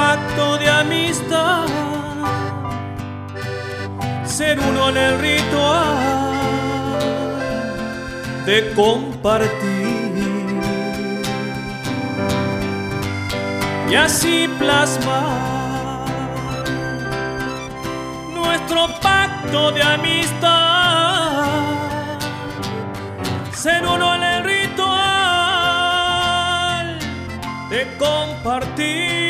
pacto de amistad, ser uno en el ritual de compartir. Y así plasmar nuestro pacto de amistad, ser uno en el ritual de compartir.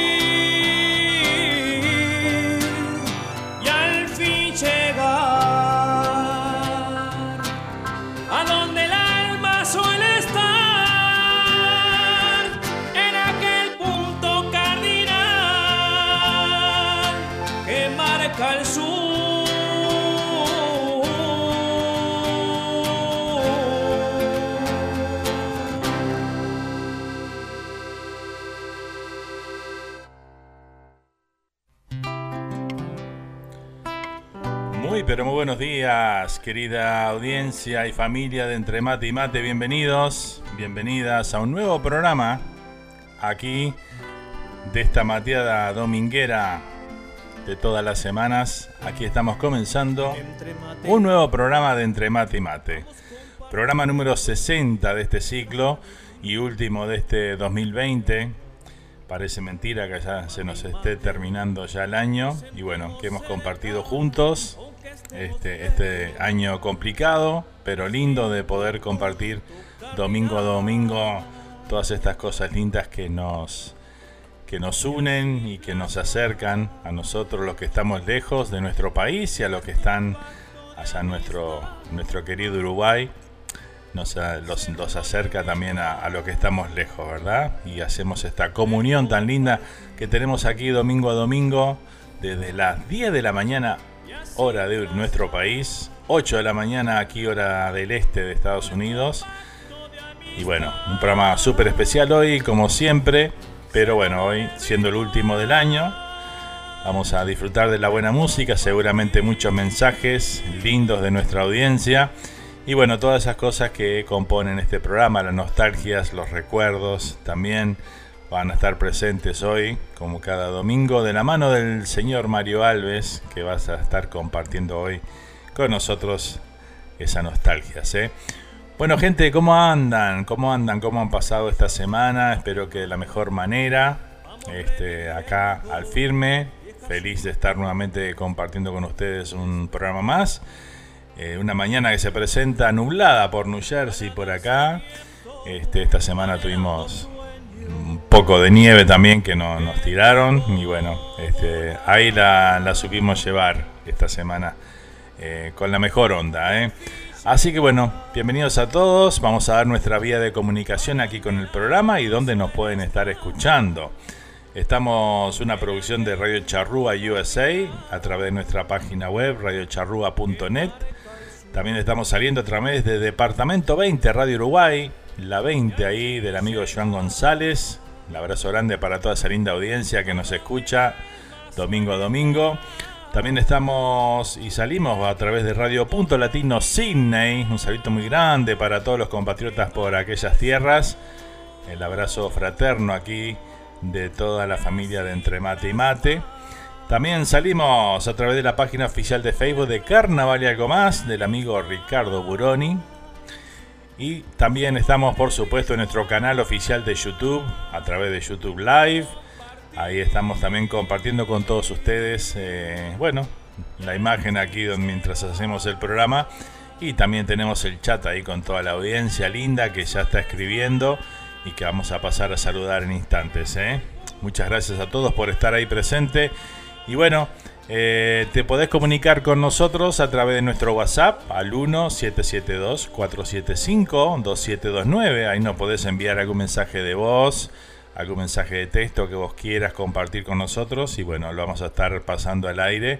pero muy buenos días, querida audiencia y familia de Entre Mate y Mate. Bienvenidos, bienvenidas a un nuevo programa aquí de esta mateada dominguera de todas las semanas. Aquí estamos comenzando un nuevo programa de Entre Mate y Mate. Programa número 60 de este ciclo y último de este 2020. Parece mentira que ya se nos esté terminando ya el año y bueno, que hemos compartido juntos este, este año complicado, pero lindo de poder compartir domingo a domingo todas estas cosas lindas que nos que nos unen y que nos acercan a nosotros los que estamos lejos de nuestro país y a los que están allá en nuestro, nuestro querido Uruguay. Nos, los, acerca también a, a lo que estamos lejos, ¿verdad? Y hacemos esta comunión tan linda que tenemos aquí domingo a domingo, desde las 10 de la mañana, hora de nuestro país, 8 de la mañana aquí, hora del este de Estados Unidos. Y bueno, un programa súper especial hoy, como siempre. Pero bueno, hoy siendo el último del año, vamos a disfrutar de la buena música, seguramente muchos mensajes lindos de nuestra audiencia. Y bueno, todas esas cosas que componen este programa, las nostalgias, los recuerdos, también van a estar presentes hoy, como cada domingo, de la mano del señor Mario Alves, que vas a estar compartiendo hoy con nosotros esa nostalgia. ¿eh? Bueno, gente, ¿cómo andan? ¿Cómo andan? ¿Cómo han pasado esta semana? Espero que de la mejor manera. Este, acá al firme. Feliz de estar nuevamente compartiendo con ustedes un programa más. Eh, una mañana que se presenta nublada por New Jersey, por acá. Este, esta semana tuvimos un poco de nieve también que no, nos tiraron. Y bueno, este, ahí la, supimos llevar esta semana eh, con la mejor onda. ¿eh? Así que bueno, bienvenidos a todos. Vamos a dar nuestra vía de comunicación aquí con el programa y donde nos pueden estar escuchando. Estamos una producción de Radio Charrúa USA a través de nuestra página web radiocharrúa.net. También estamos saliendo a través de Departamento 20 Radio Uruguay, la 20 ahí del amigo Joan González. Un abrazo grande para toda esa linda audiencia que nos escucha domingo a domingo. También estamos y salimos a través de Radio Punto Latino Sydney. Un saludo muy grande para todos los compatriotas por aquellas tierras. El abrazo fraterno aquí de toda la familia de Entre Mate y Mate. También salimos a través de la página oficial de Facebook de Carnaval y algo más del amigo Ricardo Buroni. Y también estamos, por supuesto, en nuestro canal oficial de YouTube a través de YouTube Live Ahí estamos también compartiendo con todos ustedes, eh, bueno, la imagen aquí mientras hacemos el programa. Y también tenemos el chat ahí con toda la audiencia linda que ya está escribiendo y que vamos a pasar a saludar en instantes. ¿eh? Muchas gracias a todos por estar ahí presente. Y bueno, eh, te podés comunicar con nosotros a través de nuestro WhatsApp al 1-772-475-2729. Ahí nos podés enviar algún mensaje de voz algún mensaje de texto que vos quieras compartir con nosotros y bueno, lo vamos a estar pasando al aire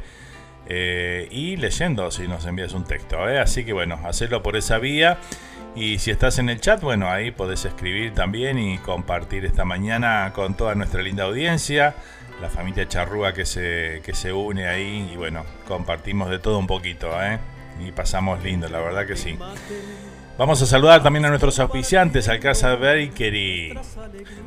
eh, y leyendo si nos envías un texto. ¿eh? Así que bueno, hacerlo por esa vía y si estás en el chat, bueno, ahí podés escribir también y compartir esta mañana con toda nuestra linda audiencia, la familia Charrúa que se, que se une ahí y bueno, compartimos de todo un poquito ¿eh? y pasamos lindo, la verdad que sí. Vamos a saludar también a nuestros auspiciantes, al Casa Bakery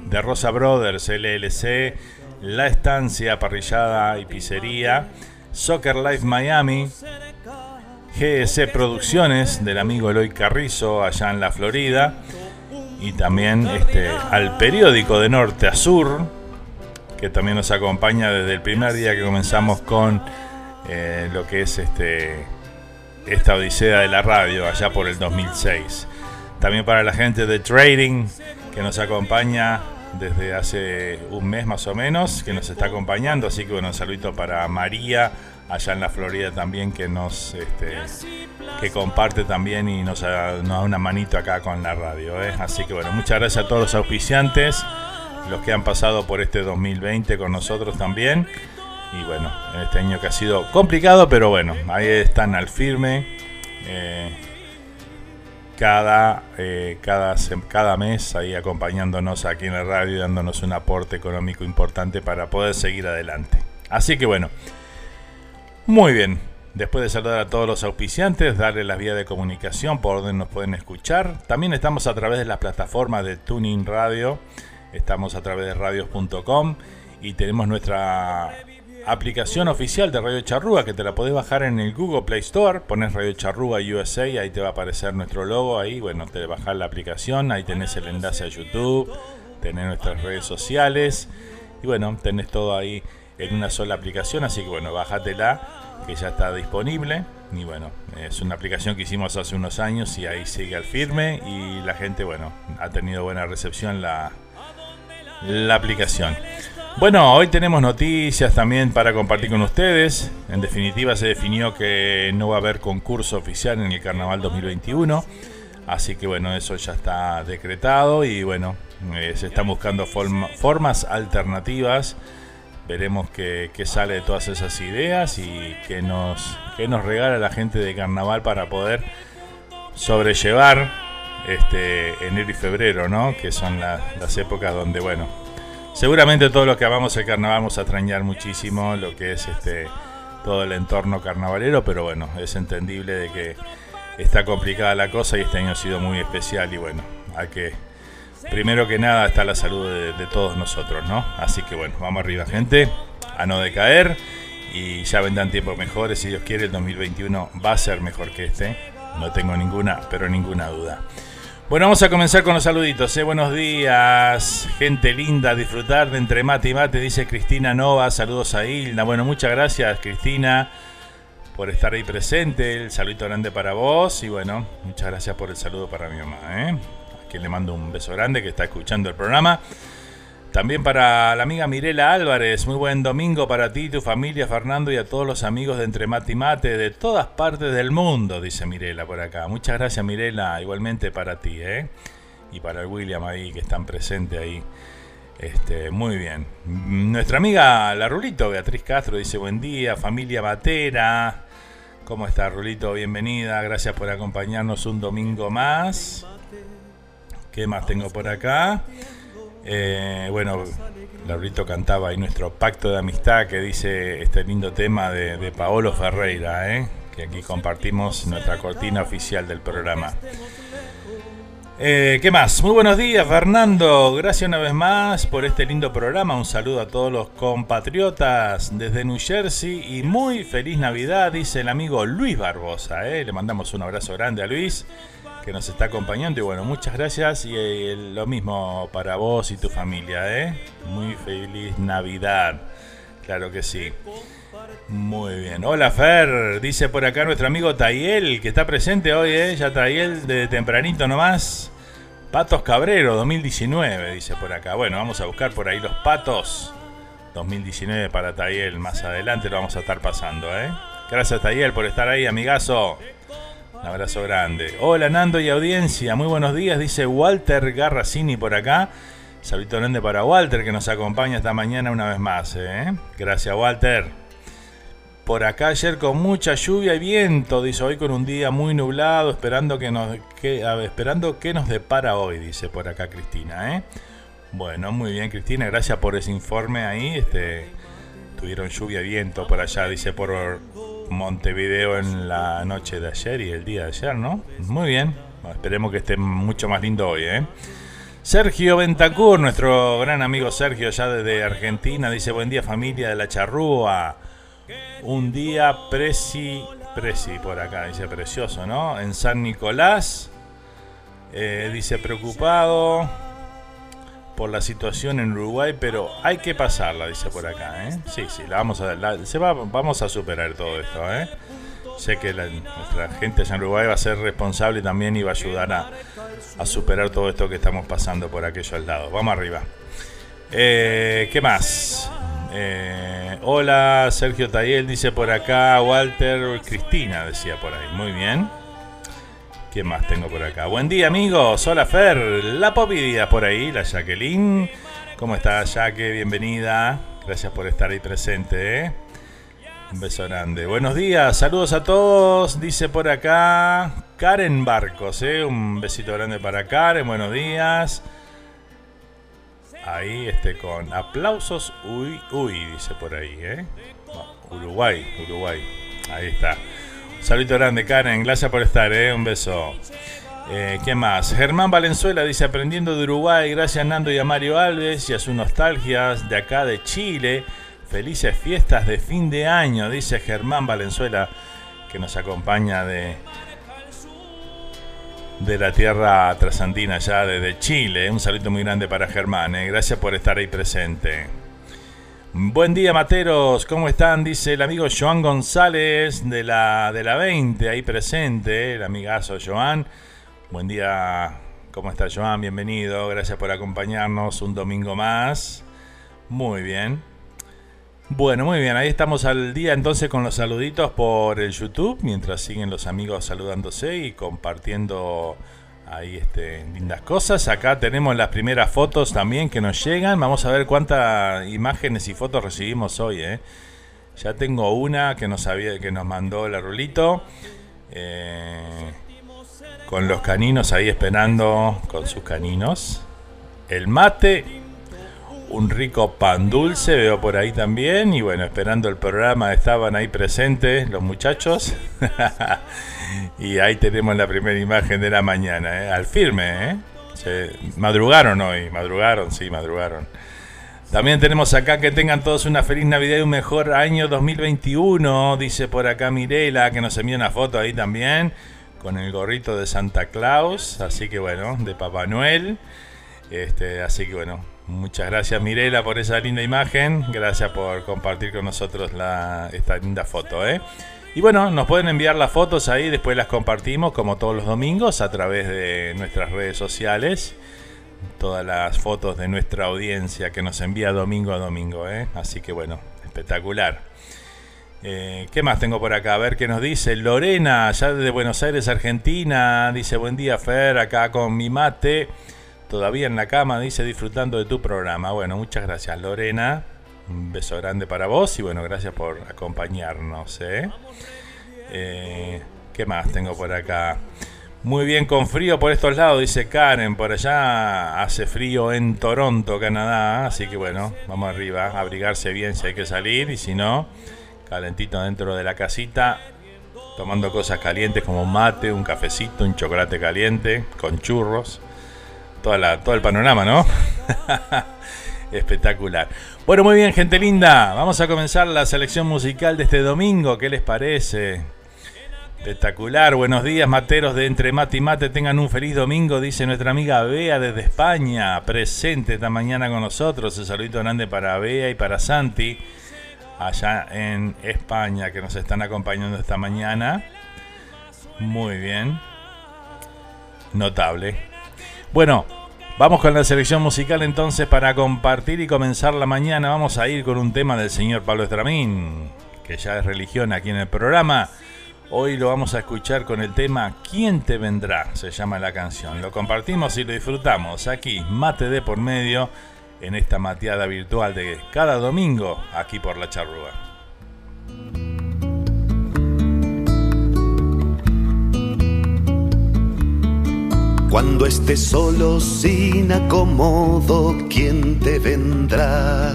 de Rosa Brothers, LLC, La Estancia, Parrillada y Pizzería, Soccer Life Miami, GS Producciones del amigo Eloy Carrizo allá en la Florida y también este, al periódico de Norte a Sur que también nos acompaña desde el primer día que comenzamos con eh, lo que es este esta odisea de la radio allá por el 2006. También para la gente de Trading que nos acompaña desde hace un mes más o menos, que nos está acompañando. Así que bueno, un saludito para María allá en la Florida también que nos este, que comparte también y nos, da una manito acá con la radio. ¿eh? Así que bueno, muchas gracias a todos los auspiciantes, los que han pasado por este 2020 con nosotros también. Y bueno, en este año que ha sido complicado, pero bueno, ahí están al firme. Eh, cada, eh, cada, cada mes ahí acompañándonos aquí en la radio, dándonos un aporte económico importante para poder seguir adelante. Así que bueno, muy bien. Después de saludar a todos los auspiciantes, darle las vías de comunicación por donde nos pueden escuchar. También estamos a través de las plataformas de Tuning Radio. Estamos a través de radios.com y tenemos nuestra aplicación oficial de Radio Charrúa que te la podés bajar en el Google Play Store. Pones Radio Charrúa USA y ahí te va a aparecer nuestro logo. Ahí, bueno, te bajas la aplicación. Ahí tenés el enlace a YouTube, tenés nuestras redes sociales y bueno, tenés todo ahí en una sola aplicación. Así que bueno, bájatela que ya está disponible. Y bueno, es una aplicación que hicimos hace unos años y ahí sigue al firme y la gente, bueno, ha tenido buena recepción la, la aplicación. Bueno, hoy tenemos noticias también para compartir con ustedes. En definitiva, se definió que no va a haber concurso oficial en el Carnaval 2021. Así que bueno, eso ya está decretado y bueno, eh, se están buscando formas alternativas. Veremos qué, sale de todas esas ideas y qué nos, qué nos regala la gente de Carnaval para poder sobrellevar este enero y febrero, ¿no? Que son las épocas donde, bueno, Seguramente todos los que amamos el carnaval vamos a extrañar muchísimo lo que es este todo el entorno carnavalero, pero bueno, es entendible de que está complicada la cosa y este año ha sido muy especial y bueno, hay que primero que nada está la salud de, todos nosotros, ¿no? Así que bueno, vamos arriba gente, a no decaer y ya vendrán tiempos mejores, si Dios quiere el 2021 va a ser mejor que este, no tengo ninguna, pero ninguna duda. Bueno, vamos a comenzar con los saluditos. ¿eh? Buenos días, gente linda, disfrutar de entre mate y mate, dice Cristina Nova. Saludos a Hilda. Bueno, muchas gracias, Cristina, por estar ahí presente. El saludito grande para vos. Y bueno, muchas gracias por el saludo para mi mamá. ¿eh? A quien le mando un beso grande que está escuchando el programa. También para la amiga Mirela Álvarez, muy buen domingo para ti, tu familia, Fernando y a todos los amigos de Entre Mate y Mate de todas partes del mundo, dice Mirela por acá. Muchas gracias Mirela, igualmente para ti, ¿eh? Y para el William ahí que están presentes ahí. Este, muy bien. Nuestra amiga La Rulito, Beatriz Castro, dice buen día, familia Matera. ¿Cómo está Rulito? Bienvenida, gracias por acompañarnos un domingo más. ¿Qué más tengo por acá? Eh, bueno, Laurito cantaba ahí nuestro pacto de amistad que dice este lindo tema de, Paolo Ferreira, ¿eh? que aquí compartimos nuestra cortina oficial del programa. Eh, ¿Qué más? Muy buenos días, Fernando. Gracias una vez más por este lindo programa. Un saludo a todos los compatriotas desde New Jersey y muy feliz Navidad, dice el amigo Luis Barbosa. Le mandamos un abrazo grande a Luis que nos está acompañando. Y bueno, muchas gracias y eh, lo mismo para vos y tu familia, ¿eh? Muy feliz Navidad. Claro que sí. Muy bien. Hola Fer, dice por acá nuestro amigo Tayel, que está presente hoy, ¿eh? Ya Tayel de tempranito nomás. Patos Cabrero 2019, dice por acá. Bueno, vamos a buscar por ahí los patos 2019 para Tayel. Más adelante lo vamos a estar pasando, ¿eh? Gracias Tayel por estar ahí, amigazo. Abrazo grande. Hola Nando y audiencia, muy buenos días, dice Walter Garracini por acá. Saludo grande para Walter que nos acompaña esta mañana una vez más. ¿eh? Gracias Walter. Por acá ayer con mucha lluvia y viento, dice hoy con un día muy nublado, esperando que nos, que, esperando que nos depara hoy, dice por acá Cristina. ¿eh? Bueno, muy bien Cristina, gracias por ese informe ahí. Este, tuvieron lluvia y viento por allá, dice por Montevideo en la noche de ayer y el día de ayer, ¿no? Muy bien. esperemos que esté mucho más lindo hoy, ¿eh? Sergio Ventacur, nuestro gran amigo Sergio, ya desde Argentina, dice: Buen día, familia de la Charrúa. Un día presi, presi por acá, dice precioso, ¿no? En San Nicolás, eh, dice preocupado por la situación en Uruguay, pero hay que pasarla, dice por acá. ¿eh? Sí, sí, la vamos a, se va, vamos a superar todo esto. ¿eh? Sé que nuestra gente allá en Uruguay va a ser responsable también y va a ayudar a, a superar todo esto que estamos pasando por aquellos lados. Vamos arriba. Eh, ¿Qué más? Eh, hola, Sergio Tayel dice por acá, Walter Cristina decía por ahí. Muy bien. ¿Qué más tengo por acá? Buen día, amigos. Hola, Fer. La Popidia por ahí, la Jacqueline. ¿Cómo estás, Jaque? Bienvenida. Gracias por estar ahí presente. ¿eh? Un beso grande. Buenos días, saludos a todos. Dice por acá Karen Barcos. ¿eh? Un besito grande para Karen. Buenos días. Ahí, este, con aplausos. Uy, uy, dice por ahí. ¿eh? Uruguay, Uruguay. Ahí está. Saludo grande, Karen. Gracias por estar, ¿eh? Un beso. Eh, ¿Qué más? Germán Valenzuela dice, aprendiendo de Uruguay, gracias Nando y a Mario Alves y a sus nostalgias de acá de Chile. Felices fiestas de fin de año, dice Germán Valenzuela, que nos acompaña de, de la tierra trasandina ya desde Chile. Un saludo muy grande para Germán, ¿eh? gracias por estar ahí presente. Buen día, materos. ¿Cómo están? Dice el amigo Joan González de la, de la 20, ahí presente, el amigazo Joan. Buen día, ¿cómo está Joan? Bienvenido. Gracias por acompañarnos un domingo más. Muy bien. Bueno, muy bien, ahí estamos al día entonces con los saluditos por el YouTube, mientras siguen los amigos saludándose y compartiendo ahí este, lindas cosas. Acá tenemos las primeras fotos también que nos llegan. Vamos a ver cuántas imágenes y fotos recibimos hoy. ¿eh? Ya tengo una que nos, que nos mandó el Rulito. Eh, con los caninos ahí esperando con sus caninos. El mate. Un rico pan dulce, veo por ahí también. Y bueno, esperando el programa estaban ahí presentes los muchachos. Y ahí tenemos la primera imagen de la mañana, ¿eh? al firme. ¿eh? Se madrugaron hoy, madrugaron, sí, madrugaron. También tenemos acá que tengan todos una feliz Navidad y un mejor año 2021, dice por acá Mirela, que nos envía una foto ahí también, con el gorrito de Santa Claus, así que bueno, de Papá Noel. Este, así que bueno, muchas gracias Mirela por esa linda imagen, gracias por compartir con nosotros la, esta linda foto. ¿eh? Y bueno, nos pueden enviar las fotos ahí, después las compartimos como todos los domingos a través de nuestras redes sociales. Todas las fotos de nuestra audiencia que nos envía domingo a domingo. ¿eh? Así que bueno, espectacular. Eh, ¿Qué más tengo por acá? A ver qué nos dice. Lorena, ya desde Buenos Aires, Argentina. Dice, buen día Fer, acá con mi mate. Todavía en la cama, dice, disfrutando de tu programa. Bueno, muchas gracias Lorena. Un beso grande para vos y bueno, gracias por acompañarnos. ¿eh? Eh, qué más tengo por acá? Muy bien, con frío por estos lados, dice Karen. Por allá hace frío en Toronto, Canadá. Así que bueno, vamos arriba, abrigarse bien si hay que salir. Y si no, calentito dentro de la casita, tomando cosas calientes como mate, un cafecito, un chocolate caliente, con churros. Toda la, todo el panorama, ¿no? Espectacular. Bueno, muy bien, gente linda. Vamos a comenzar la selección musical de este domingo. ¿Qué les parece? Espectacular. Buenos días, materos de Entre Mate y Mate. Tengan un feliz domingo, dice nuestra amiga Bea desde España, presente esta mañana con nosotros. Un saludito grande para Bea y para Santi, allá en España, que nos están acompañando esta mañana. Muy bien. Notable. Bueno, Vamos con la selección musical entonces para compartir y comenzar la mañana. Vamos a ir con un tema del señor Pablo Estramín, que ya es religión aquí en el programa. Hoy lo vamos a escuchar con el tema ¿Quién te vendrá? se llama la canción. Lo compartimos y lo disfrutamos aquí, mate de por medio, en esta mateada virtual de cada domingo aquí por la charrúa. Cuando estés solo sin acomodo, ¿quién te vendrá?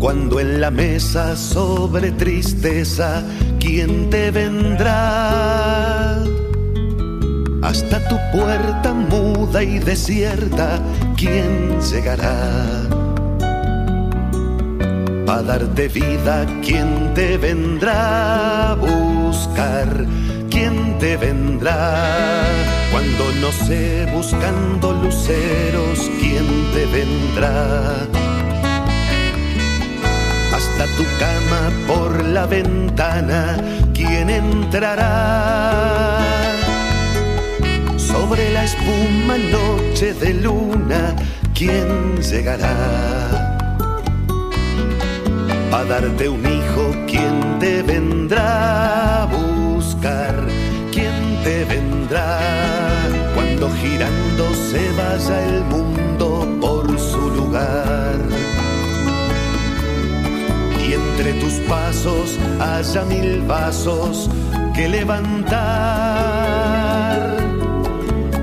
Cuando en la mesa sobre tristeza, ¿quién te vendrá? Hasta tu puerta muda y desierta, ¿quién llegará? A darte vida, ¿quién te vendrá a buscar? ¿Quién te vendrá? Cuando no sé, buscando luceros, ¿quién te vendrá? Hasta tu cama por la ventana, ¿quién entrará? Sobre la espuma noche de luna, ¿quién llegará? A darte un hijo, ¿quién te vendrá? Quién te vendrá cuando girando se vaya el mundo por su lugar. Y entre tus pasos haya mil vasos que levantar.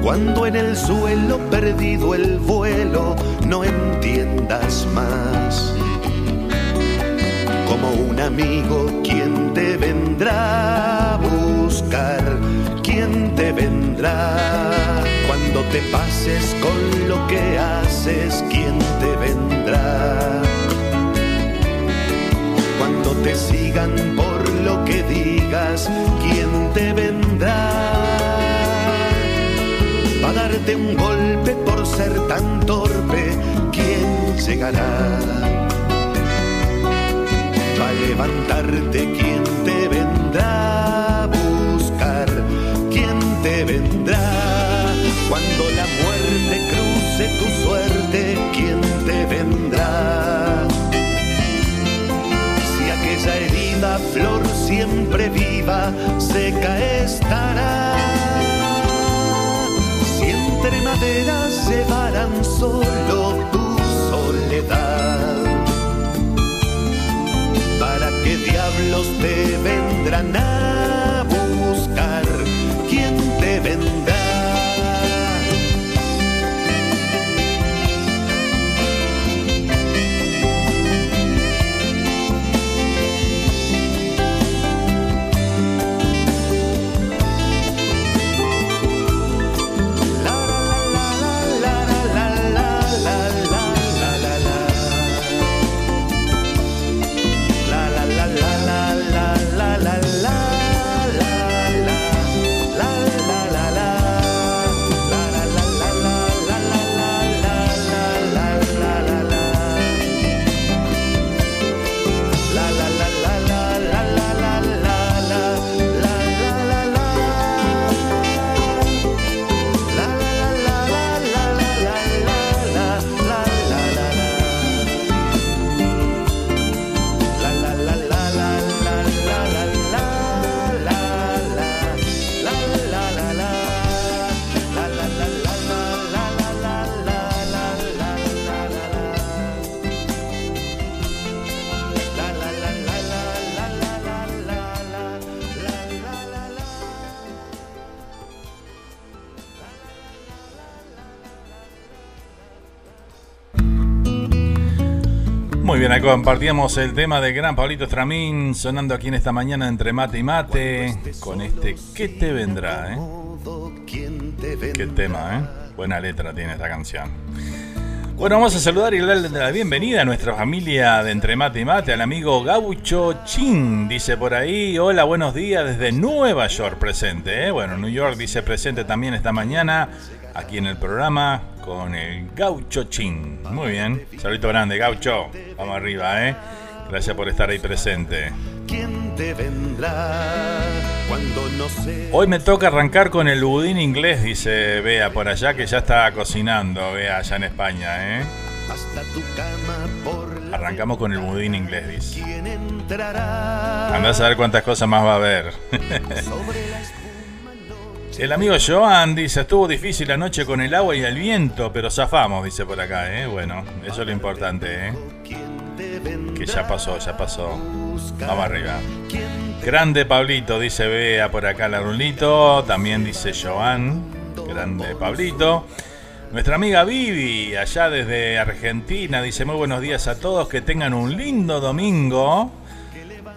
Cuando en el suelo perdido el vuelo no entiendas más como un amigo quien te vendrá a buscar, quien te vendrá cuando te pases con lo que haces, quien te vendrá. Cuando te sigan por lo que digas, quien te vendrá. Va a darte un golpe por ser tan torpe, quien llegará. Levantarte quien te vendrá a buscar, quien te vendrá. Cuando la muerte cruce tu suerte, quien te vendrá. Si aquella herida flor siempre viva, seca estará. Si entre maderas llevarán solo tu soledad. Diablos te vendrán a Compartíamos el tema de gran Pablito Stramín sonando aquí en esta mañana entre mate y mate con este ¿Qué te vendrá? Eh? Qué tema, ¿eh? Buena letra tiene esta canción. Bueno, vamos a saludar y darle la bienvenida a nuestra familia de Entre Mate y Mate, al amigo Gaucho Chin, dice por ahí, hola, buenos días desde Nueva York presente, ¿eh? bueno, New York dice presente también esta mañana, aquí en el programa, con el Gaucho Chin. Muy bien, saludito grande, Gaucho, vamos arriba, ¿eh? Gracias por estar ahí presente. ¿Quién te vendrá cuando no sé? Hoy me toca arrancar con el budín inglés, dice Bea por allá, que ya está cocinando, Bea, allá en España, ¿eh? Hasta tu cama por Arrancamos con el budín inglés, dice. ¿Quién entrará? Andás a ver cuántas cosas más va a haber. Sobre la El amigo Joan dice, estuvo difícil la noche con el agua y el viento, pero zafamos, dice por acá, ¿eh? Bueno, eso es lo importante, ¿eh? Que ya pasó, ya pasó. Vamos arriba. Grande Pablito, dice Bea por acá la Rulito. También dice Joan. Grande Pablito. Nuestra amiga Vivi, allá desde Argentina, dice muy buenos días a todos, que tengan un lindo domingo.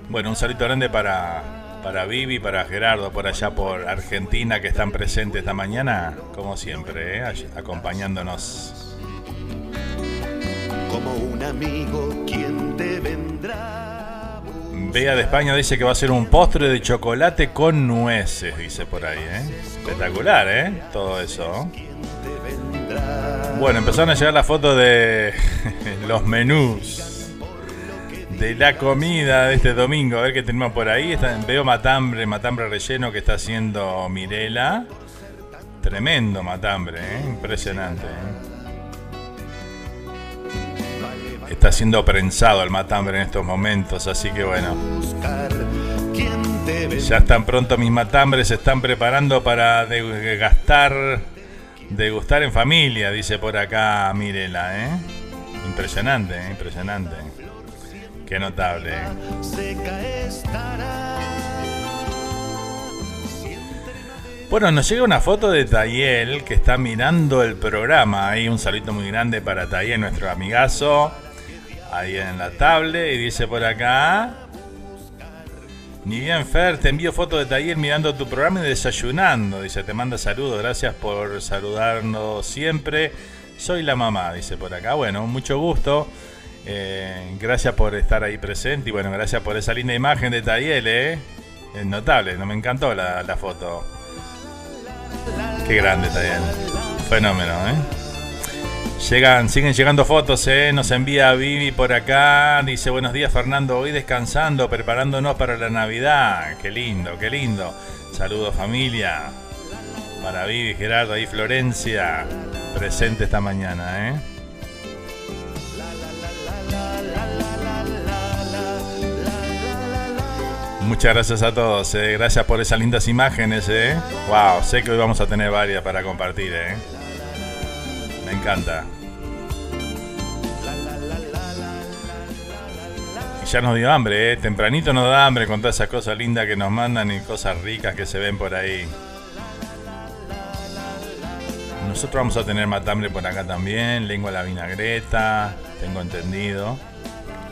Bueno, un saludo grande para, para Vivi, para Gerardo por allá por Argentina, que están presentes esta mañana, como siempre, ¿eh? Acompañándonos. como un amigo, ¿quién te vendrá? Bea de España dice que va a ser un postre de chocolate con nueces, dice por ahí, ¿eh? Espectacular, ¿eh? Todo eso. Bueno, empezaron a llegar las fotos de los menús de la comida de este domingo. A ver qué tenemos por ahí. Veo matambre, matambre relleno que está haciendo Mirela. Tremendo matambre, ¿eh? impresionante. ¿eh? Está siendo prensado el matambre en estos momentos, así que bueno. Ya están pronto mis matambres, se están preparando para degustar, degustar en familia, dice por acá Mirela, ¿eh? Impresionante, ¿eh? impresionante. Qué notable. Bueno, nos llega una foto de Tayel que está mirando el programa. Ahí un saludo muy grande para Tayel, nuestro amigazo. Ahí en la tablet. Y dice por acá. Ni bien Fer, te envío foto de Tayel mirando tu programa y desayunando. Dice, te manda saludos. Gracias por saludarnos siempre. Soy la mamá, dice por acá. Bueno, mucho gusto. Eh, gracias por estar ahí presente. Y bueno, gracias por esa linda imagen de Tayel, ¿eh? Es notable, no me encantó la, foto. Qué grande Tayel. Fenómeno, ¿eh? Llegan, siguen llegando fotos, ¿eh? Nos envía Vivi por acá. Dice, buenos días Fernando, hoy descansando, preparándonos para la Navidad. Qué lindo, qué lindo. Saludos familia. Para Vivi, Gerardo y Florencia. Presente esta mañana, ¿eh? Muchas gracias a todos, ¿eh? gracias por esas lindas imágenes, ¿eh? Wow, sé que hoy vamos a tener varias para compartir, ¿eh? Me encanta. Y ya nos dio hambre, ¿eh? Tempranito nos da hambre con todas esas cosas lindas que nos mandan y cosas ricas que se ven por ahí. Nosotros vamos a tener matambre por acá también, lengua la vinagreta, tengo entendido.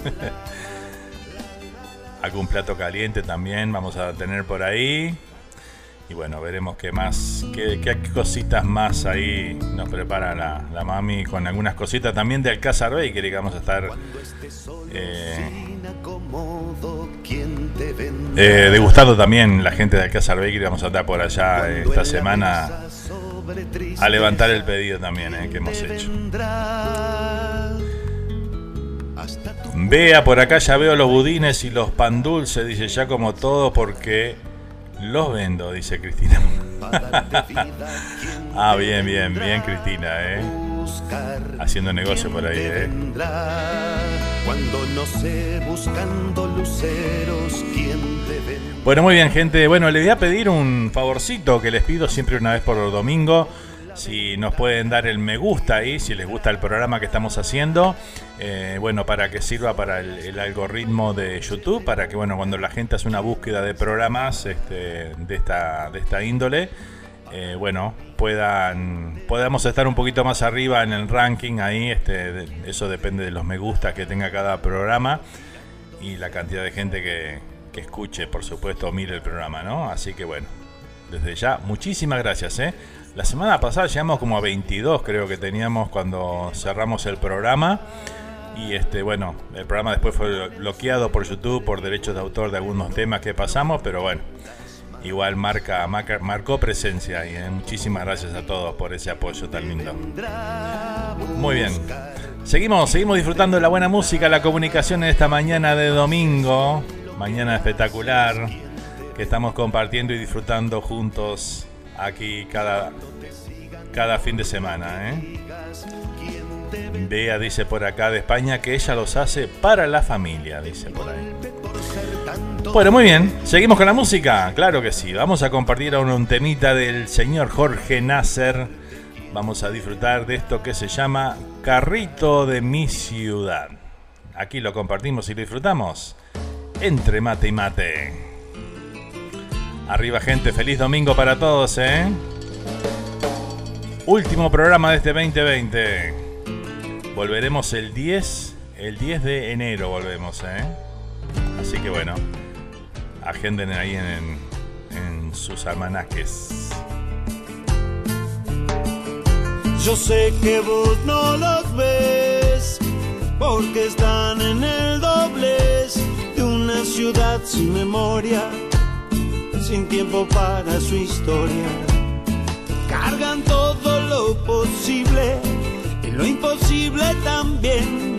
Algún plato caliente también vamos a tener por ahí. Y bueno, veremos qué más, qué, cositas más ahí nos prepara la, mami con algunas cositas también de Alcázar Bakery que vamos a estar eh, eh, degustando también la gente de Alcázar Bakery. Vamos a estar por allá esta semana a levantar el pedido también eh, que hemos hecho. Vea, por acá ya veo los budines y los pan dulces, dice ya como todo porque los vendo, dice Cristina. ah, bien, bien, bien Cristina, ¿eh? Haciendo negocio por ahí, ¿eh? Bueno, muy bien, gente. Bueno, les voy a pedir un favorcito que les pido siempre una vez por domingo si nos pueden dar el me gusta ahí, si les gusta el programa que estamos haciendo, eh, bueno, para que sirva para el, algoritmo de YouTube, para que, bueno, cuando la gente hace una búsqueda de programas este, de, esta, de esta índole, eh, bueno, puedan, podamos estar un poquito más arriba en el ranking ahí, este, eso depende de los me gusta que tenga cada programa y la cantidad de gente que, que escuche, por supuesto, mire el programa, ¿no? Así que bueno, desde ya, muchísimas gracias, ¿eh? La semana pasada llegamos como a 22, creo que teníamos cuando cerramos el programa. Y este, bueno, el programa después fue bloqueado por YouTube por derechos de autor de algunos temas que pasamos, pero bueno, igual marca, marcó presencia y eh, muchísimas gracias a todos por ese apoyo tan lindo. Muy bien. Seguimos, seguimos disfrutando de la buena música, la comunicación en esta mañana de domingo, mañana espectacular, que estamos compartiendo y disfrutando juntos aquí cada, cada fin de semana. ¿eh? Bea dice por acá de España que ella los hace para la familia, dice por ahí. Bueno, muy bien, seguimos con la música, claro que sí. Vamos a compartir ahora un temita del señor Jorge Nasser. Vamos a disfrutar de esto que se llama Carrito de mi ciudad. Aquí lo compartimos y lo disfrutamos entre mate y mate. Arriba gente, feliz domingo para todos, ¿eh? Último programa de este 2020. Volveremos el 10, el 10 de enero volvemos, ¿eh? Así que bueno, agenden ahí en, en sus almanaques. Yo sé que vos no los ves, porque están en el doblez de una ciudad sin memoria sin tiempo para su historia. Cargan todo lo posible y lo imposible también,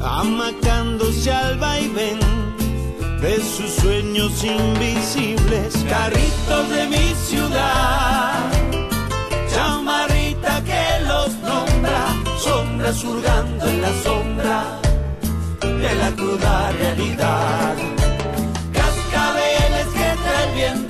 amacándose al vaivén de sus sueños invisibles. Carritos de mi ciudad, chamarrita que los nombra, sombras surgando en la sombra de la cruda realidad tirados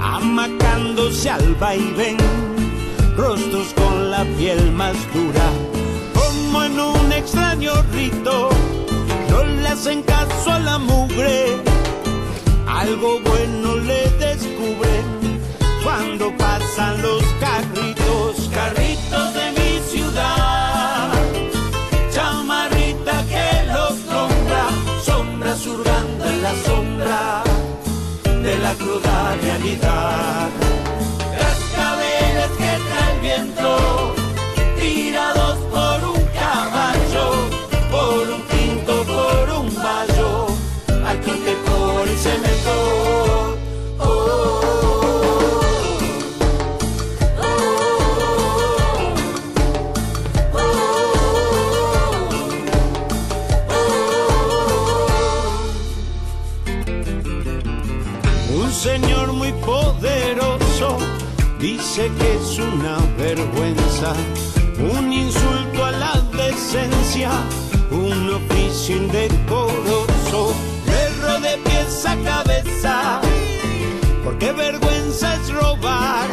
amacándose al vaivén, rostros con la piel más dura, como en un extraño rito, no le hacen caso a la mugre, algo bueno le descubren cuando pasan los carritos, carritos de mi ciudad, chamarrita que los nombra, sombras hurgando en la sombra de la cruda realidad. las Cascabeles que trae el viento dice que es una vergüenza, un insulto a la decencia, un oficio indecoroso, perro de pies a cabeza, porque vergüenza es robar,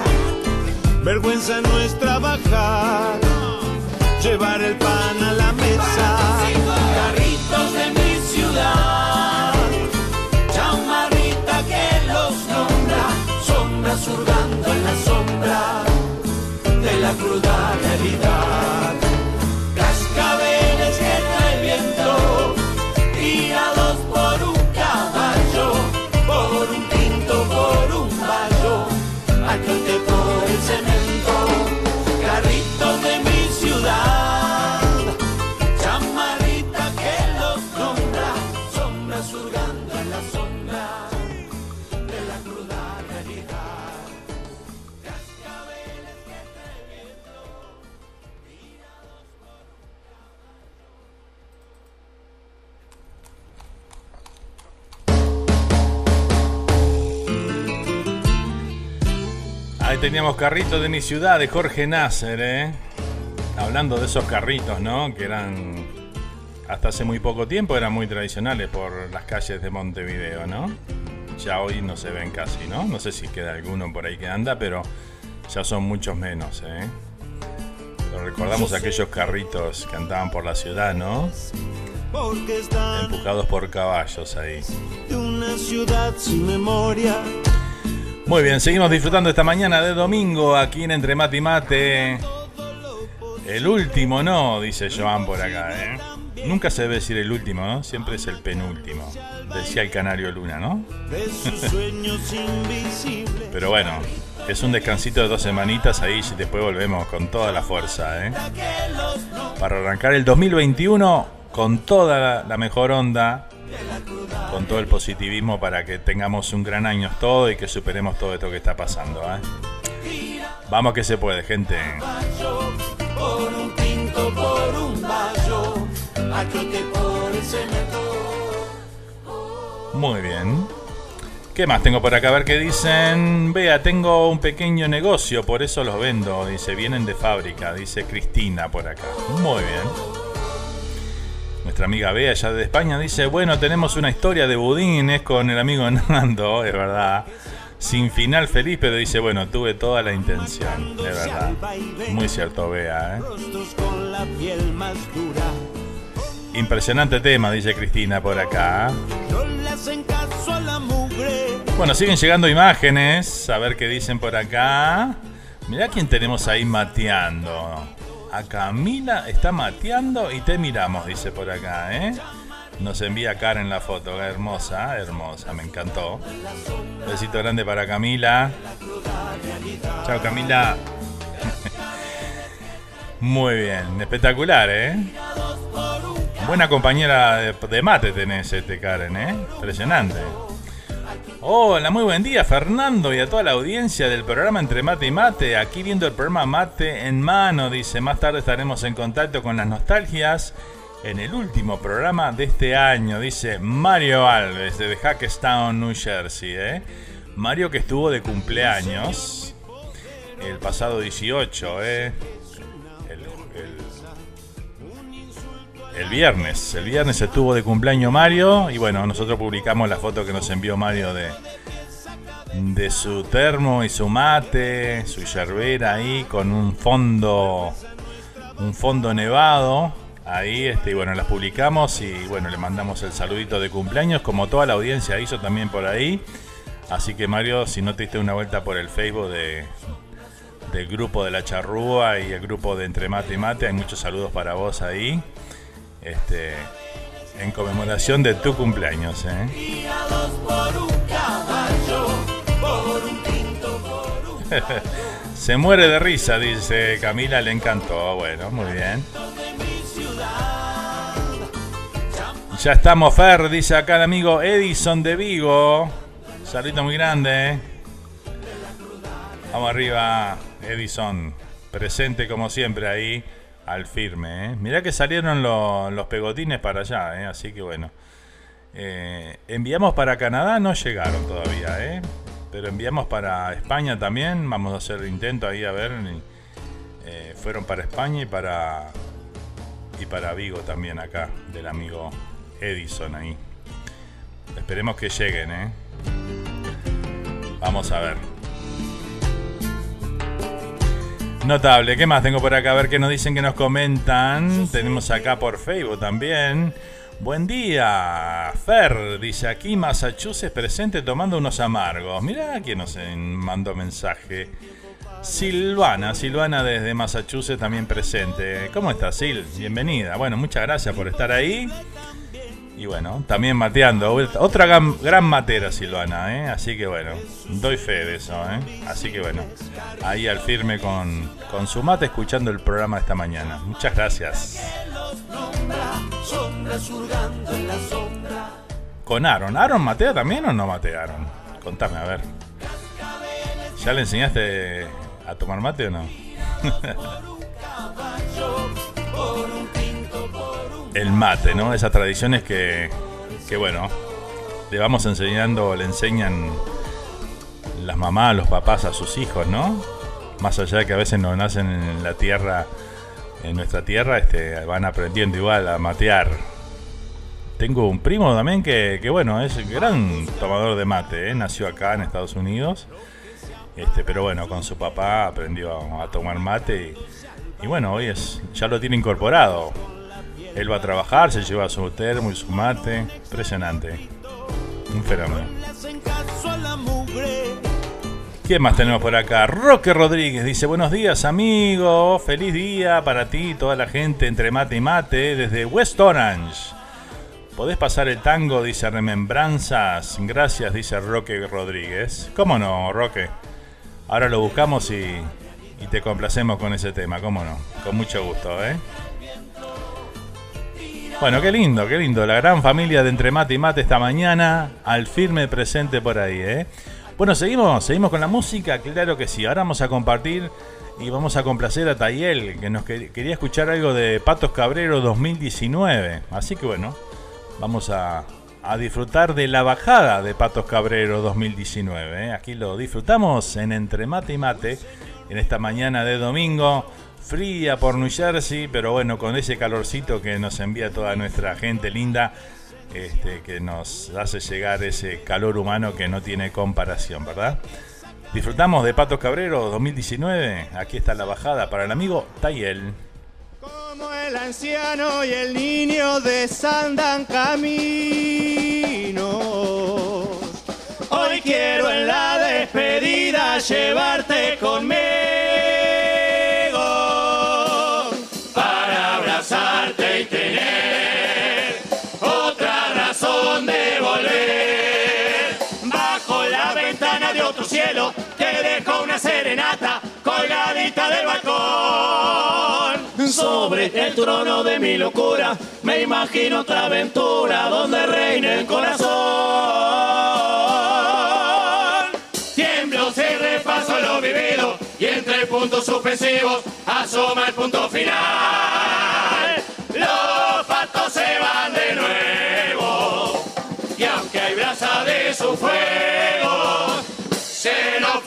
vergüenza no es trabajar, llevar el pan a la mesa. De Ahí teníamos carritos de mi ciudad, de Jorge Nasser, ¿eh? Hablando de esos carritos, ¿no? Que eran, hasta hace muy poco tiempo, eran muy tradicionales por las calles de Montevideo, ¿no? Ya hoy no se ven casi, ¿no? No sé si queda alguno por ahí que anda, pero ya son muchos menos, ¿eh? Pero recordamos aquellos carritos que andaban por la ciudad, ¿no? Empujados por caballos ahí. de una ciudad sin memoria. Muy bien, seguimos disfrutando esta mañana de domingo aquí en Entre Mate y Mate. El último no, dice Joan por acá, ¿eh? Nunca se debe decir el último, ¿no? Siempre es el penúltimo. Decía el canario Luna, ¿no? Pero bueno, es un descansito de dos semanitas ahí y después volvemos con toda la fuerza, ¿eh? Para arrancar el 2021 con toda la mejor onda, con todo el positivismo para que tengamos un gran año todo y que superemos todo esto que está pasando, ¿eh? Vamos que se puede, gente. Muy bien. ¿Qué más tengo por acá? A ver qué dicen. Vea, tengo un pequeño negocio, por eso los vendo. Dice, vienen de fábrica, dice Cristina por acá. Muy bien. Nuestra amiga Bea, allá de España, dice, bueno, tenemos una historia de budines con el amigo Nando, es verdad. Sin final feliz, pero dice, bueno, tuve toda la intención, es verdad. Muy cierto, Bea, ¿eh? Impresionante tema, dice Cristina por acá. Mugre. Bueno, siguen llegando imágenes. A ver qué dicen por acá. Mirá quién tenemos ahí mateando. A Camila está mateando y te miramos, dice por acá, ¿eh? Nos envía Karen la foto. Hermosa, hermosa, me encantó. Besito grande para Camila. Chao, Camila. Muy bien, espectacular, ¿eh? Buena compañera de, mate tenés, este Karen, ¿eh? Impresionante. Hola, muy buen día Fernando y a toda la audiencia del programa Entre Mate y Mate. Aquí viendo el programa Mate en mano, dice. Más tarde estaremos en contacto con las nostalgias en el último programa de este año, dice Mario Alves de Hackestown, New Jersey. ¿eh? Mario que estuvo de cumpleaños el pasado 18, ¿eh? El- viernes. El viernes estuvo de cumpleaños Mario y bueno, nosotros publicamos la foto que nos envió Mario de, de su termo y su mate, su yerbera ahí con un fondo un fondo nevado. Ahí, este, y bueno, las publicamos y bueno, le mandamos el saludito de cumpleaños, como toda la audiencia hizo también por ahí. Así que Mario, si no te diste una vuelta por el Facebook de, del grupo de la charrúa y el grupo de Entre Mate y Mate, hay muchos saludos para vos ahí. Este, en conmemoración de tu cumpleaños, ¿eh? Se muere de risa, dice Camila, le encantó. Bueno, muy bien. Ya estamos, Fer, dice acá el amigo Edison de Vigo. Saludito muy grande. Vamos arriba, Edison. Presente como siempre ahí al firme. ¿eh? Mirá que salieron los pegotines para allá, ¿eh? así que bueno. Eh, enviamos para Canadá, no llegaron todavía, ¿eh? pero enviamos para España también. Vamos a hacer intento ahí a ver. Eh, fueron para España y para y para Vigo también acá del amigo Edison ahí. Esperemos que lleguen, ¿eh? Vamos a ver. Notable, ¿qué más tengo por acá? A ver qué nos dicen, que nos comentan. Tenemos acá por Facebook también. Buen día, Fer, dice aquí Massachusetts presente tomando unos amargos. Mirá quién nos mandó mensaje. Silvana, Silvana desde Massachusetts también presente. ¿Cómo estás, Sil? Bienvenida. Bueno, muchas gracias por estar ahí. Y bueno, también mateando. Otra gran, matera, Silvana, ¿eh? Así que bueno, doy fe de eso, ¿eh? Así que bueno, ahí al firme con, con su mate escuchando el programa esta mañana. Muchas gracias. Con Aaron. ¿Aaron matea también o no matearon? Contame, a ver. ¿Ya le enseñaste a tomar mate o no? el mate, ¿no? Esas tradiciones que, que bueno, le vamos enseñando, le enseñan las mamás, los papás a sus hijos, ¿no? Más allá de que a veces no nacen en la tierra, en nuestra tierra, este, van aprendiendo igual a matear. Tengo un primo también que, que bueno, es gran tomador de mate, ¿eh? nació acá en Estados Unidos, este, pero bueno, con su papá aprendió a, tomar mate y, y bueno, hoy es, ya lo tiene incorporado él va a trabajar, se lleva su termo y su mate. Impresionante. Un fenómeno. ¿Qué más tenemos por acá? Roque Rodríguez dice: Buenos días, amigo. Feliz día para ti y toda la gente entre mate y mate desde West Orange. ¿Podés pasar el tango? Dice Remembranzas. Gracias, dice Roque Rodríguez. ¿Cómo no, Roque? Ahora lo buscamos y, y te complacemos con ese tema, ¿cómo no? Con mucho gusto, ¿eh? Bueno, qué lindo, qué lindo. La gran familia de Entre Mate y Mate esta mañana, al firme presente por ahí, ¿eh? Bueno, seguimos, seguimos con la música, claro que sí. Ahora vamos a compartir y vamos a complacer a Tayel, que nos quería escuchar algo de Patos Cabrero 2019. Así que bueno, vamos a, disfrutar de la bajada de Patos Cabrero 2019. ¿eh? Aquí lo disfrutamos en Entre Mate y Mate, en esta mañana de domingo fría por New Jersey, pero bueno, con ese calorcito que nos envía toda nuestra gente linda, este, que nos hace llegar ese calor humano que no tiene comparación, ¿verdad? Disfrutamos de Patos Cabrero 2019. Aquí está la bajada para el amigo Tayel. Como el anciano y el niño desandan caminos. Hoy quiero en la despedida llevarte conmigo. El trono de mi locura, me imagino otra aventura donde reine el corazón. Tiemblo y repaso lo vivido, y entre puntos suspensivos asoma el punto final. Los patos se van de nuevo, y aunque hay brasa de su fuego, se nos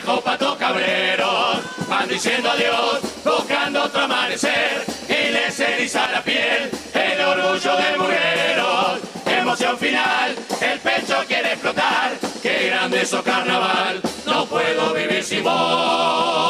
Patos cabreros van diciendo adiós, buscando otro amanecer, y les eriza la piel el orgullo de mujeres. Emoción final, el pecho quiere explotar, qué grande es carnaval, no puedo vivir sin vos.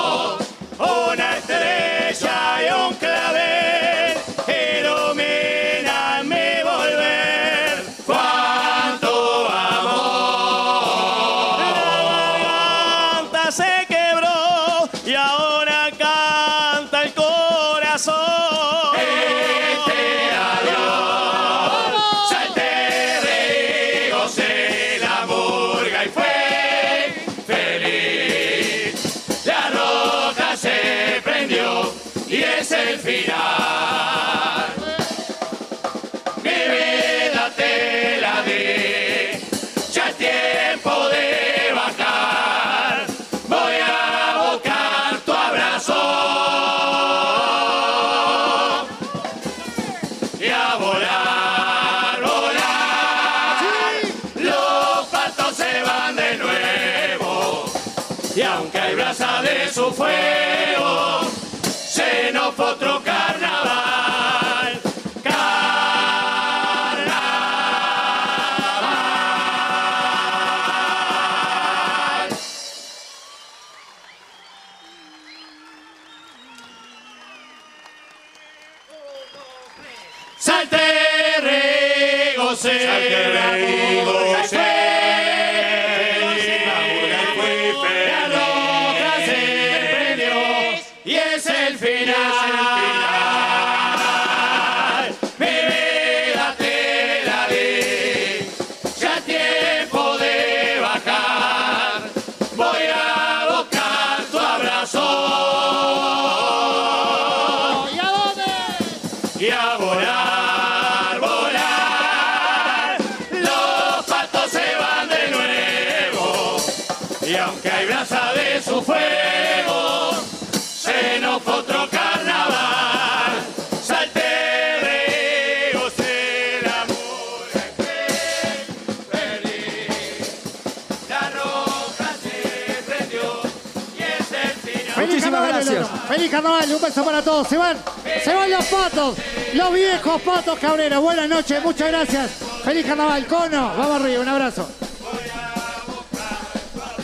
Gracias. Feliz carnaval, un beso para todos. Se van, se van los patos, los viejos patos cabreros. Buenas noches, muchas gracias. Feliz carnaval, cono. Vamos arriba, un abrazo.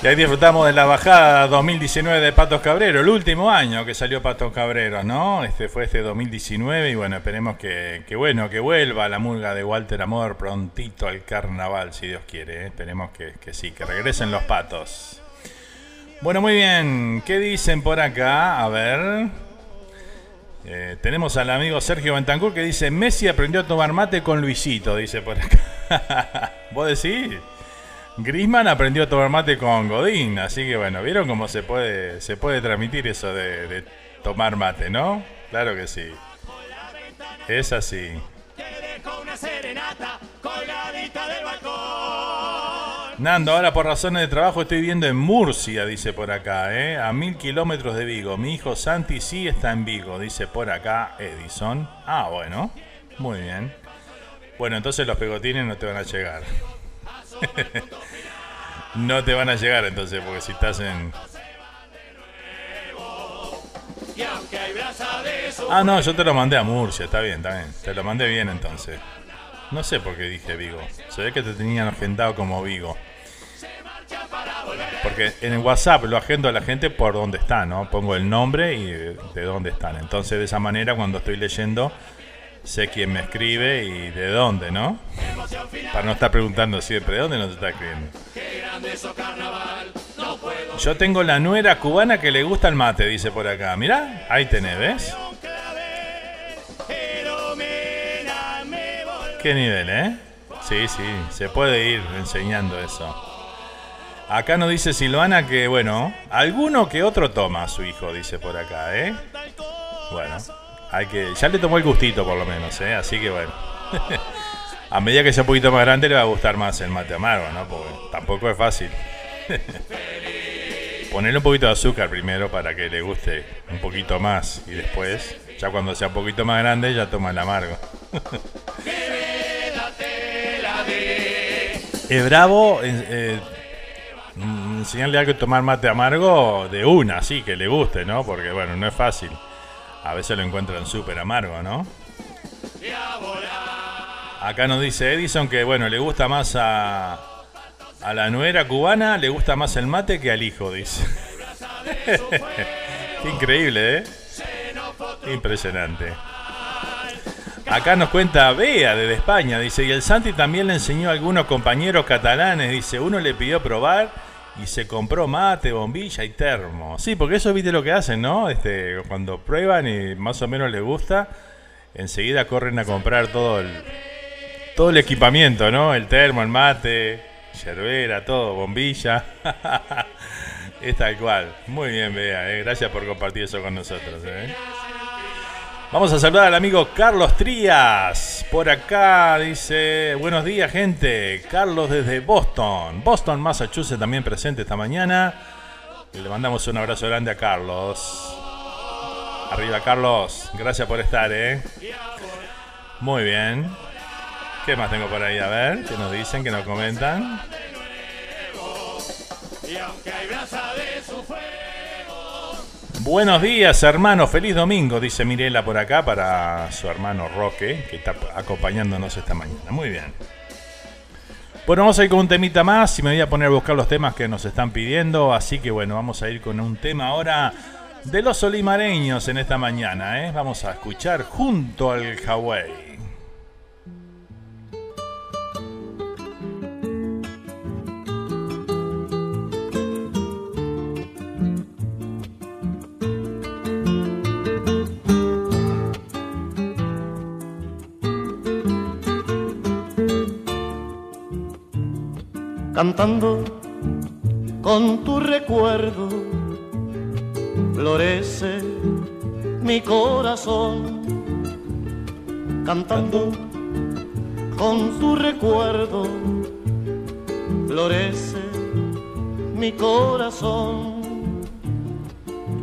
Y ahí disfrutamos de la bajada 2019 de Patos Cabrero, el último año que salió Patos Cabrero, ¿no? Este fue este 2019 y bueno, esperemos que, que bueno, que vuelva la murga de Walter Amor prontito al carnaval, si Dios quiere. ¿eh? Esperemos que, que sí, que regresen los patos. Bueno, muy bien, ¿qué dicen por acá? A ver. Eh, tenemos al amigo Sergio Bentancur que dice, Messi aprendió a tomar mate con Luisito, dice por acá. ¿Vos decís? Grisman aprendió a tomar mate con Godín, así que bueno, ¿vieron cómo se puede, se puede transmitir eso de, de tomar mate, no? Claro que sí. Es así. Te dejo una serenata colgadita del balcón. Nando, ahora por razones de trabajo estoy viviendo en Murcia, dice por acá, ¿eh? a mil kilómetros de Vigo. Mi hijo Santi sí está en Vigo, dice por acá Edison. Ah, bueno, muy bien. Bueno, entonces los pegotines no te van a llegar. no te van a llegar entonces, porque si estás en... Ah, no, yo te lo mandé a Murcia, está bien, está bien. Te lo mandé bien entonces. No sé por qué dije Vigo. Se ve que te tenían agendado como Vigo. Porque en el WhatsApp lo agendo a la gente por dónde está, ¿no? Pongo el nombre y de, de dónde están. Entonces de esa manera cuando estoy leyendo sé quién me escribe y de dónde, ¿no? Para no estar preguntando siempre, ¿de dónde nos está escribiendo? Yo tengo la nuera cubana que le gusta el mate, dice por acá. Mirá, ahí tenés, ¿ves? ¿Qué nivel, eh? Sí, sí, se puede ir enseñando eso. Acá nos dice Silvana que, bueno, alguno que otro toma a su hijo, dice por acá, ¿eh? Bueno, hay que. Ya le tomó el gustito por lo menos, ¿eh? Así que bueno. a medida que sea un poquito más grande le va a gustar más el mate amargo, ¿no? Porque tampoco es fácil. Ponerle un poquito de azúcar primero para que le guste un poquito más y después, ya cuando sea un poquito más grande, ya toma el amargo. Es bravo eh, eh, mm, enseñarle a que tomar mate amargo de una, sí, que le guste, ¿no? Porque bueno, no es fácil. A veces lo encuentran súper amargo, ¿no? Acá nos dice Edison que bueno, le gusta más a, a la nuera cubana, le gusta más el mate que al hijo, dice. Increíble, ¿eh? Impresionante. Acá nos cuenta Bea desde España, dice, y el Santi también le enseñó a algunos compañeros catalanes, dice, uno le pidió probar y se compró mate, bombilla y termo. Sí, porque eso viste lo que hacen, ¿no? Este, cuando prueban y más o menos les gusta, enseguida corren a comprar todo el, todo el equipamiento, ¿no? El termo, el mate, yerbera, todo, bombilla. es tal cual. Muy bien, Bea, ¿eh? gracias por compartir eso con nosotros. ¿eh? Vamos a saludar al amigo Carlos Trías. Por acá dice, buenos días gente. Carlos desde Boston. Boston, Massachusetts también presente esta mañana. Y le mandamos un abrazo grande a Carlos. Arriba Carlos, gracias por estar, ¿eh? Muy bien. ¿Qué más tengo por ahí? A ver, ¿qué nos dicen? ¿Qué nos comentan? Buenos días, hermano. Feliz domingo, dice Mirela por acá para su hermano Roque, que está acompañándonos esta mañana. Muy bien. Bueno, vamos a ir con un temita más y me voy a poner a buscar los temas que nos están pidiendo. Así que bueno, vamos a ir con un tema ahora de los olimareños en esta mañana. ¿eh? Vamos a escuchar junto al Hawái. Cantando con tu recuerdo, florece mi corazón, cantando con tu recuerdo, florece mi corazón.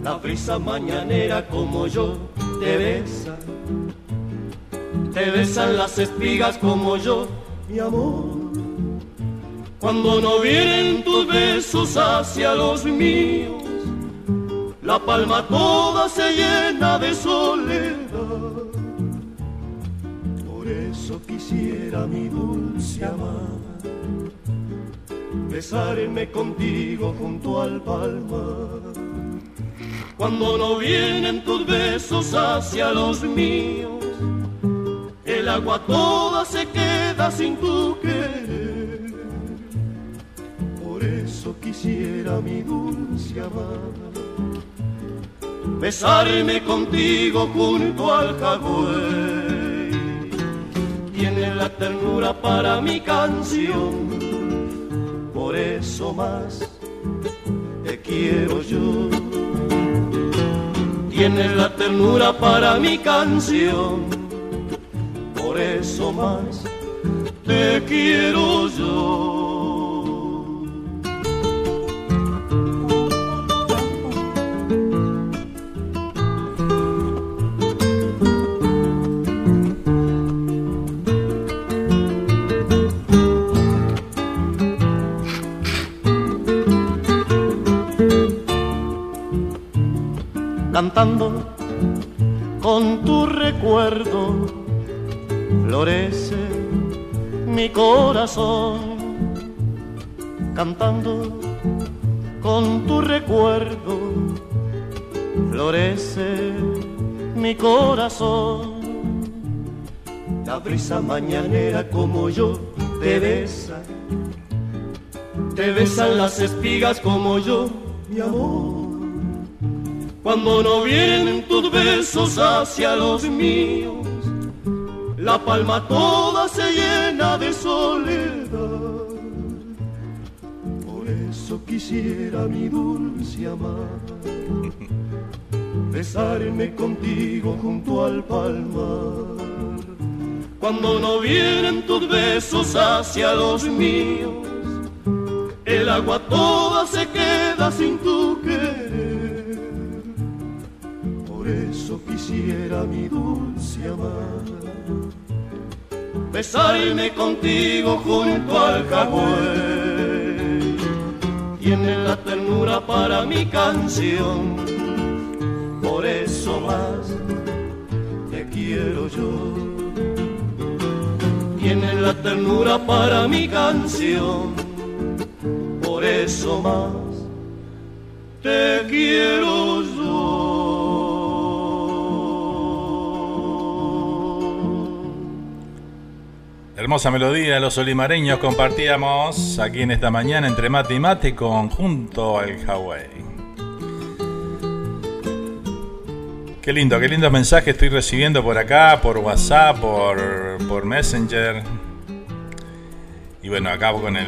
La brisa mañanera como yo te besa, te besan las espigas como yo, mi amor cuando no vienen tus besos hacia los míos, la palma toda se llena de soledad. Por eso quisiera mi dulce amada, besarme contigo junto al palmar. Cuando no vienen tus besos hacia los míos, el agua toda se queda sin tu querer quisiera mi dulce amada besarme contigo junto al jagüey. Tiene la ternura para mi canción, por eso más te quiero yo. Tiene la ternura para mi canción, por eso más te quiero yo. Brisa mañanera como yo te besa, te besan las espigas como yo, mi amor cuando no vienen tus besos hacia los míos, la palma toda se llena de soledad. Por eso quisiera mi dulce amada besarme contigo junto al palmar. Cuando no vienen tus besos hacia los míos, el agua toda se queda sin tu querer quisiera mi dulce amada besarme contigo junto al jagüey. Tiene la ternura para mi canción, por eso más te quiero yo. Tiene la ternura para mi canción, por eso más te quiero yo. Hermosa melodía los olimareños compartíamos aquí en esta mañana entre mate y mate conjunto al Hawái. Qué lindo, qué lindo mensaje estoy recibiendo por acá, por WhatsApp, por, por Messenger. Y bueno, acabo con el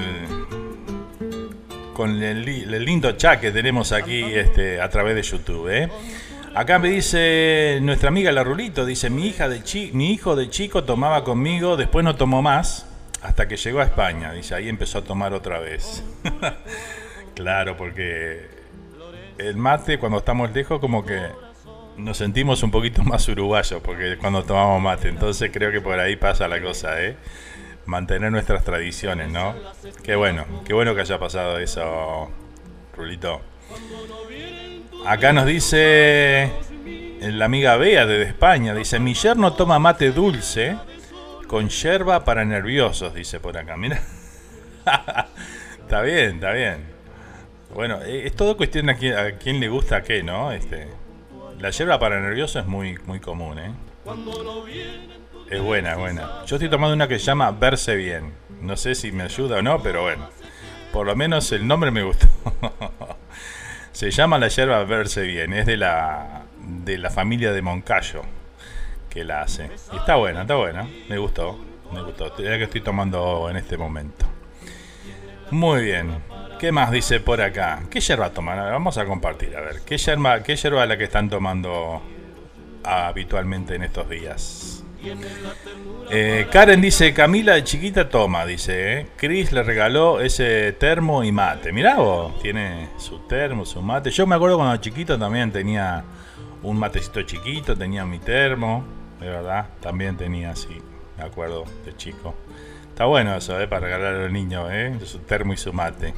con el, lindo chat que tenemos aquí este, a través de YouTube. ¿eh? Acá me dice nuestra amiga La Rulito, dice, mi, hija de mi hijo de chico tomaba conmigo, después no tomó más, hasta que llegó a España, dice, ahí empezó a tomar otra vez. claro, porque el mate cuando estamos lejos como que nos sentimos un poquito más uruguayos porque cuando tomamos mate, entonces creo que por ahí pasa la cosa, ¿eh? Mantener nuestras tradiciones, ¿no? Qué bueno, qué bueno que haya pasado eso, Rulito. Acá nos dice la amiga Bea de España, dice, mi yerno toma mate dulce con yerba para nerviosos, dice por acá, mira. está bien, está bien. Bueno, eh, es todo cuestión a quién, a quién le gusta qué, ¿no? Este, la yerba para nervioso es muy, muy común, ¿eh? Es buena, buena. Yo estoy tomando una que se llama Verse Bien. No sé si me ayuda o no, pero bueno. Por lo menos el nombre me gustó. se llama la yerba Verse Bien. Es de la, de la familia de Moncayo que la hace. Y está buena, está buena. Me gustó, me gustó. Es la que estoy tomando en este momento. Muy bien. ¿Qué más dice por acá? ¿Qué yerba toman? Vamos a compartir, a ver. ¿Qué yerba, qué yerba es la que están tomando habitualmente en estos días? Eh, Karen dice, Camila de chiquita toma, dice, eh. Chris le regaló ese termo y mate. Mirá vos, tiene su termo, su mate. Yo me acuerdo cuando chiquito también tenía un matecito chiquito, tenía mi termo, de verdad, también tenía así, me acuerdo de chico. Está bueno eso, eh, para regalar a los niños, eh, su termo y su mate.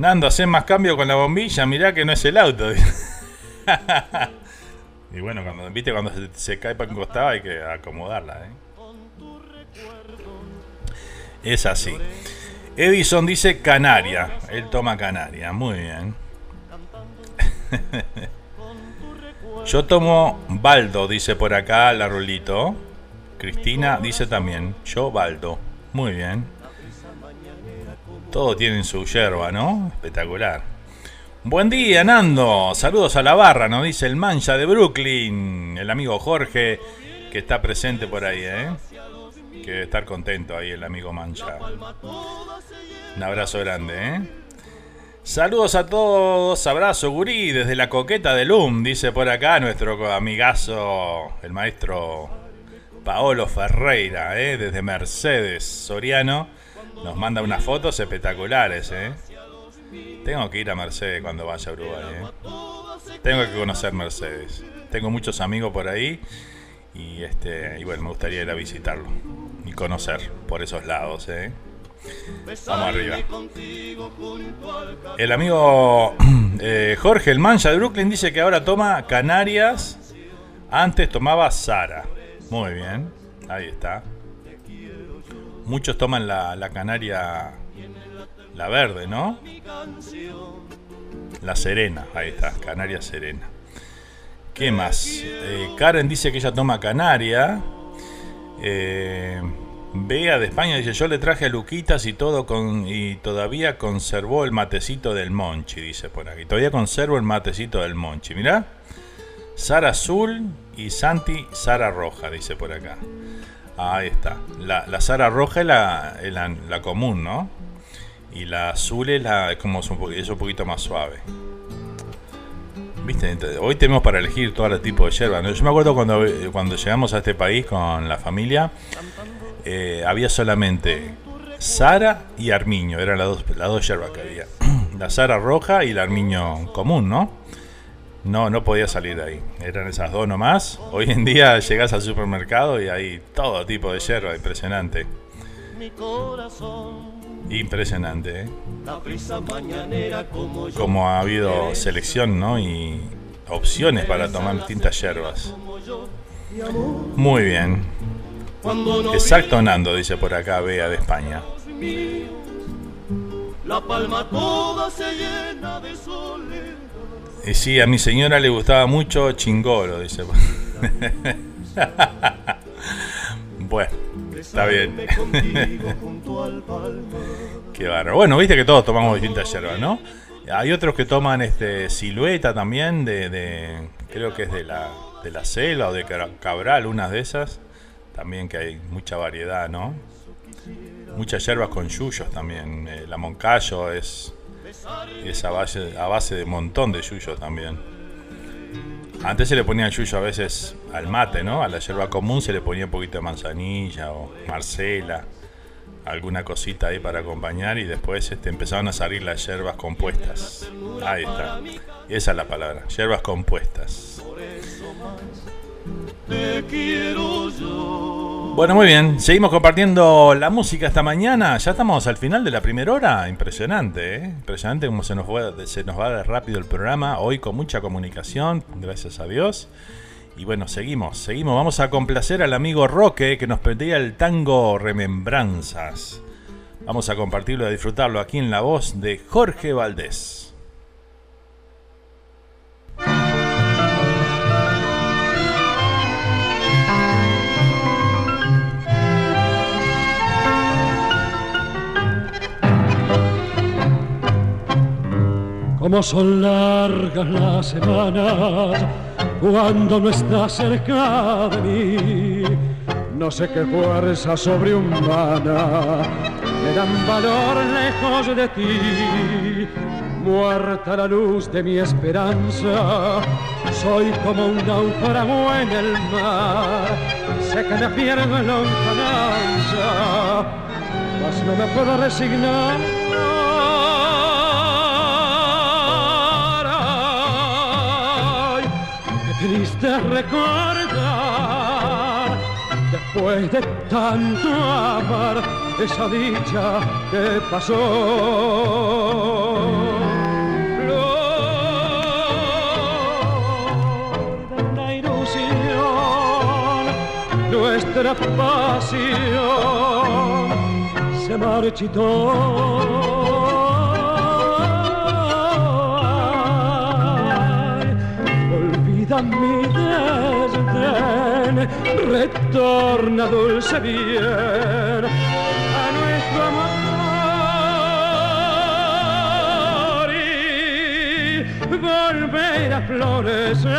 Nando, hace más cambio con la bombilla, mirá que no es el auto. y bueno, cuando viste cuando se, cae para un costado hay que acomodarla, ¿eh? Es así. Edison dice Canaria. Él toma Canaria. Muy bien. Yo tomo Baldo, dice por acá la Rolito. Cristina dice también. Yo Baldo. Muy bien. Todo tienen su yerba, ¿no? Espectacular. Buen día, Nando. Saludos a la barra, nos dice el mancha de Brooklyn. El amigo Jorge, que está presente por ahí, ¿eh? Que debe estar contento ahí el amigo mancha. Un abrazo grande, ¿eh? Saludos a todos, abrazo gurí desde la coqueta de LUM, dice por acá nuestro amigazo, el maestro Paolo Ferreira, ¿eh? desde Mercedes, Soriano nos manda unas fotos espectaculares, ¿eh? Tengo que ir a Mercedes cuando vaya a Uruguay, ¿eh? Tengo que conocer Mercedes. Tengo muchos amigos por ahí y este y bueno, me gustaría ir a visitarlo y conocer por esos lados, ¿eh? Vamos arriba. El amigo eh, Jorge, el mancha de Brooklyn, dice que ahora toma Canarias. Antes tomaba Sara. Muy bien, ahí está. Muchos toman la, canaria, la verde, ¿no? La serena, ahí está, canaria serena. ¿Qué más? Eh, Karen dice que ella toma canaria. Eh, Bea de España dice, yo le traje a Luquitas y todo con y todavía conservó el matecito del Monchi, dice por aquí. Todavía conservo el matecito del Monchi. Mirá. Sara Azul y Santi Sara Roja, dice por acá. Ahí está. La, la Sara roja es la, la, común, ¿no? Y la azul es, la, es como es un poquito más suave. ¿Viste? Hoy tenemos para elegir todo el tipo de yerba. Yo me acuerdo cuando, cuando llegamos a este país con la familia, eh, había solamente Sara y Armiño. Eran las dos, las dos yerbas que había. La Sara roja y la Armiño común, ¿no? No, no podía salir de ahí. Eran esas dos nomás. Hoy en día llegas al supermercado y hay todo tipo de hierba, impresionante. Impresionante, ¿eh? Como ha habido selección, ¿no? Y opciones para tomar distintas hierbas. Muy bien. Exacto, Nando, dice por acá Bea de España. La palma toda se llena de soles y sí, a mi señora le gustaba mucho Chingolo, dice. bueno, está bien. Qué barro. Bueno, viste que todos tomamos distintas hierbas, ¿no? Hay otros que toman este silueta también, de, creo que es de la, de la selva o de Cabral, unas de esas. También que hay mucha variedad, ¿no? Muchas hierbas con yuyos también. Eh, la Moncayo es es a base, de montón de yuyo también. Antes se le ponía yuyo a veces al mate, ¿no? A la yerba común se le ponía un poquito de manzanilla o marcela. alguna cosita ahí para acompañar y después este, empezaron a salir las hierbas compuestas. Ahí está. Esa es la palabra, hierbas compuestas. Te quiero yo. Bueno, muy bien. Seguimos compartiendo la música esta mañana. Ya estamos al final de la primera hora. Impresionante, ¿eh? Impresionante cómo se nos, va, se nos va rápido el programa. Hoy con mucha comunicación, gracias a Dios. Y bueno, seguimos, seguimos. Vamos a complacer al amigo Roque que nos pedía el tango Remembranzas. Vamos a compartirlo y a disfrutarlo aquí en la voz de Jorge Valdés. Como son largas las semanas cuando no estás cerca de mí. No sé qué fuerza sobrehumana me dan valor lejos de ti. Muerta la luz de mi esperanza, soy como un náufrago en el mar. Sé que me pierdo en lontananza, mas no me puedo resignar triste recordar después de tanto amar esa dicha que pasó. Flor de una ilusión, nuestra pasión se marchitó. Mi desdén, retorna dulce bien a nuestro amor y volver a florecer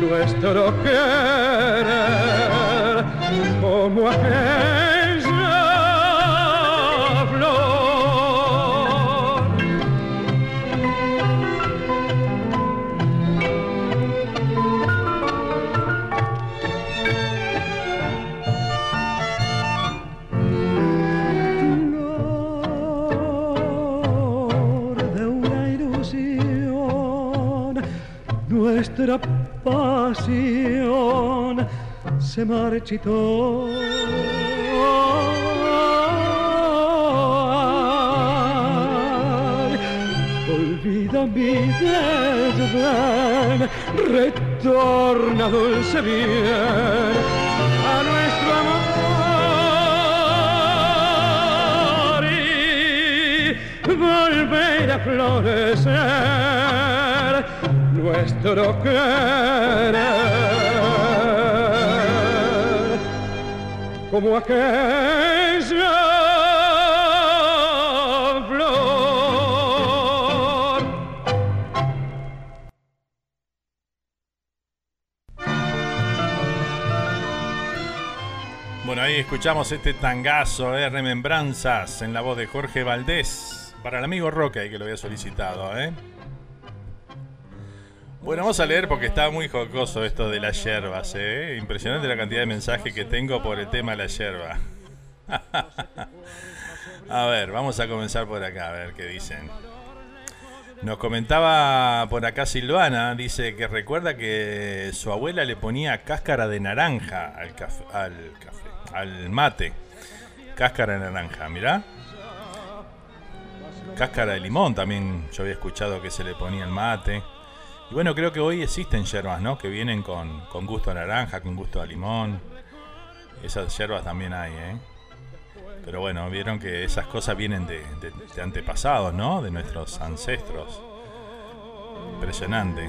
nuestro querer como aquel nuestra pasión se marchitó. olvida mi desdén, retorna dulce bien a nuestro amor y volver a florecer nuestro querer como aquella flor. Bueno, ahí escuchamos este tangazo de remembranzas en la voz de Jorge Valdés para el amigo Roque que lo había solicitado, ¿eh? Bueno, vamos a leer porque está muy jocoso esto de las yerbas, ¿eh? Impresionante la cantidad de mensajes que tengo por el tema de la yerba. a ver, vamos a comenzar por acá, a ver qué dicen. Nos comentaba por acá Silvana, dice que recuerda que su abuela le ponía cáscara de naranja al café, al, mate. Cáscara de naranja, mirá. Cáscara de limón también yo había escuchado que se le ponía al mate. Y bueno, creo que hoy existen yerbas, ¿no? Que vienen con, gusto a naranja, con gusto a limón. Esas yerbas también hay, ¿eh? Pero bueno, vieron que esas cosas vienen de, antepasados, ¿no? De nuestros ancestros. Impresionante.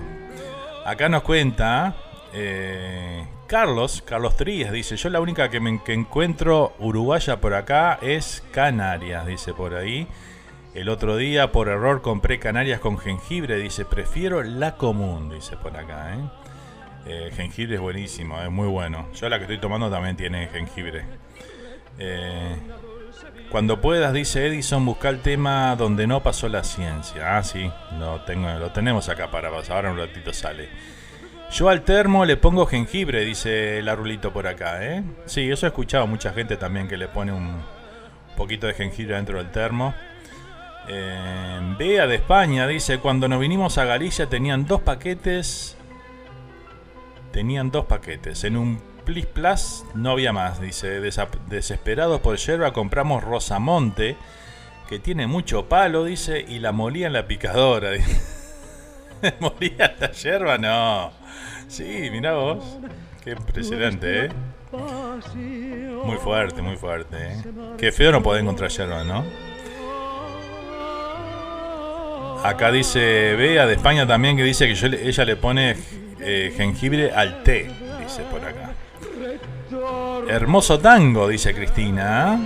Acá nos cuenta eh, Carlos, Carlos Trías, dice, yo la única que, me, que encuentro uruguaya por acá es Canarias, dice por ahí. El otro día por error compré canarias con jengibre, dice, prefiero la común, dice por acá. ¿eh? eh jengibre es buenísimo, es muy bueno. Yo la que estoy tomando también tiene jengibre. Eh, cuando puedas, dice Edison, busca el tema donde no pasó la ciencia. Ah, sí, lo, tengo, lo tenemos acá para pasar. Ahora un ratito sale. Yo al termo le pongo jengibre, dice la rulito por acá, ¿eh? Sí, eso he escuchado mucha gente también que le pone un poquito de jengibre dentro del termo. Eh, Bea de España dice, cuando nos vinimos a Galicia tenían dos paquetes. Tenían dos paquetes. En un Plis Plus no había más, dice. desesperados por yerba compramos Rosamonte, que tiene mucho palo, dice, y la molía en la picadora. ¿Molía la yerba? No. Sí, mira vos. Qué impresionante, ¿eh? Muy fuerte, muy fuerte, ¿eh? Qué feo no poder encontrar yerba, ¿no? Acá dice Bea de España también que dice que ella le pone eh, jengibre al té, dice por acá. Hermoso tango, dice Cristina.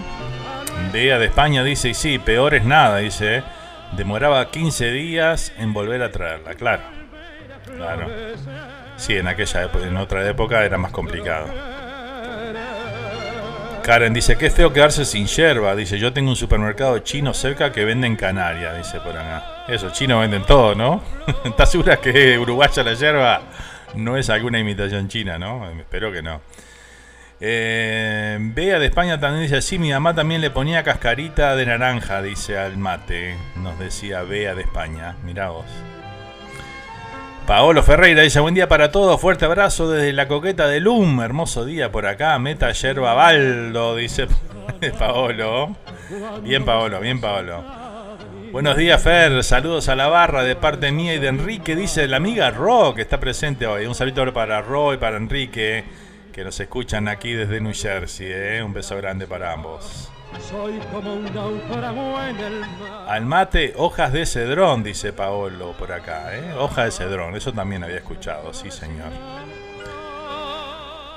Bea de España dice, y sí, peor es nada, dice. Demoraba 15 días en volver a traerla, claro. Claro. Sí, en aquella época, en otra época era más complicado. Karen dice, qué feo quedarse sin yerba. Dice, yo tengo un supermercado chino cerca que vende en Canarias, dice por acá. Eso, chinos venden todo, ¿no? ¿Estás segura que uruguaya la yerba no es alguna imitación china, no? Espero que no. Eh, Bea de España también dice así, mi mamá también le ponía cascarita de naranja, dice al mate. Nos decía Bea de España. Mirá vos. Paolo Ferreira dice, buen día para todos, fuerte abrazo desde la coqueta de Lum, hermoso día por acá, meta yerba baldo, dice Paolo. Bien Paolo, bien Paolo. Buenos días Fer, saludos a la barra de parte mía y de Enrique, dice la amiga Ro que está presente hoy. Un saludo para Ro y para Enrique, que nos escuchan aquí desde New Jersey. ¿eh? Un beso grande para ambos. Soy como un en el Al mate, hojas de cedrón, dice Paolo por acá. ¿eh? Hoja de cedrón, eso también había escuchado, sí señor.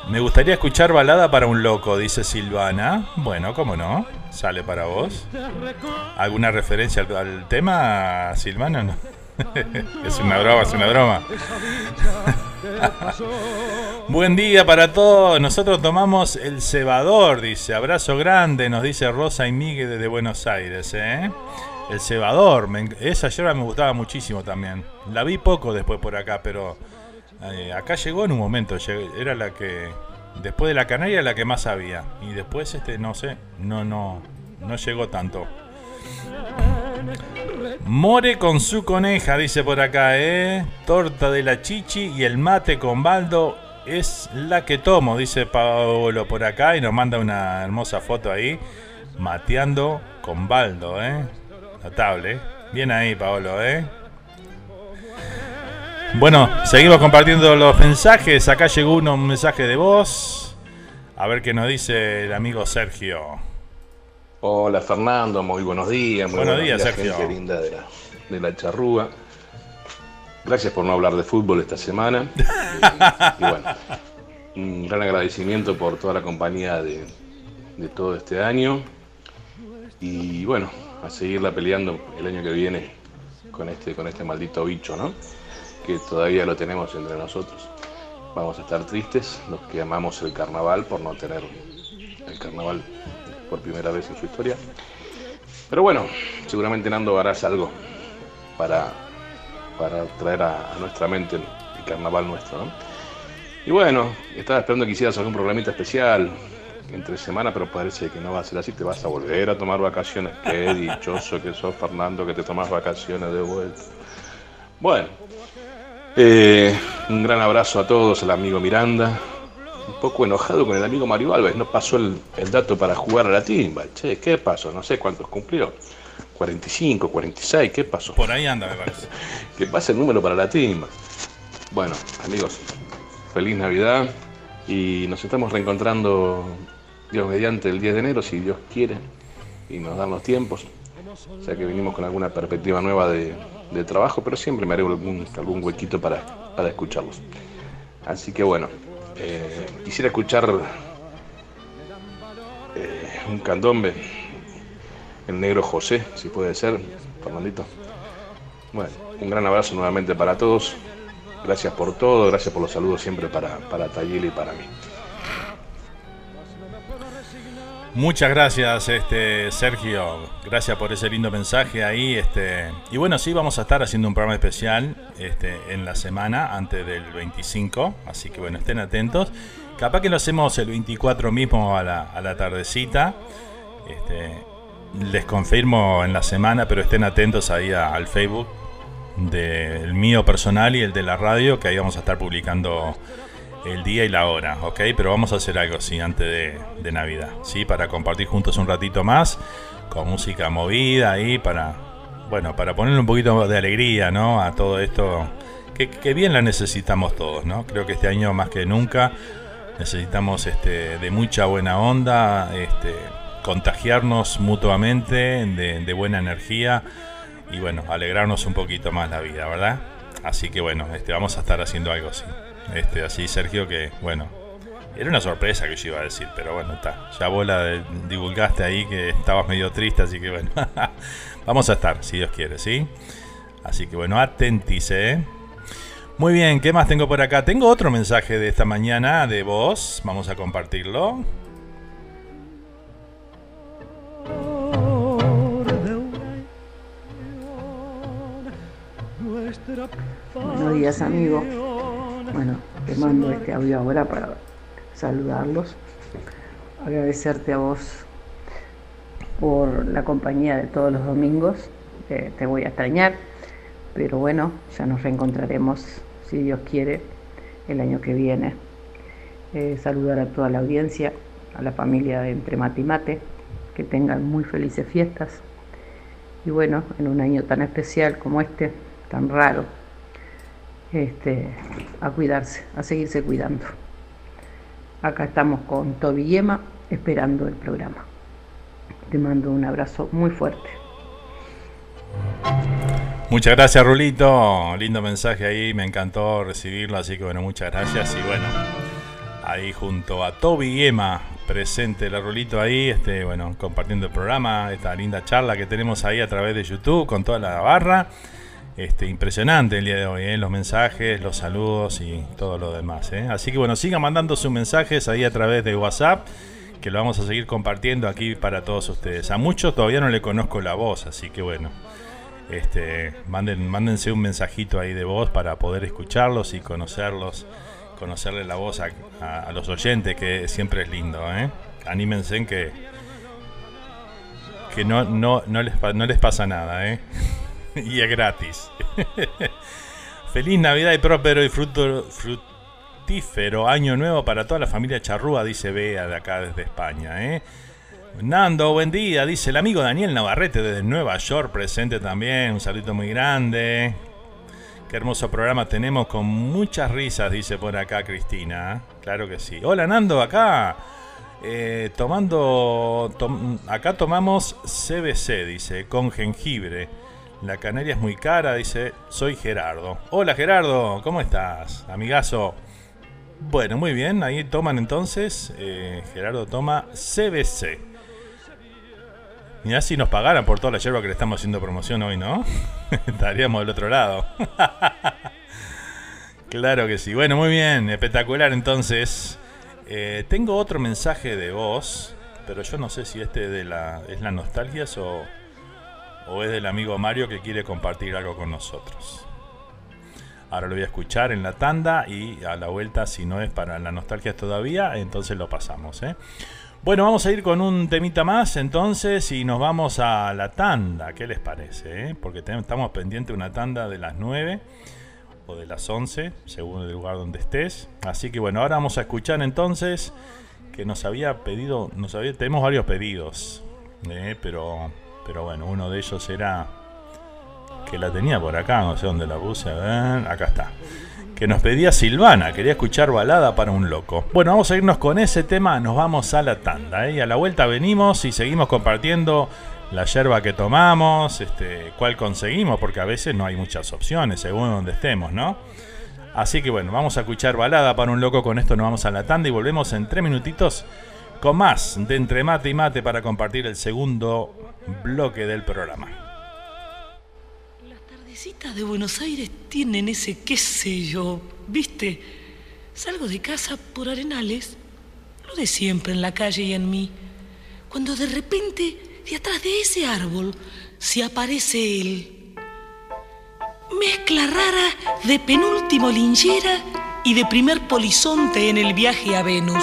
Me gustaría escuchar balada para un loco, dice Silvana. Bueno, ¿cómo no? Sale para vos. ¿Alguna referencia al, tema, Silvana? No. es una broma, es una broma. Buen día para todos. Nosotros tomamos el cebador, dice. Abrazo grande, nos dice Rosa y Miguel desde Buenos Aires. ¿eh? El cebador. esa yerba me gustaba muchísimo también. La vi poco después por acá, pero eh, acá llegó en un momento. Era la que. Después de la canaria, la que más había. Y después, este, no sé. No, no. No llegó tanto. More con su coneja, dice por acá, ¿eh? Torta de la chichi y el mate con baldo es la que tomo, dice Paolo por acá y nos manda una hermosa foto ahí, mateando con baldo, ¿eh? Notable. Bien ahí, Paolo, ¿eh? Bueno, seguimos compartiendo los mensajes. Acá llegó uno, un mensaje de voz. A ver qué nos dice el amigo Sergio. Hola Fernando, muy buenos días. Muy buenos, días, Sergio. Gente linda de la, de la charrúa. Gracias por no hablar de fútbol esta semana. y, bueno, un gran agradecimiento por toda la compañía de, todo este año. Y bueno, a seguirla peleando el año que viene con este, con este maldito bicho, ¿no? Que todavía lo tenemos entre nosotros. Vamos a estar tristes los que amamos el carnaval por no tener el carnaval por primera vez en su historia. Pero bueno, seguramente Nando harás algo para, para traer a, nuestra mente el, carnaval nuestro. Y bueno, estaba esperando que hicieras algún programita especial entre semana, pero parece que no va a ser así. Te vas a volver a tomar vacaciones. Qué dichoso que sos, Fernando, que te tomas vacaciones de vuelta. Bueno, eh, un gran abrazo a todos, al amigo Miranda, un poco enojado con el amigo Mario Alves, no pasó el, dato para jugar a la timba. Che, ¿qué pasó? No sé cuántos cumplió. 45, 46, ¿qué pasó? Por ahí anda, me parece. que pase el número para la timba. Bueno, amigos, feliz Navidad y nos estamos reencontrando, Dios mediante, el 10 de enero, si Dios quiere, y nos dan los tiempos. O sea que venimos con alguna perspectiva nueva de, trabajo, pero siempre me haré algún, algún huequito para, para escucharlos. Así que bueno, eh, quisiera escuchar eh, un candombe, el negro José, si puede ser, Fernandito. Bueno, un gran abrazo nuevamente para todos. Gracias por todo, gracias por los saludos siempre para, para y para mí. Muchas gracias, este Sergio. Gracias por ese lindo mensaje ahí. Este, y bueno, sí, vamos a estar haciendo un programa especial este, en la semana antes del 25. Así que bueno, estén atentos. Capaz que lo hacemos el 24 mismo a la, a la tardecita. Este, les confirmo en la semana, pero estén atentos ahí al Facebook del mío personal y el de la radio, que ahí vamos a estar publicando el día y la hora, ¿ok? Pero vamos a hacer algo, sí, antes de, Navidad, ¿sí? Para compartir juntos un ratito más, con música movida ahí, para, bueno, para ponerle un poquito de alegría, ¿no? A todo esto, que, bien la necesitamos todos, ¿no? Creo que este año más que nunca necesitamos este, de mucha buena onda, este, contagiarnos mutuamente de, buena energía y bueno, alegrarnos un poquito más la vida, ¿verdad? Así que bueno, este, vamos a estar haciendo algo así. Este, así, Sergio, que bueno, era una sorpresa que yo iba a decir, pero bueno, está. Ya vos la divulgaste ahí que estabas medio triste, así que bueno, vamos a estar, si Dios quiere, ¿sí? Así que bueno, atentice, ¿eh? Muy bien, ¿qué más tengo por acá? Tengo otro mensaje de esta mañana de voz, vamos a compartirlo. Buenos días, amigo. Bueno, te mando este audio ahora para saludarlos. Agradecerte a vos por la compañía de todos los domingos. te voy a extrañar, pero bueno, ya nos reencontraremos, si Dios quiere, el año que viene. Eh, saludar a toda la audiencia, a la familia de Entre Mate y Mate, que tengan muy felices fiestas. Y bueno, en un año tan especial como este, tan raro, este, a cuidarse, a seguirse cuidando. Acá estamos con Toby Yema esperando el programa. Te mando un abrazo muy fuerte. Muchas gracias, Rulito. Lindo mensaje ahí, me encantó recibirlo, así que bueno, muchas gracias. Y bueno, ahí junto a Toby y Emma, presente el Rulito ahí, este, bueno, compartiendo el programa, esta linda charla que tenemos ahí a través de YouTube con toda la barra. Este, impresionante el día de hoy, ¿eh? los mensajes, los saludos y todo lo demás. ¿eh? Así que bueno, sigan mandando sus mensajes ahí a través de WhatsApp, que lo vamos a seguir compartiendo aquí para todos ustedes. A muchos todavía no le conozco la voz, así que bueno, este, manden, mándense un mensajito ahí de voz para poder escucharlos y conocerlos, conocerle la voz a, los oyentes, que siempre es lindo. ¿eh? Anímense en que, que no, no, no, les, no les pasa nada. ¿eh? y es gratis. Feliz Navidad y próspero y frutífero año nuevo para toda la familia Charrúa, dice Bea de acá desde España. ¿eh? Nando, buen día, dice el amigo Daniel Navarrete desde Nueva York, presente también, un saludo muy grande. Qué hermoso programa tenemos con muchas risas, dice por acá Cristina. Claro que sí. Hola Nando, acá. Eh, tomando. acá tomamos CBC, dice, con jengibre. La canaria es muy cara, dice, soy Gerardo. Hola Gerardo, ¿cómo estás? Amigazo. Bueno, muy bien, ahí toman entonces. Eh, Gerardo toma CBC. Mirá si nos pagaran por toda la hierba que le estamos haciendo promoción hoy, ¿no? Estaríamos del otro lado. claro que sí. Bueno, muy bien, espectacular entonces. Eh, tengo otro mensaje de voz, pero yo no sé si este de la, es la nostalgia o o es del amigo Mario que quiere compartir algo con nosotros. Ahora lo voy a escuchar en la tanda y a la vuelta, si no es para la nostalgia todavía, entonces lo pasamos. ¿eh? Bueno, vamos a ir con un temita más entonces y nos vamos a la tanda. ¿Qué les parece? Eh? Porque estamos pendientes de una tanda de las 9 o de las 11, según el lugar donde estés. Así que bueno, ahora vamos a escuchar entonces que nos había pedido, nos había, tenemos varios pedidos, ¿eh? pero pero bueno, uno de ellos era. Que la tenía por acá, no sé dónde la puse. A ver, acá está. Que nos pedía Silvana, quería escuchar balada para un loco. Bueno, vamos a irnos con ese tema, nos vamos a la tanda. ¿eh? Y a la vuelta venimos y seguimos compartiendo la yerba que tomamos, este, cuál conseguimos, porque a veces no hay muchas opciones según donde estemos, ¿no? Así que bueno, vamos a escuchar balada para un loco, con esto nos vamos a la tanda y volvemos en tres minutitos con más de Entre Mate y Mate para compartir el segundo bloque del programa. Las tardecitas de Buenos Aires tienen ese qué sé yo, ¿viste? Salgo de casa por arenales, lo de siempre en la calle y en mí. cuando de repente, de atrás de ese árbol, se aparece él. Mezcla rara de penúltimo linchera y de primer polizonte en el viaje a Venus.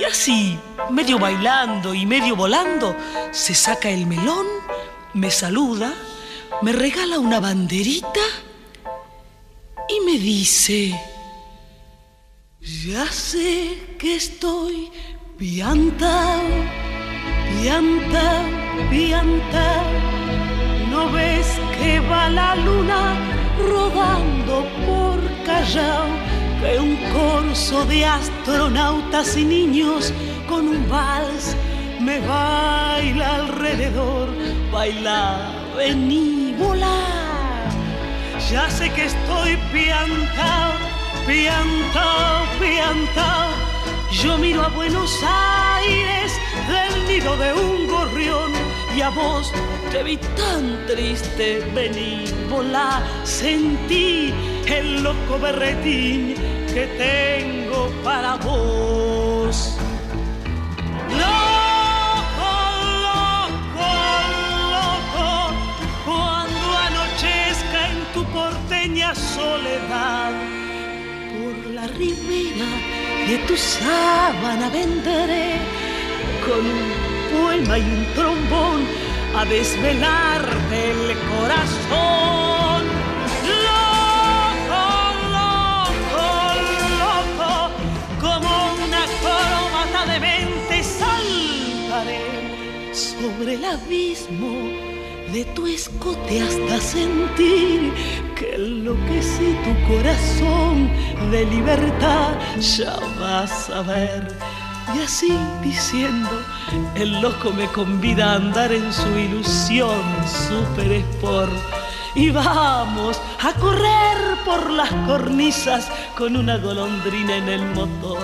Y así, medio bailando y medio volando, se saca el melón, me saluda, me regala una banderita y me dice, ya sé que estoy piantao, piantao, piantao, no ves que va la luna rodando por Callao, que un corso de astronautas y niños con un vals. Me baila alrededor, baila, vení, volar ya sé que estoy piantao, piantao, piantao. Yo miro a Buenos Aires del nido de un gorrión y a vos te vi tan triste. Vení, volá, sentí el loco berretín que tengo para vos. soledad. Por la ribera de tu sábana vendré con poema y un trombón a desvelarte el corazón. Loco, loco, loco, como una corbata de mente saltaré sobre el abismo de tu escote hasta sentir que enloquecí tu corazón de libertad, ya vas a ver. Y así diciendo, el loco me convida a andar en su ilusión super sport. Y vamos a correr por las cornisas con una golondrina en el motor.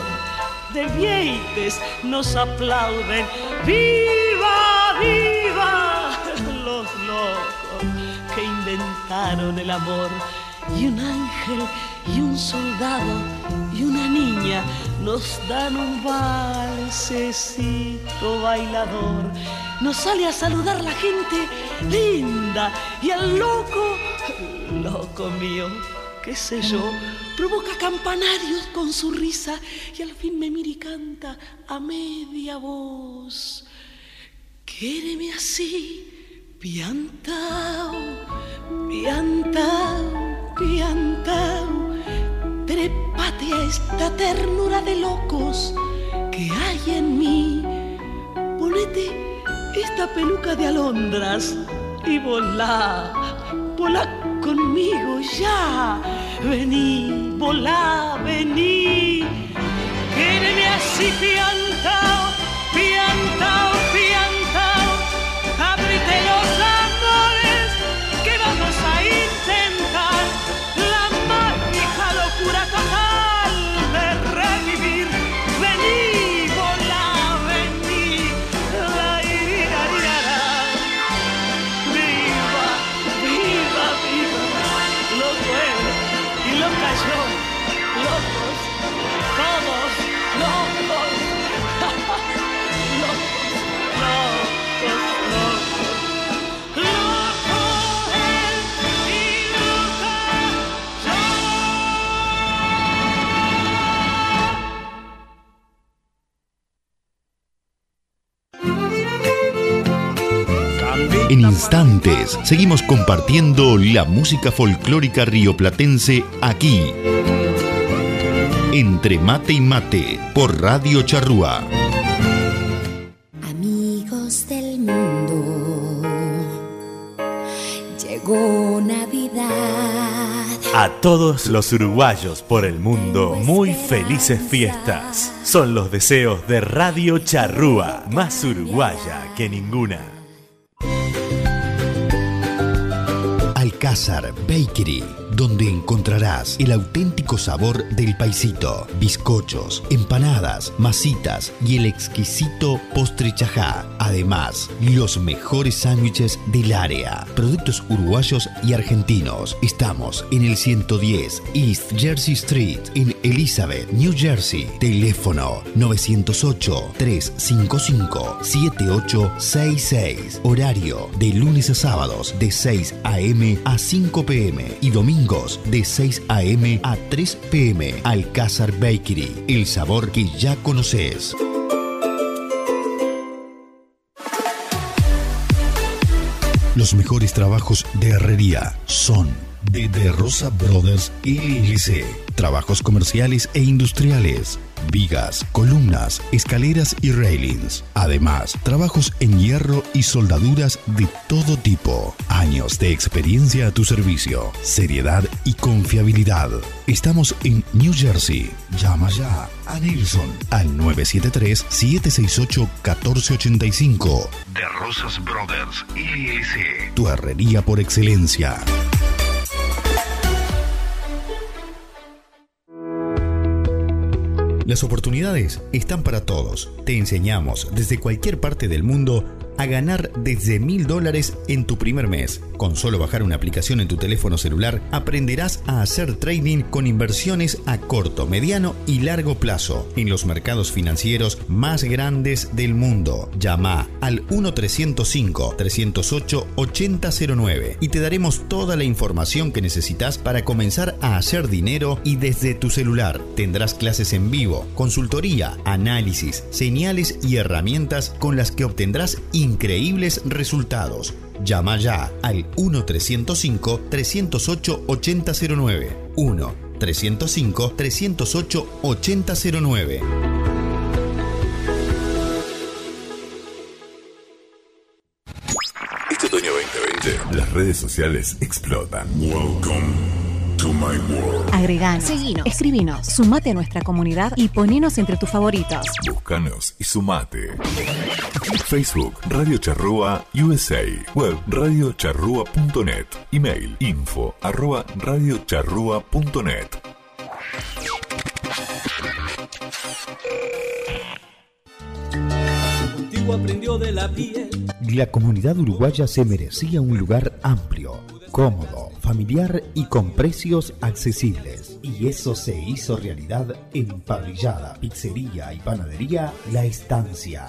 De vieites nos aplauden, ¡viva, viva! que inventaron el amor. Y un ángel y un soldado y una niña nos dan un balsecito bailador. Nos sale a saludar la gente linda y el loco, loco mío, qué sé yo, provoca campanarios con su risa y al fin me mira y canta a media voz. Quéreme así Piantao, piantao, piantao, trépate a esta ternura de locos que hay en mí. Ponete esta peluca de alondras y volá, volá conmigo ya. Vení, volá, vení. Quéreme así piantao, piantao, seguimos compartiendo la música folclórica rioplatense aquí. Entre mate y mate por Radio Charrúa. Amigos del mundo, llegó Navidad. A todos los uruguayos por el mundo, muy felices fiestas. Son los deseos de Radio Charrúa, más uruguaya que ninguna. Alcázar Bakery, donde encontrarás el auténtico sabor del paisito, bizcochos, empanadas, masitas y el exquisito postre chajá. Además, los mejores sándwiches del área, productos uruguayos y argentinos. Estamos en el 110 East Jersey Street, en Elizabeth, New Jersey. Teléfono 908 355 7866. Horario de lunes a sábados de 6 a.m. a 5 p.m. y de 6 a.m. a 3 p.m. Alcázar Bakery, el sabor que ya conoces. Los mejores trabajos de herrería son de De Rosa Brothers LLC. Trabajos comerciales e industriales. Vigas, columnas, escaleras y railings. Además, trabajos en hierro y soldaduras de todo tipo. Años de experiencia a tu servicio. Seriedad y confiabilidad. Estamos en New Jersey. Llama ya a Nelson al 973-768-1485. De Rosas Brothers LLC. Tu herrería por excelencia. Las oportunidades están para todos. Te enseñamos desde cualquier parte del mundo a ganar desde mil dólares en tu primer mes. Con solo bajar una aplicación en tu teléfono celular, aprenderás a hacer trading con inversiones a corto, mediano y largo plazo en los mercados financieros más grandes del mundo. Llama al 1-305-308-8009 y te daremos toda la información que necesitas para comenzar a hacer dinero y desde tu celular. Tendrás clases en vivo, consultoría, análisis, señales y herramientas con las que obtendrás increíbles resultados. Llama ya al 1-305-308-8009. 1-305-308-8009. Este otoño 2020, las redes sociales explotan. Welcome. Agreganos, seguinos, escribinos, sumate a nuestra comunidad y ponenos entre tus favoritos. Búscanos y sumate. Facebook Radio Charrúa USA. Web radiocharrúa.net. Email info arroba radiocharrúa.net. Aprendió de la piel. La comunidad uruguaya se merecía un lugar amplio, cómodo, familiar y con precios accesibles. Y eso se hizo realidad en Parrillada, Pizzería y Panadería La Estancia.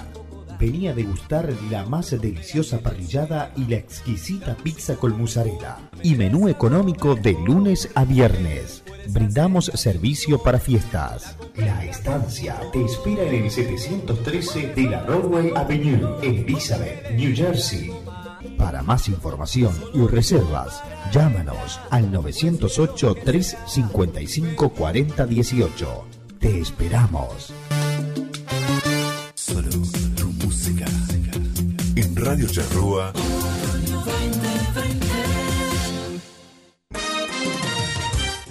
Venía a degustar la más deliciosa parrillada y la exquisita pizza con mozzarella. Y menú económico de lunes a viernes. Brindamos servicio para fiestas. La Estancia te espera en el 713 de la Broadway Avenue, en Elizabeth, New Jersey. Para más información y reservas, llámanos al 908-355-4018. Te esperamos. Solo tu música. En Radio Charrúa.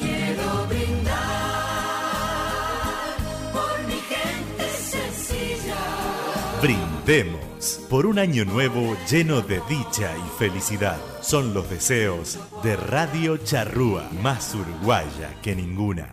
Quiero brindar por mi gente sencilla. Brindemos por un año nuevo lleno de dicha y felicidad. Son los deseos de Radio Charrúa, más uruguaya que ninguna.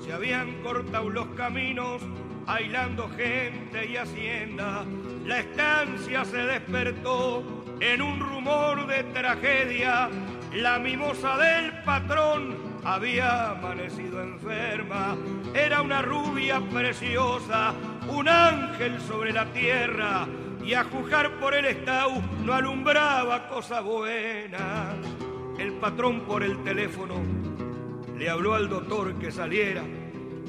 Se habían cortado los caminos, aislando gente y hacienda. La estancia se despertó en un rumor de tragedia. La mimosa del patrón había amanecido enferma. Era una rubia preciosa, un ángel sobre la tierra y a juzgar por el estau no alumbraba cosa buena. El patrón por el teléfono le habló al doctor que saliera,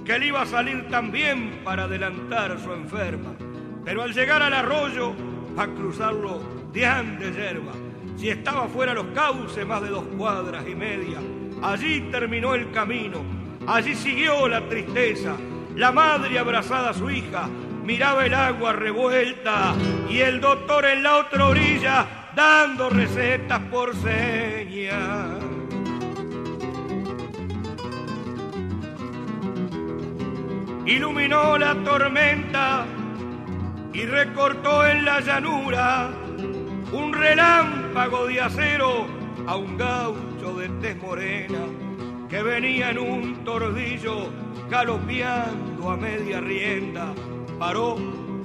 que él iba a salir también para adelantar a su enferma. Pero al llegar al arroyo, a cruzarlo de de yerba, si estaba fuera los cauces más de dos cuadras y media, allí terminó el camino, allí siguió la tristeza, la madre abrazada a su hija, miraba el agua revuelta y el doctor en la otra orilla dando recetas por señas. Iluminó la tormenta y recortó en la llanura un relámpago de acero a un gaucho de tez morena que venía en un tordillo galopeando a media rienda paró,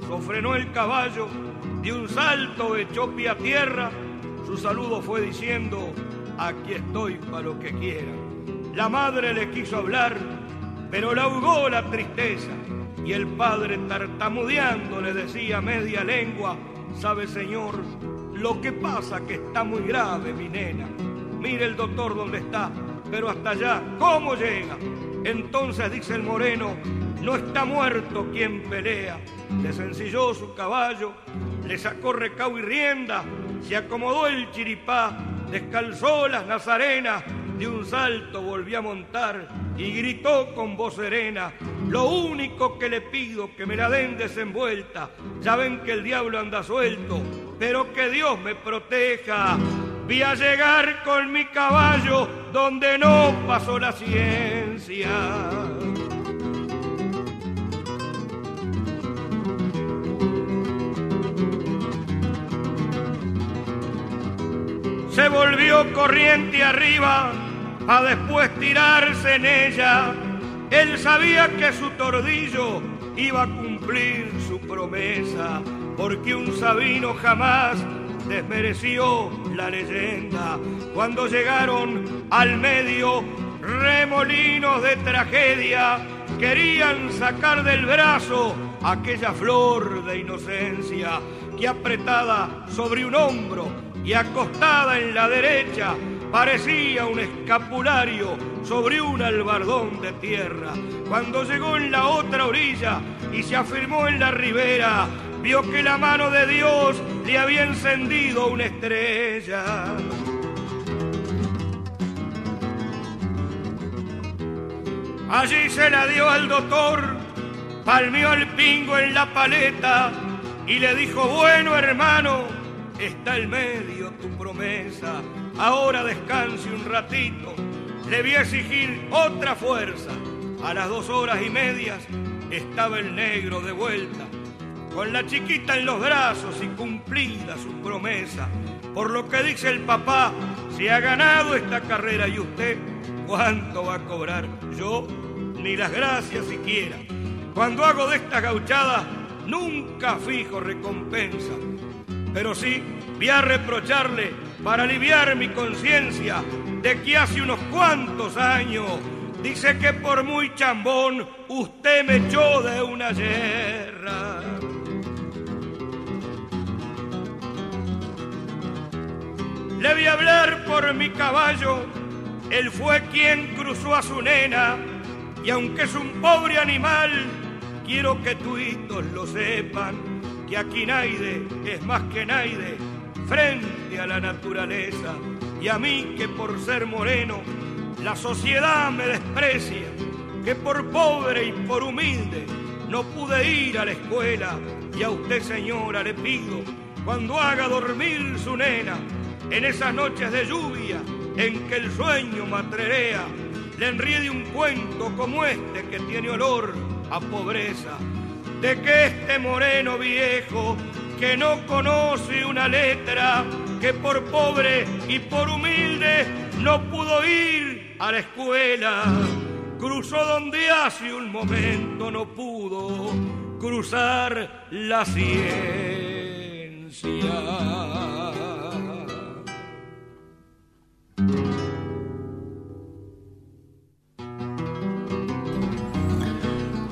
sofrenó el caballo, de un salto echó pie a tierra, su saludo fue diciendo, aquí estoy para lo que quieran. La madre le quiso hablar, pero la ahogó la tristeza, y el padre tartamudeando le decía media lengua, sabe señor, lo que pasa que está muy grave mi nena. Mire el doctor dónde está, pero hasta allá, ¿cómo llega? Entonces dice el moreno, no está muerto quien pelea. Le sencilló su caballo, le sacó recao y rienda, se acomodó el chiripá, descalzó las nazarenas, de un salto volvió a montar y gritó con voz serena, lo único que le pido que me la den desenvuelta, ya ven que el diablo anda suelto, pero que Dios me proteja. Vi a llegar con mi caballo donde no pasó la ciencia. Se volvió corriente arriba a después tirarse en ella. Él sabía que su tordillo iba a cumplir su promesa, porque un sabino jamás desmereció la leyenda. Cuando llegaron al medio remolinos de tragedia, querían sacar del brazo aquella flor de inocencia que apretada sobre un hombro y acostada en la derecha parecía un escapulario sobre un albardón de tierra. Cuando llegó en la otra orilla y se afirmó en la ribera, vio que la mano de Dios le había encendido una estrella. Allí se la dio al doctor, palmeó al pingo en la paleta y le dijo, bueno hermano, está el medio tu promesa. Ahora descanse un ratito, le voy a exigir otra fuerza. A las dos horas y medias estaba el negro de vuelta, con la chiquita en los brazos y cumplida su promesa. Por lo que dice el papá, se ha ganado esta carrera y usted, ¿cuánto va a cobrar? Yo, ni las gracias siquiera. Cuando hago de esta gauchada, nunca fijo recompensa pero sí voy a reprocharle para aliviar mi conciencia de que hace unos cuantos años dice que por muy chambón usted me echó de una guerra. Le a hablar por mi caballo, él fue quien cruzó a su nena y aunque es un pobre animal, quiero que tuitos lo sepan que aquí Naide es más que Naide frente a la naturaleza. Y a mí que por ser moreno la sociedad me desprecia, que por pobre y por humilde no pude ir a la escuela. Y a usted señora le pido cuando haga dormir su nena en esas noches de lluvia en que el sueño matrerea le enriede un cuento como este que tiene olor a pobreza de que este moreno viejo que no conoce una letra que por pobre y por humilde no pudo ir a la escuela. Cruzó donde hace un momento no pudo cruzar la ciencia.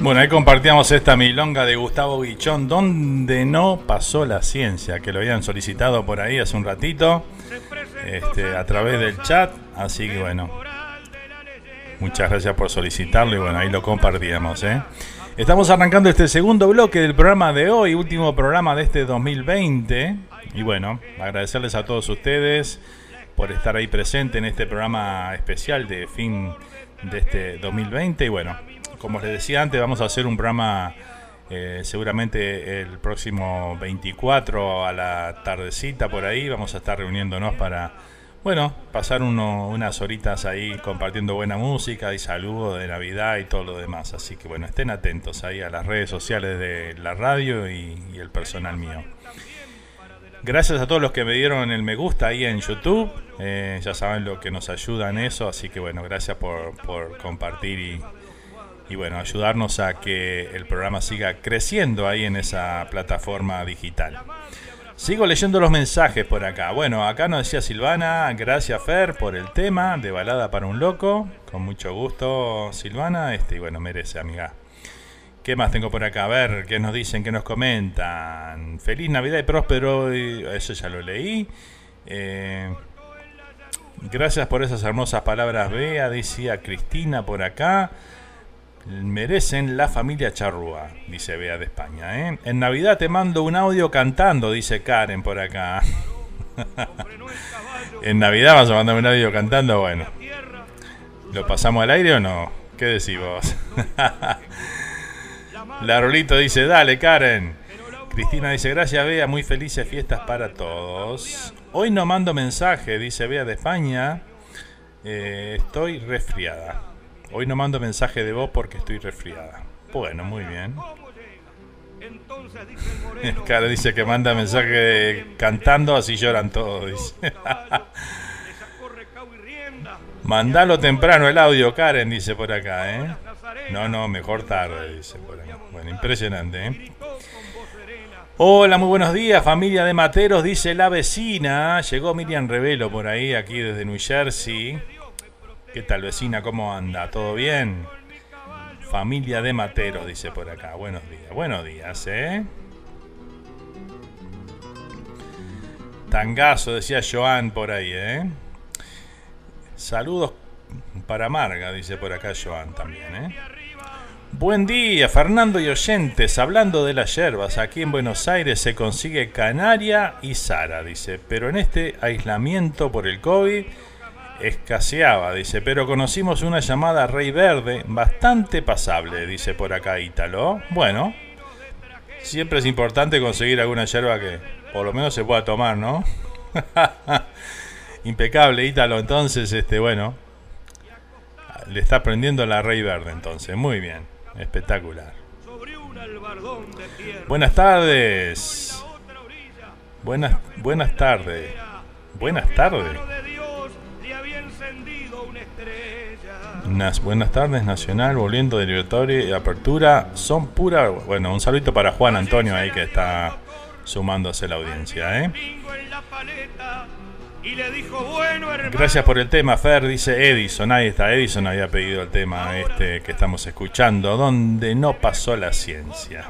Bueno, ahí compartíamos esta milonga de Gustavo Guichón, donde no pasó la ciencia, que lo habían solicitado por ahí hace un ratito, este, a través del chat. Así que bueno, muchas gracias por solicitarlo y bueno, ahí lo compartíamos. ¿eh? Estamos arrancando este segundo bloque del programa de hoy, último programa de este 2020. Y bueno, agradecerles a todos ustedes por estar ahí presente en este programa especial de fin de este 2020. Y bueno, como les decía antes, vamos a hacer un programa eh, seguramente el próximo 24 a la tardecita por ahí. Vamos a estar reuniéndonos para, bueno, pasar unas horitas ahí compartiendo buena música y saludos de Navidad y todo lo demás. Así que bueno, estén atentos ahí a las redes sociales de la radio y, el personal mío. Gracias a todos los que me dieron el me gusta ahí en YouTube. Eh, ya saben lo que nos ayuda en eso. Así que bueno, gracias por, por compartir y, y bueno, ayudarnos a que el programa siga creciendo ahí en esa plataforma digital. Sigo leyendo los mensajes por acá. Bueno, acá nos decía Silvana, gracias Fer por el tema de balada para un loco. Con mucho gusto, Silvana. Este, y bueno, merece, amiga. ¿Qué más tengo por acá? A ver, ¿qué nos dicen? ¿Qué nos comentan? Feliz Navidad y próspero. Eso ya lo leí. Eh, gracias por esas hermosas palabras, Bea. Decía Cristina por acá merecen la familia Charrúa, dice Bea de España. ¿eh? En Navidad te mando un audio cantando, dice Karen por acá. en Navidad vas a mandar un audio cantando, bueno. ¿Lo pasamos al aire o no? ¿Qué decís vos? la Rolito dice, dale Karen. Cristina dice, gracias Bea, muy felices fiestas para todos. Hoy no mando mensaje, dice Bea de España. Eh, estoy resfriada. Hoy no mando mensaje de voz porque estoy resfriada. Bueno, muy bien. Cara dice que manda mensaje cantando, así lloran todos. Mandalo temprano el audio, Karen, dice por acá, ¿eh? No, no, mejor tarde, dice por acá. Bueno, impresionante, ¿eh? Hola, muy buenos días, familia de Materos, dice la vecina. Llegó Miriam Revelo por ahí, aquí desde New Jersey. ¿Qué tal vecina? ¿Cómo anda? ¿Todo bien? Familia de Materos, dice por acá. Buenos días. Buenos días, ¿eh? Tangazo, decía Joan por ahí, ¿eh? Saludos para Marga, dice por acá Joan también, ¿eh? Buen día, Fernando y oyentes. Hablando de las yerbas, aquí en Buenos Aires se consigue canaria y sara, dice. Pero en este aislamiento por el COVID escaseaba, dice, pero conocimos una llamada Rey Verde, bastante pasable, dice por acá Ítalo. Bueno, siempre es importante conseguir alguna yerba que por lo menos se pueda tomar, ¿no? Impecable, Ítalo. Entonces, este, bueno, le está aprendiendo la Rey Verde, entonces. Muy bien, espectacular. Buenas tardes. Buenas, buenas tardes. Buenas tardes. Unas buenas tardes, Nacional, volviendo de Libertadores y Apertura. Son pura. Bueno, un saludito para Juan Antonio ahí que está sumándose la audiencia, ¿eh? Gracias por el tema, Fer, dice Edison. Ahí está, Edison había pedido el tema este que estamos escuchando, donde no pasó la ciencia.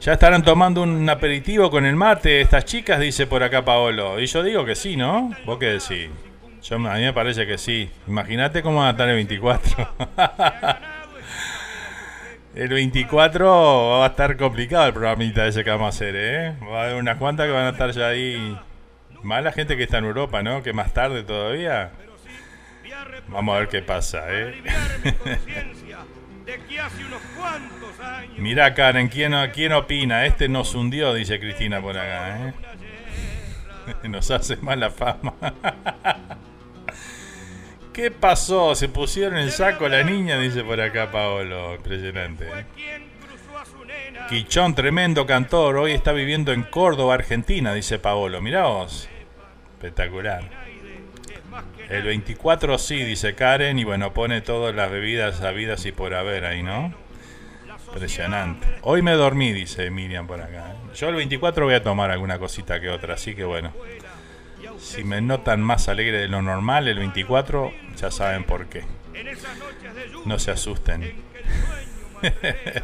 Ya estarán tomando un aperitivo con el mate estas chicas, dice por acá Paolo. Y yo digo que sí, ¿no? ¿Vos qué decís? Yo, a mí me parece que sí. Imagínate cómo va a estar el 24. el 24 va a estar complicado el programita ese que vamos a hacer, ¿eh? Va a haber unas cuantas que van a estar ya ahí. Más la gente que está en Europa, ¿no? Que más tarde todavía. Vamos a ver qué pasa, ¿eh? Mira, Karen, ¿quién, ¿quién opina? Este nos hundió, dice Cristina por acá, ¿eh? Nos hace mala fama. ¿Qué pasó? Se pusieron el saco la niña, dice por acá Paolo. Impresionante. ¿eh? Quichón, tremendo cantor. Hoy está viviendo en Córdoba, Argentina, dice Paolo. Mirá vos. Espectacular. El 24 sí, dice Karen, y bueno, pone todas las bebidas habidas y por haber ahí, ¿no? Impresionante. Hoy me dormí, dice Miriam por acá. ¿eh? Yo el 24 voy a tomar alguna cosita que otra, así que bueno. Si me notan más alegre de lo normal, el 24 ya saben por qué. No se asusten.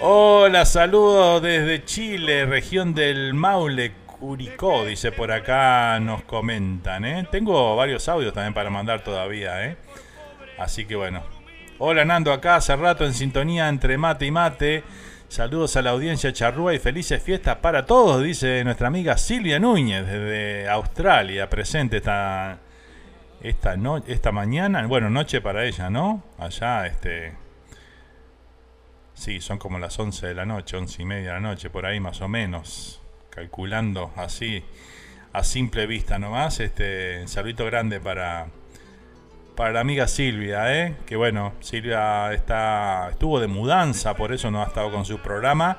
Hola, saludos desde Chile, región del Maule, Curicó, dice por acá, nos comentan, ¿eh? Tengo varios audios también para mandar todavía, ¿eh? Así que bueno. Hola Nando, acá hace rato en sintonía entre mate y mate. Saludos a la audiencia charrúa y felices fiestas para todos, dice nuestra amiga Silvia Núñez desde Australia, presente esta, esta, esta mañana, bueno, noche para ella, ¿no? Allá, este... Sí, son como las 11 de la noche, 11 y media de la noche, por ahí más o menos calculando así a simple vista nomás. Este saludito grande para para la amiga Silvia, ¿eh? que bueno, Silvia está estuvo de mudanza, por eso no ha estado con su programa,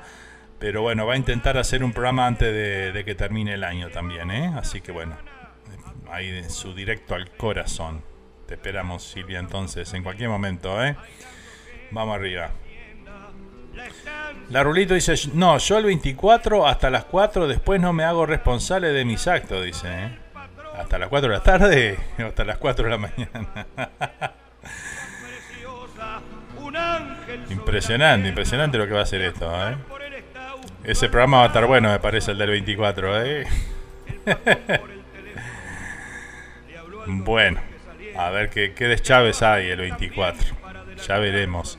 pero bueno, va a intentar hacer un programa antes de, que termine el año también, ¿eh? así que bueno, ahí su directo al corazón. Te esperamos Silvia entonces en cualquier momento, ¿eh? Vamos arriba. La Rulito dice, no, yo el 24 hasta las 4, después no me hago responsable de mis actos, dice. ¿eh? Hasta las 4 de la tarde o hasta las 4 de la mañana. impresionante, impresionante lo que va a hacer esto. ¿eh? Ese programa va a estar bueno, me parece, el del 24. ¿eh? bueno, a ver qué, qué deschaves hay el 24. Ya veremos.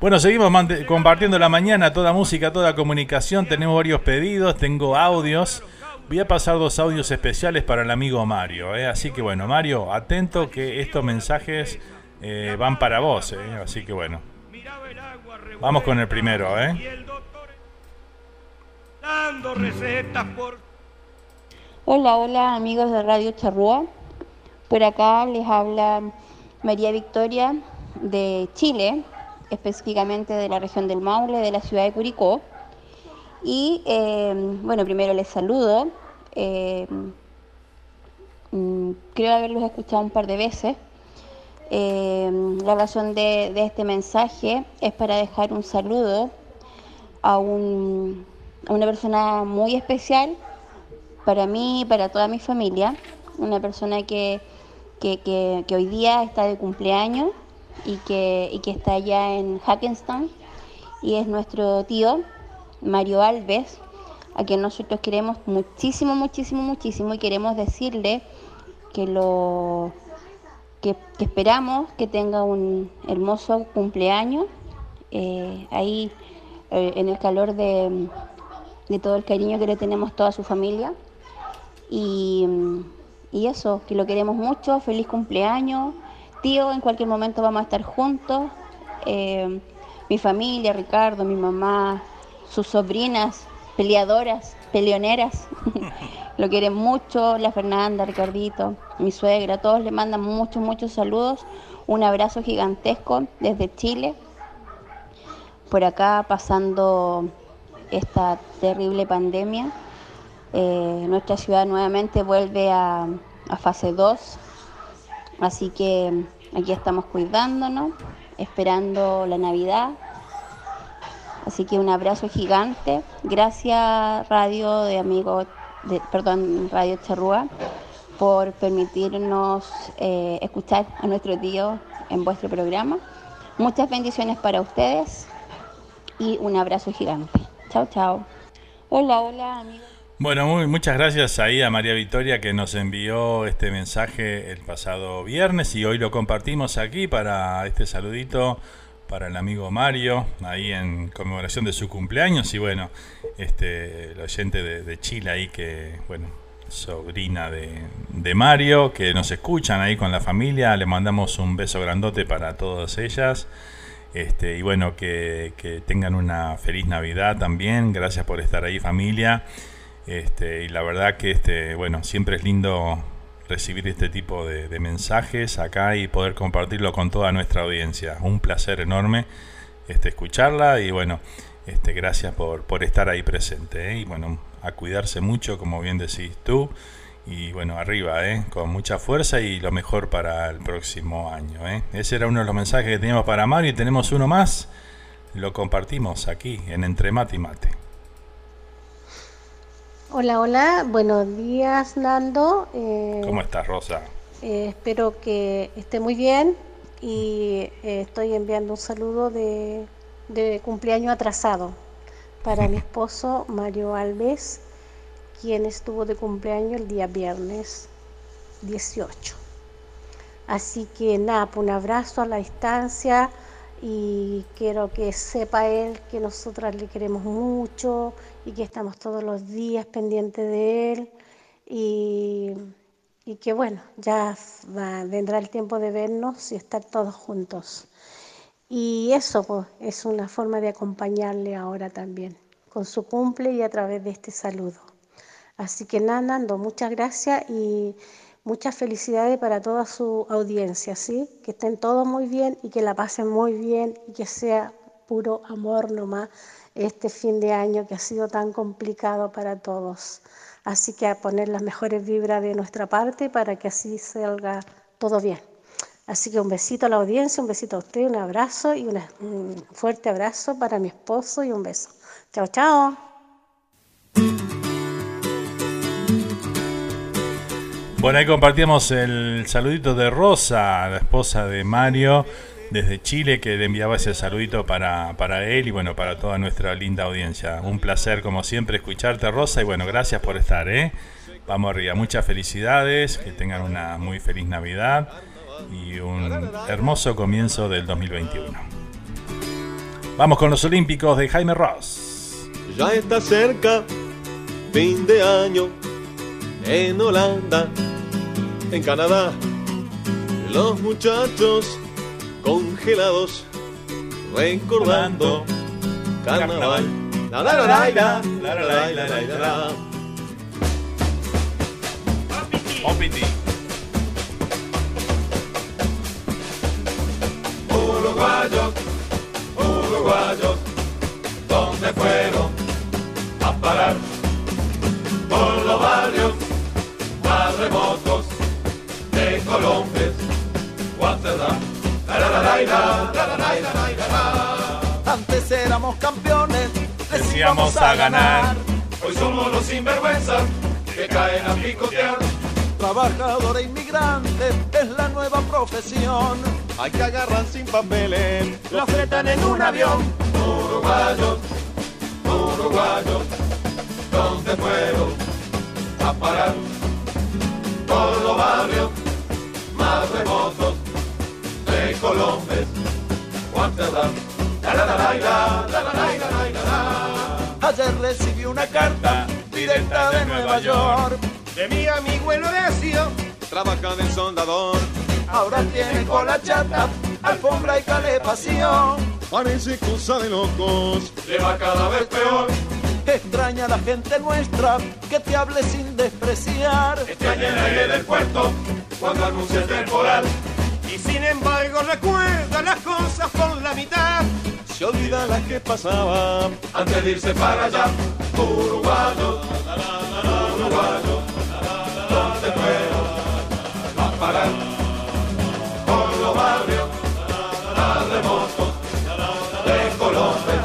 Bueno, seguimos compartiendo la mañana, toda música, toda comunicación. Tenemos varios pedidos, tengo audios. Voy a pasar dos audios especiales para el amigo Mario. ¿eh? Así que bueno, Mario, atento que estos mensajes eh, van para vos. ¿eh? Así que bueno. Vamos con el primero. ¿eh? Hola, hola amigos de Radio Charrúa. Por acá les habla María Victoria de Chile específicamente de la región del Maule, de la ciudad de Curicó. Y eh, bueno, primero les saludo. Eh, mm, creo haberlos escuchado un par de veces. Eh, la razón de, este mensaje es para dejar un saludo a, una persona muy especial para mí y para toda mi familia. Una persona que, que hoy día está de cumpleaños y que, que está allá en Hackenstein y es nuestro tío Mario Alves, a quien nosotros queremos muchísimo, muchísimo, muchísimo y queremos decirle que lo que, esperamos que tenga un hermoso cumpleaños eh, ahí eh, en el calor de, de, todo el cariño que le tenemos toda su familia y, y eso, que lo queremos mucho, feliz cumpleaños tío, en cualquier momento vamos a estar juntos. Eh, mi familia, Ricardo, mi mamá, sus sobrinas, peleadoras, peleoneras, lo quieren mucho, la Fernanda, Ricardito, mi suegra, todos le mandan muchos, muchos saludos, un abrazo gigantesco desde Chile, por acá pasando esta terrible pandemia. Eh, nuestra ciudad nuevamente vuelve a, a fase 2 Así que aquí estamos cuidándonos, esperando la Navidad. Así que un abrazo gigante. Gracias Radio de Amigos, de, perdón, Radio Charrúa, por permitirnos eh, escuchar a nuestro tío en vuestro programa. Muchas bendiciones para ustedes y un abrazo gigante. Chao, chao. Hola, hola amigos. Bueno, muy, muchas gracias ahí a María Victoria que nos envió este mensaje el pasado viernes y hoy lo compartimos aquí para este saludito para el amigo Mario, ahí en conmemoración de su cumpleaños y bueno, este, el oyente de, Chile ahí que, bueno, sobrina de, de, Mario, que nos escuchan ahí con la familia, le mandamos un beso grandote para todas ellas. Este, y bueno, que, que tengan una feliz Navidad también. Gracias por estar ahí familia. Este, y la verdad que este, bueno, siempre es lindo recibir este tipo de, mensajes acá y poder compartirlo con toda nuestra audiencia. Un placer enorme este, escucharla y bueno, este, gracias por, por estar ahí presente. ¿eh? Y bueno, a cuidarse mucho, como bien decís tú, Y bueno, arriba, ¿eh? con mucha fuerza y lo mejor para el próximo año. ¿eh? Ese era uno de los mensajes que teníamos para Mario y tenemos uno más. Lo compartimos aquí en Entre Mate y Mate. Hola, hola, buenos días Nando. Eh, ¿Cómo estás, Rosa? eh, espero que esté muy bien y eh, estoy enviando un saludo de, de cumpleaños atrasado para mi esposo Mario Alves, quien estuvo de cumpleaños el día viernes 18. Así que nada, pues un abrazo a la distancia y quiero que sepa él que nosotras le queremos mucho y que estamos todos los días pendientes de él y, y que bueno, ya va- vendrá el tiempo de vernos y estar todos juntos. Y eso pues, es una forma de acompañarle ahora también, con su cumple y a través de este saludo. Así que nada, Nando, muchas gracias y muchas felicidades para toda su audiencia, ¿sí? Que estén todos muy bien y que la pasen muy bien y que sea puro amor nomás este fin de año que ha sido tan complicado para todos. Así que a poner las mejores vibras de nuestra parte para que así salga todo bien. Así que un besito a la audiencia, un besito a usted, un abrazo y un fuerte abrazo para mi esposo y un beso. Chao, chao. Bueno, ahí compartíamos el saludito de Rosa, la esposa de Mario, desde Chile, que le enviaba ese saludito para, para él y bueno, para toda nuestra linda audiencia. Un placer, como siempre, escucharte, Rosa, y bueno, gracias por estar, ¿eh? Vamos arriba, muchas felicidades, que tengan una muy feliz Navidad y un hermoso comienzo del 2021. Vamos con los Olímpicos de Jaime Ross. Ya está cerca, fin de año, en Holanda, en Canadá. Los muchachos congelados, recordando carnaval. La la la la la, la la la la la la la. Opiti. Uruguayos, uruguayos, ¿dónde fueron a parar? Por los barrios Antes éramos campeones, les íbamos a ganar. Hoy somos los sinvergüenzas que caen a picotear. Trabajador e inmigrante es la nueva profesión. Hay que agarrar sin papeles, Lo fletan en un avión. Uruguayos, uruguayos, ¿dónde fueron a parar? Por los barrios más remotos de Colombia, Guatemala. La la la la la, la la la la la la. Ayer recibí una carta directa de Nueva York. de mi amigo el Horacio, trabaja de soldador. Ahora tiene cola chata, alfombra y calefacción. Parece cosa de locos. Le va cada vez peor. Extraña a la gente nuestra que te hable sin despreciar. Extraña el aire del puerto cuando anuncia temporal. Y sin embargo recuerda las cosas por la mitad. Se olvida las que pasaba. Antes de irse para allá, uruguayos, uruguayos, ¿dónde fueron a parar? Por los barrios más remotos de Colombia.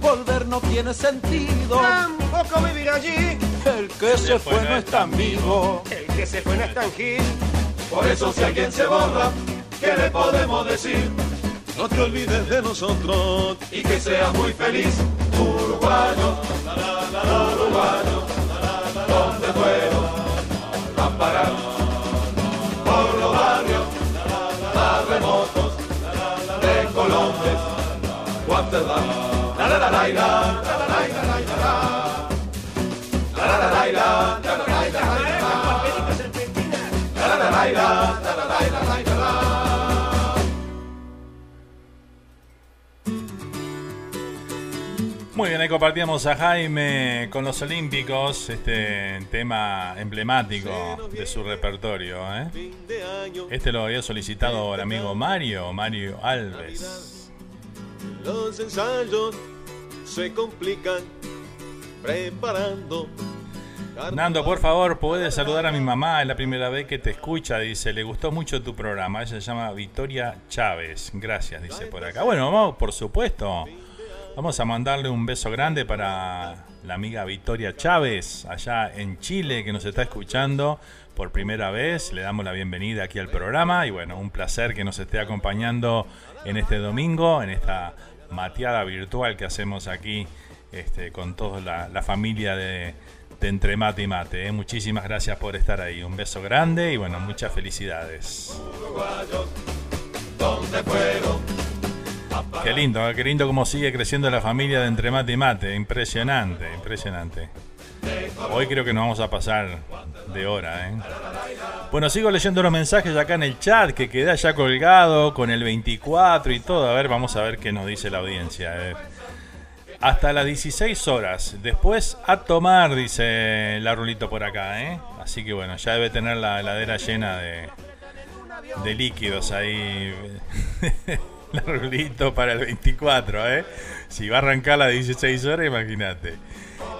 Volver no tiene sentido. Tampoco vivir allí. El que se fue no es tan vivo. El que se fue no es tan gil. Por eso si alguien se borra, ¿qué le podemos decir? No te olvides de nosotros. Y que seas muy feliz, uruguayo, uruguayo, ¿dónde fueron a parar? Por los barrios más remotos de Colombia, Guatemala. La la la la la, la la la la la Muy bien, ahí compartíamos a Jaime con los Olímpicos, este tema emblemático de su repertorio. ¿eh? Este lo había solicitado el amigo Mario, Mario Alves. Los ensayos se complican preparando. Nando, por favor, puedes saludar a mi mamá, es la primera vez que te escucha, dice, le gustó mucho tu programa, ella se llama Victoria Chávez, gracias, dice por acá. Bueno, por supuesto, vamos a mandarle un beso grande para la amiga Victoria Chávez, allá en Chile, que nos está escuchando por primera vez, le damos la bienvenida aquí al programa y bueno, un placer que nos esté acompañando en este domingo, en esta mateada virtual que hacemos aquí este, con toda la familia de de Entre Mate y Mate. ¿eh? Muchísimas gracias por estar ahí. Un beso grande y bueno, muchas felicidades. Qué lindo, ¿eh? qué lindo como sigue creciendo la familia de Entre Mate y Mate. Impresionante, impresionante. Hoy creo que nos vamos a pasar de hora. ¿eh? Bueno, sigo leyendo los mensajes acá en el chat que queda ya colgado con el 24 y todo. A ver, vamos a ver qué nos dice la audiencia. Ver hasta las 16 horas. Después a tomar, dice la Rulito por acá, ¿eh? Así que bueno, ya debe tener la heladera llena de, de líquidos ahí. la Rulito para el 24, ¿eh? Si va a arrancar las 16 horas, imagínate.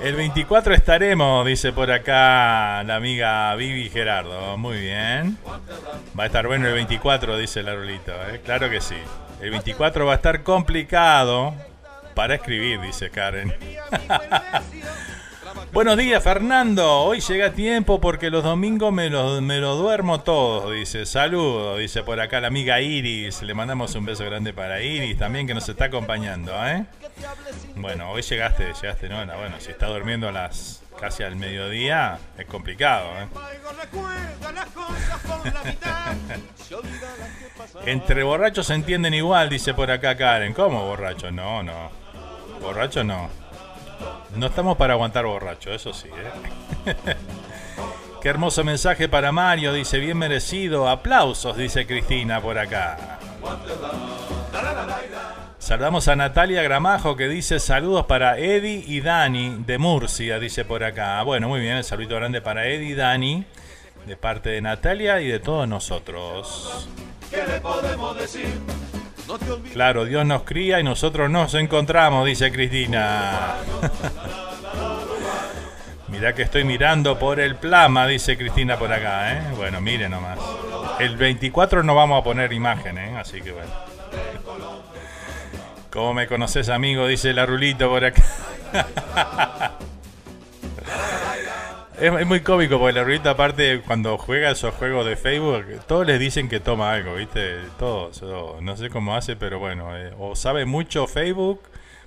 El 24 estaremos, dice por acá la amiga Vivi Gerardo. Muy bien. Va a estar bueno el 24, dice la Rulito, ¿eh? Claro que sí. El 24 va a estar complicado, para escribir, dice Karen. Buenos días, Fernando. Hoy llega tiempo porque los domingos me lo, me duermo todo, dice. Saludos, dice por acá la amiga Iris. Le mandamos un beso grande para Iris también que nos está acompañando, ¿eh? Bueno, hoy llegaste, llegaste, ¿no? Bueno, si está durmiendo a las casi al mediodía, es complicado, ¿eh? Entre borrachos se entienden igual, dice por acá Karen. ¿Cómo borrachos? No, no. Borracho no. No estamos para aguantar borracho, eso sí. ¿eh? Qué hermoso mensaje para Mario, dice bien merecido. Aplausos, dice Cristina por acá. Saludamos a Natalia Gramajo que dice saludos para Eddie y Dani de Murcia, dice por acá. Bueno, muy bien, el saludo grande para Eddie y Dani de parte de Natalia y de todos nosotros. ¿Qué le podemos decir? Claro, Dios nos cría y nosotros nos encontramos, dice Cristina. Mirá que estoy mirando por el plama, dice Cristina por acá, ¿eh? Bueno, mire nomás. El 24 no vamos a poner imagen, ¿eh? Así que bueno. ¿Cómo me conoces, amigo? Dice la Rulito por acá. Es, muy cómico porque la rulita aparte cuando juega esos juegos de Facebook, todos les dicen que toma algo, ¿viste? Todos, no sé cómo hace, pero bueno, eh, o sabe mucho Facebook,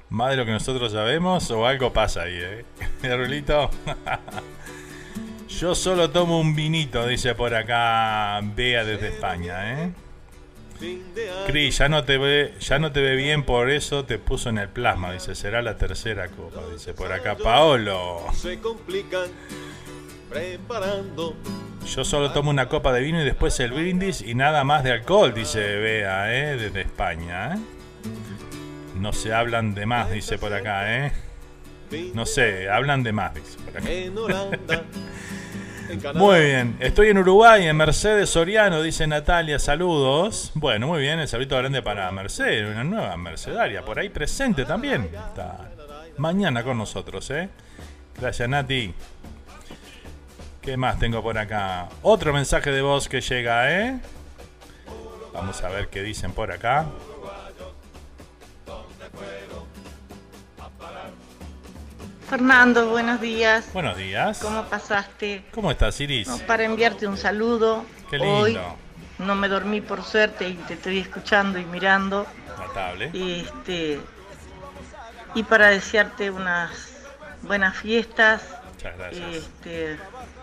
más de lo que nosotros sabemos, o algo pasa ahí, ¿eh? La rulito. Yo solo tomo un vinito, dice por acá Bea desde España, ¿eh? Cris, ya no te ve, ya no te ve bien, por eso te puso en el plasma, dice, será la tercera copa, dice por acá Paolo. Preparando. Yo solo tomo una copa de vino y después el brindis y nada más de alcohol, dice Bea, ¿eh? desde España. ¿eh? No se hablan de más, dice por acá, ¿eh? No sé, hablan de más, dice por acá. Muy bien, estoy en Uruguay, en Mercedes Soriano, dice Natalia, saludos. Bueno, muy bien, el saludo grande para Mercedes, una nueva mercedaria, por ahí presente también. Está mañana con nosotros, ¿eh? Gracias, Nati. ¿Qué más tengo por acá? Otro mensaje de voz que llega, ¿eh? Vamos a ver qué dicen por acá. Fernando, buenos días. Buenos días. ¿Cómo pasaste? ¿Cómo estás, Iris? No, para enviarte un saludo. Qué lindo. Hoy no me dormí por suerte y te estoy escuchando y mirando. Notable. Este, y para desearte unas buenas fiestas. Muchas gracias. Este,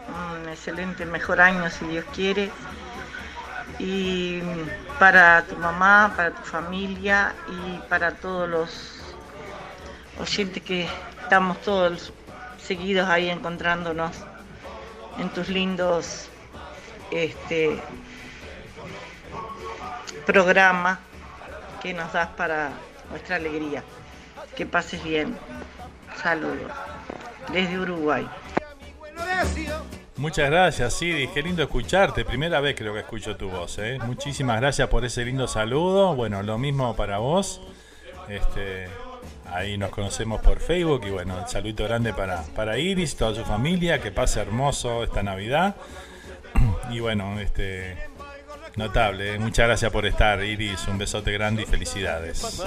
un excelente mejor año si Dios quiere. Y para tu mamá, para tu familia y para todos los oyentes que estamos todos seguidos ahí encontrándonos en tus lindos este, programas que nos das para nuestra alegría. Que pases bien. Saludos. Desde Uruguay. Muchas gracias, Iris. Qué lindo escucharte. Primera vez creo que escucho tu voz. ¿eh? Muchísimas gracias por ese lindo saludo. Bueno, lo mismo para vos. Este, Ahí nos conocemos por Facebook y bueno, un saludo grande para, para Iris, toda su familia, que pase hermoso esta Navidad. Y bueno, este notable, ¿eh? muchas gracias por estar Iris, un besote grande y felicidades.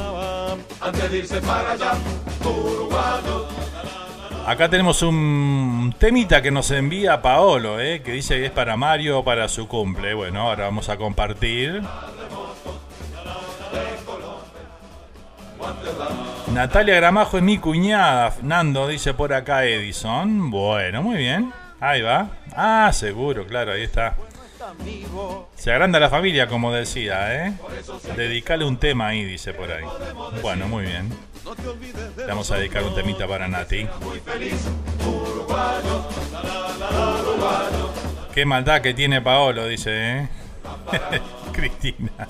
Acá tenemos un temita que nos envía Paolo, ¿eh? que dice que es para Mario para su cumple. Bueno, ahora vamos a compartir. Natalia Gramajo es mi cuñada, Nando dice por acá Edison. Bueno, muy bien. Ahí va. Ah, seguro, claro, ahí está. Se agranda la familia, como decía, ¿eh? Dedicale un tema ahí, dice por ahí. Bueno, muy bien. Vamos a dedicar un temita para Nati. Qué maldad que tiene Paolo, dice, ¿eh? Cristina.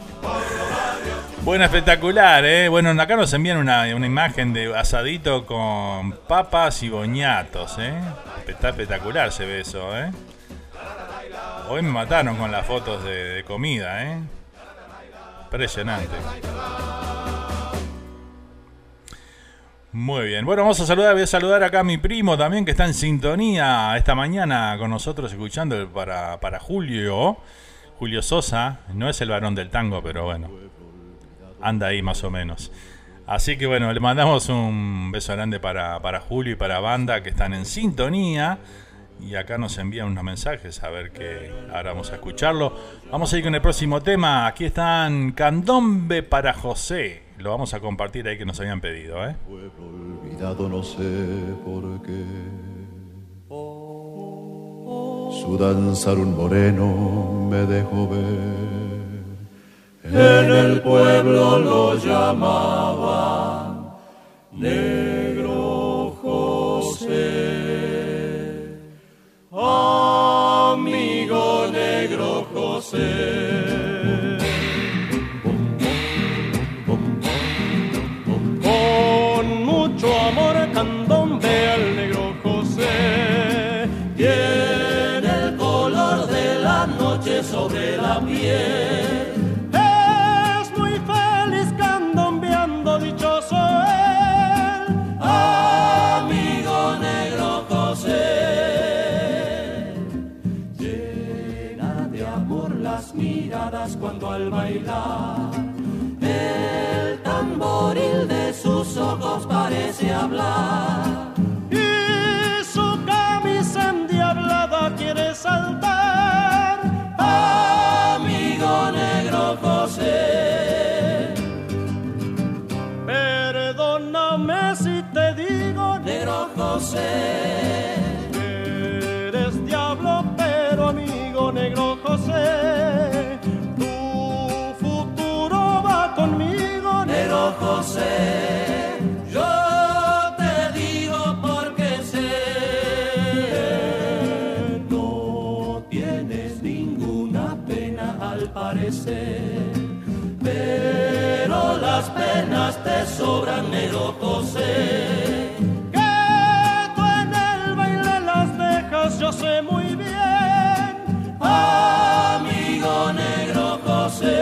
Bueno, espectacular, ¿eh? Bueno, acá nos envían una, una imagen de asadito con papas y boñatos, ¿eh? Está espectacular se ve eso, ¿eh? Hoy me mataron con las fotos de, de comida, ¿eh? Impresionante. Muy bien. Bueno, vamos a saludar, voy a saludar acá a mi primo también que está en sintonía esta mañana con nosotros escuchando para, para Julio. Julio Sosa, no es el varón del tango, pero bueno, anda ahí más o menos. Así que bueno, le mandamos un beso grande para, para Julio y para Banda que están en sintonía. Y acá nos envían unos mensajes, a ver que ahora vamos a escucharlo. Vamos a ir con el próximo tema. Aquí están Candombe para José. Lo vamos a compartir ahí que nos habían pedido, ¿eh? olvidado no sé por qué. Su danzar un moreno me dejó ver. En el pueblo lo llamaban Negro José. Amigo Negro José. Amor candombe al negro José. Tiene el color de la noche sobre la piel. Es muy feliz candombeando, dichoso él. Amigo negro José. Llena de amor las miradas cuando al bailar tamboril de sus ojos parece hablar. Y su camisa endiablada quiere saltar. Amigo negro José. Perdóname si te digo, negro José. Sobran, negro José. Que tú en el baile las dejas, yo sé muy bien. Amigo negro José.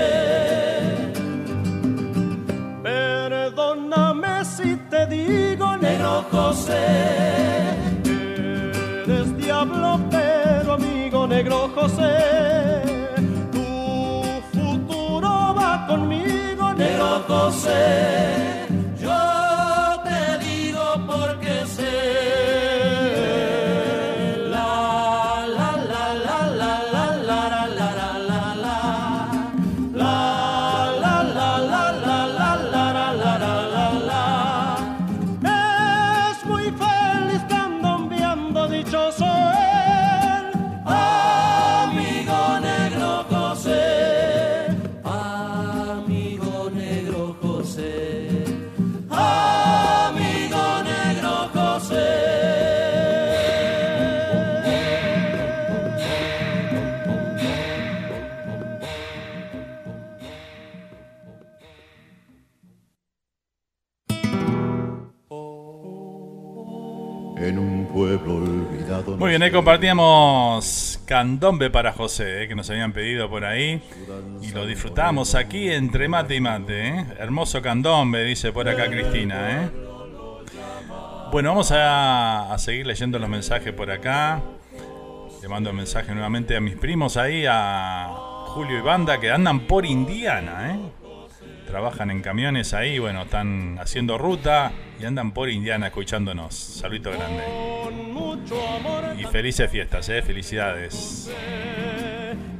Perdóname si te digo, negro José. Eres diablo, pero amigo negro José. Tu futuro va conmigo, negro José. Compartíamos Candombe para José, eh, que nos habían pedido por ahí. Y lo disfrutamos aquí entre mate y mate. eh. Hermoso candombe, dice por acá Cristina. ¿eh? Bueno, vamos a, a seguir leyendo los mensajes por acá. Le mando un mensaje nuevamente a mis primos ahí, a Julio y Banda, que andan por Indiana, ¿eh? Trabajan en camiones ahí, bueno, están haciendo ruta y andan por Indiana escuchándonos. Saludito grande. Y felices fiestas, ¿eh? Felicidades.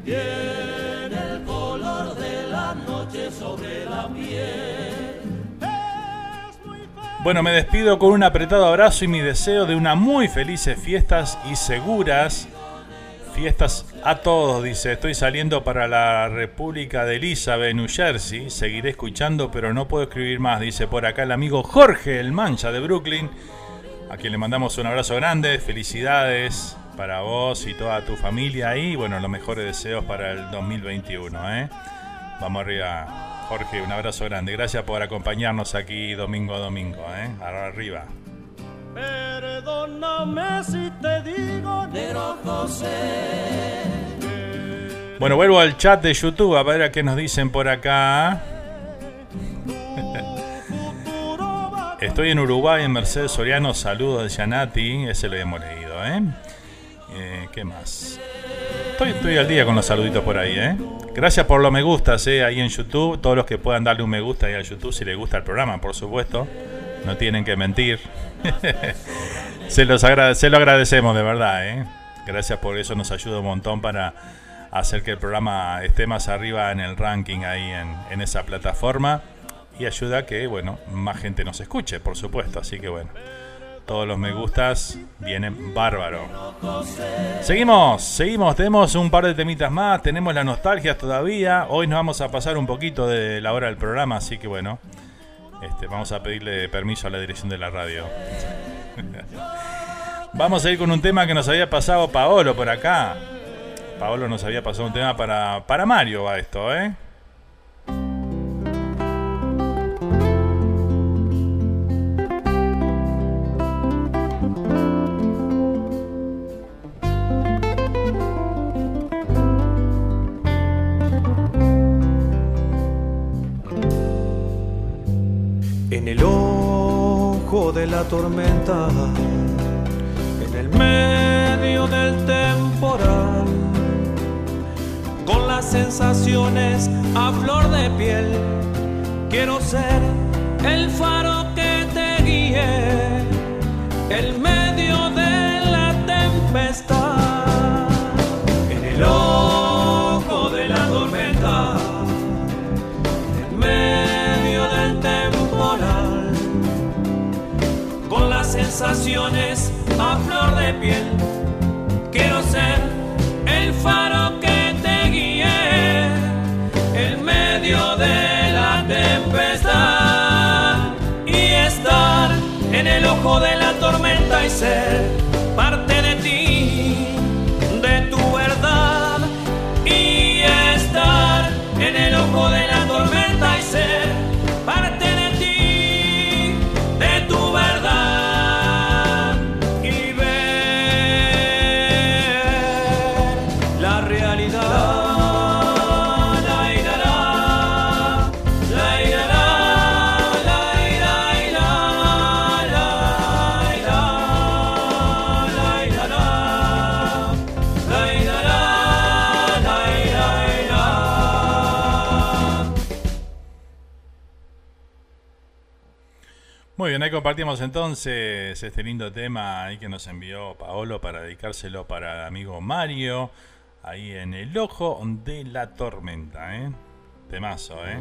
Tiene el color de la noche sobre la piel. Bueno, me despido con un apretado abrazo y mi deseo de unas muy felices fiestas y seguras fiestas a todos, dice. Estoy saliendo para la República de Elizabeth, New Jersey. Seguiré escuchando, pero no puedo escribir más, dice por acá el amigo Jorge El Mancha de Brooklyn, a quien le mandamos un abrazo grande. Felicidades para vos y toda tu familia ahí. Bueno, los mejores deseos para el 2021, ¿eh? Vamos arriba. Jorge, un abrazo grande. Gracias por acompañarnos aquí domingo a domingo, ¿eh? Arriba. Bueno, vuelvo al chat de YouTube a ver a qué nos dicen por acá. Estoy en Uruguay, en Mercedes Soriano. Saludos de Yanati. Ese lo hemos leído, ¿eh? eh qué más? Estoy, al día con los saluditos por ahí, ¿eh? Gracias por los me gustas, ¿eh? Ahí en YouTube. Todos los que puedan darle un me gusta ahí a YouTube si les gusta el programa, por supuesto. No tienen que mentir. se, los se lo agradecemos de verdad, ¿eh? Gracias por eso, nos ayuda un montón para hacer que el programa esté más arriba en el ranking ahí en, en esa plataforma y ayuda a que, bueno, más gente nos escuche, por supuesto. Así que bueno, todos los me gustas vienen bárbaro. Seguimos, seguimos, tenemos un par de temitas más, tenemos la nostalgia todavía. Hoy nos vamos a pasar un poquito de la hora del programa, así que bueno, este, vamos a pedirle permiso a la dirección de la radio. vamos a ir con un tema que nos había pasado Paolo por acá. Paolo nos había pasado un tema para, para Mario, a esto, ¿eh? de la tormenta, en el medio del temporal, con las sensaciones a flor de piel, quiero ser el faro que te guíe, el medio de la tempestad, en el ojo de la tormenta. en medio del temporal con las sensaciones a flor de piel. Quiero ser el faro que te guíe en medio de la tempestad y estar en el ojo de la tormenta y ser parte de ti, de tu verdad y estar en el ojo de la tormenta y ser compartimos entonces este lindo tema ahí que nos envió Paolo para dedicárselo para el amigo Mario, ahí en el ojo de la tormenta, ¿eh? Temazo, ¿eh?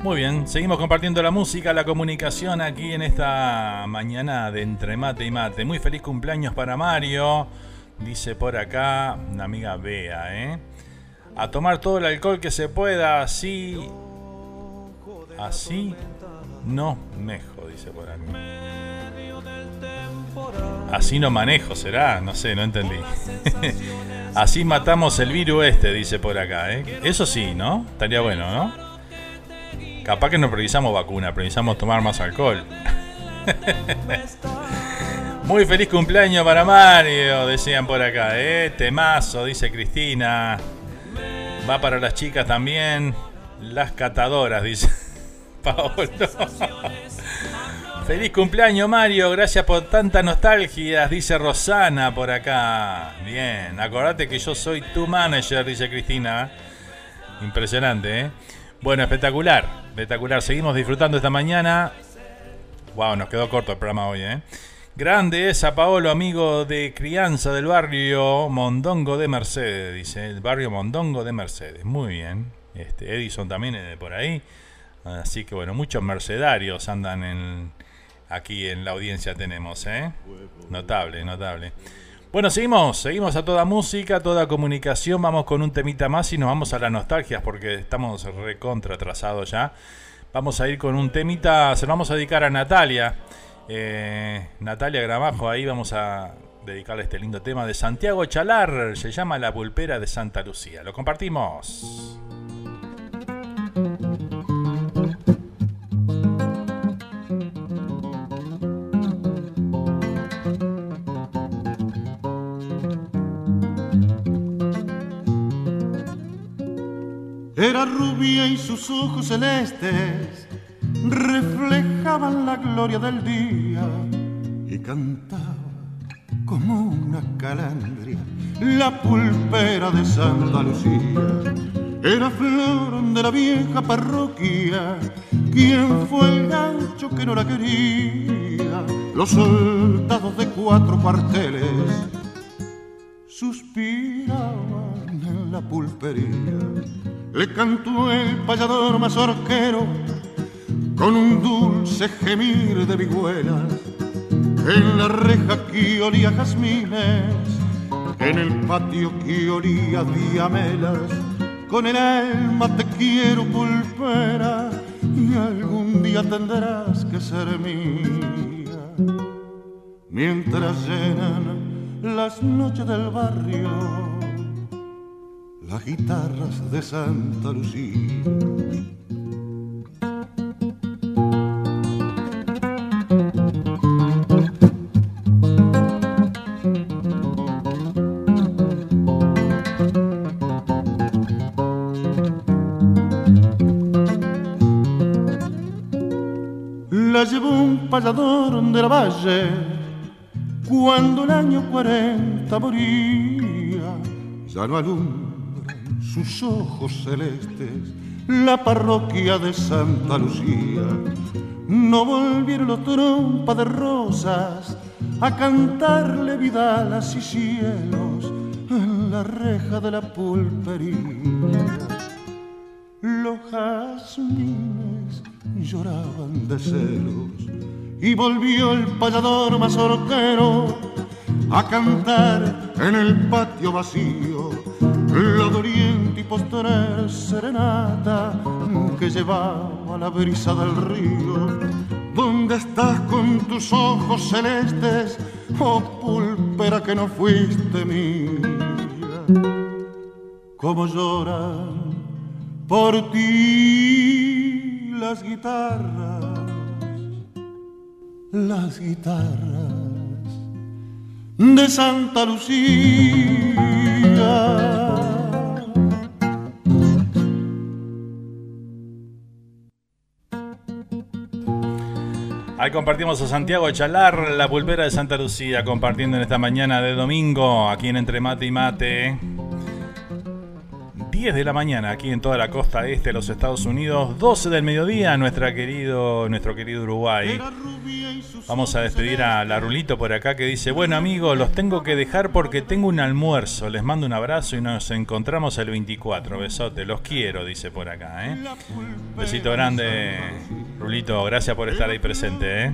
Muy bien, seguimos compartiendo la música, la comunicación aquí en esta mañana de entre mate y mate. Muy feliz cumpleaños para Mario, dice por acá una amiga Bea, ¿eh? A tomar todo el alcohol que se pueda, así... Así no mejo, dice por aquí. Así no manejo, será, no sé, no entendí. Así matamos el virus este, dice por acá, ¿eh? Eso sí, ¿no? Estaría bueno, ¿no? Capaz que no precisamos vacuna, precisamos tomar más alcohol. Muy feliz cumpleaños para Mario, decían por acá, ¿eh? Temazo, dice Cristina. Va para las chicas también. Las catadoras, dice Paolo. Feliz cumpleaños Mario, gracias por tanta nostalgia, dice Rosana por acá. Bien, acordate que yo soy tu manager, dice Cristina. Impresionante, ¿eh? Bueno, espectacular, espectacular. Seguimos disfrutando esta mañana. Wow, nos quedó corto el programa hoy, ¿eh? Grande es a Paolo, amigo de crianza del barrio Mondongo de Mercedes, dice. El barrio Mondongo de Mercedes. Muy bien. Este, Edison también es de por ahí. Así que bueno, muchos mercedarios andan en, aquí en la audiencia tenemos, ¿eh? Notable, notable. Bueno, seguimos, seguimos a toda música, toda comunicación, vamos con un temita más y nos vamos a las nostalgias porque estamos recontra atrasados ya. Vamos a ir con un temita, se lo vamos a dedicar a Natalia. Eh, Natalia Gramajo, ahí vamos a dedicarle este lindo tema de Santiago Chalar, se llama La Pulpera de Santa Lucía. Lo compartimos. Era rubia y sus ojos celestes reflejaban la gloria del día y cantaba como una calandria la pulpera de Santa Lucía. Era flor de la vieja parroquia, quien fue el gancho que no la quería. Los soldados de cuatro cuarteles suspiraban en la pulpería le cantó el payador mazorquero con un dulce gemir de vihuelas. En la reja que olía jazmines, en el patio que olía diamelas. Con el alma te quiero pulpera y algún día tendrás que ser mía. Mientras llenan las noches del barrio las guitarras de Santa Lucía. La llevó un payador de la valle cuando el año 40 moría. Ya no alumbra sus ojos celestes la parroquia de Santa Lucía. No volvieron los trompas de rosas a cantarle vidalas y cielos en la reja de la pulpería. Los jazmines lloraban de celos y volvió el payador mazorquero a cantar en el patio vacío la doliente y postrer serenata que llevaba la brisa del río. ¿Dónde estás con tus ojos celestes, oh pulpera que no fuiste mía? Cómo lloran por ti las guitarras, las guitarras de Santa Lucía. Compartimos a Santiago Chalar, la pulpera de Santa Lucía, compartiendo en esta mañana de domingo, aquí en Entre Mate y Mate. 10 de la mañana aquí en toda la costa este de los Estados Unidos, 12 del mediodía nuestra querido, nuestro querido Uruguay. Vamos a despedir a la Rulito por acá que dice, bueno amigos, los tengo que dejar porque tengo un almuerzo, les mando un abrazo y nos encontramos el 24, besote, los quiero, dice por acá. ¿eh? Besito grande, Rulito, gracias por estar ahí presente. ¿eh?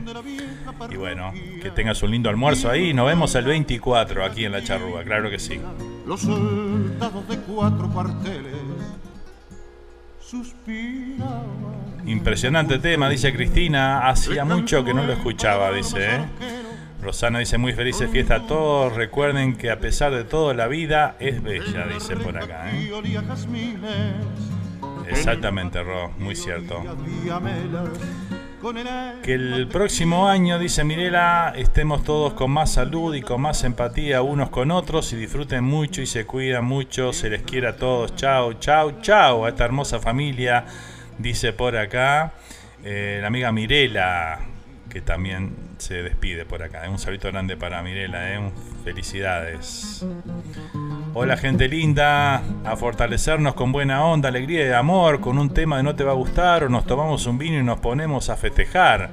Y bueno, que tengas un lindo almuerzo ahí, nos vemos el 24 aquí en la charrúa, claro que sí los soldados de cuatro cuarteles suspiraban. Impresionante tema, dice Cristina. Hacía mucho que no lo escuchaba, dice. ¿eh? Rosana dice muy felices fiesta a todos. Recuerden que a pesar de todo la vida es bella, dice por acá. ¿eh? Exactamente, Ro, muy cierto. Que el próximo año, dice Mirela, estemos todos con más salud y con más empatía unos con otros y disfruten mucho y se cuidan mucho. Se les quiera a todos. Chao, chao, chao a esta hermosa familia, dice por acá eh, la amiga Mirela. que también se despide por acá. Un saludo grande para Mirela, ¿eh? felicidades. Hola gente linda, a fortalecernos con buena onda, alegría y amor, con un tema de no te va a gustar o nos tomamos un vino y nos ponemos a festejar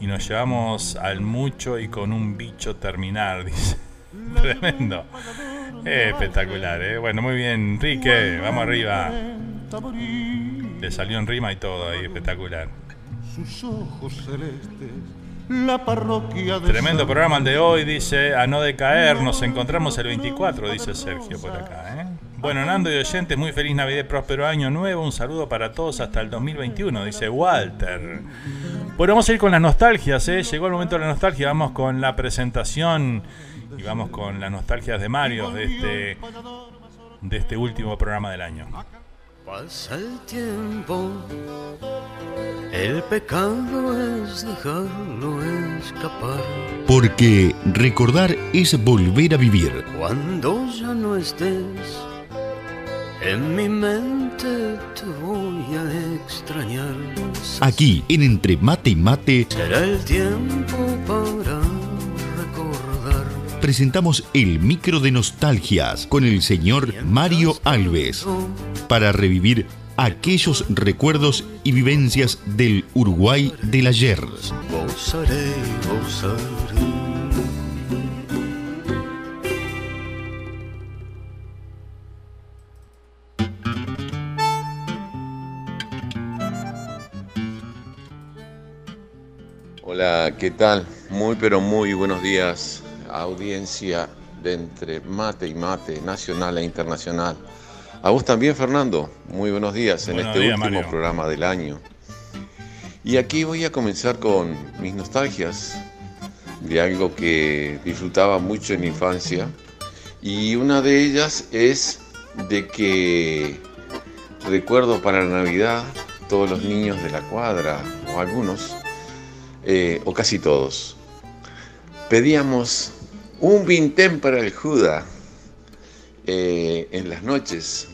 y nos llevamos al mucho y con un bicho terminar, dice. Tremendo. espectacular, ¿eh? Bueno, muy bien, Enrique, vamos arriba. Le salió en rima y todo ahí, espectacular. Sus ojos celestes la parroquia Tremendo programa el de hoy, dice, a no decaer, nos encontramos el 24, dice Sergio por acá. ¿eh? Bueno, Nando y oyentes, muy feliz Navidad y próspero año nuevo, un saludo para todos hasta el 2021, dice Walter. Bueno, vamos a ir con las nostalgias, ¿eh? llegó el momento de la nostalgia, vamos con la presentación y vamos con las nostalgias de Mario de este, de este último programa del año. Pasa el tiempo, el pecado es dejarlo escapar. Porque recordar es volver a vivir. Cuando ya no estés, en mi mente te voy a extrañar. Aquí, en Entre Mate y Mate, será el tiempo para presentamos el micro de nostalgias con el señor Mario Alves para revivir aquellos recuerdos y vivencias del Uruguay del ayer. Hola, ¿qué tal? Muy pero muy buenos días audiencia de entre mate y mate, nacional e internacional. A vos también, Fernando. Muy buenos días en este último programa del año. Y aquí voy a comenzar con mis nostalgias de algo que disfrutaba mucho en mi infancia. Y una de ellas es de que recuerdo para la Navidad todos los niños de la cuadra, o algunos, eh, o casi todos, pedíamos un vintén para el Juda eh, en las noches.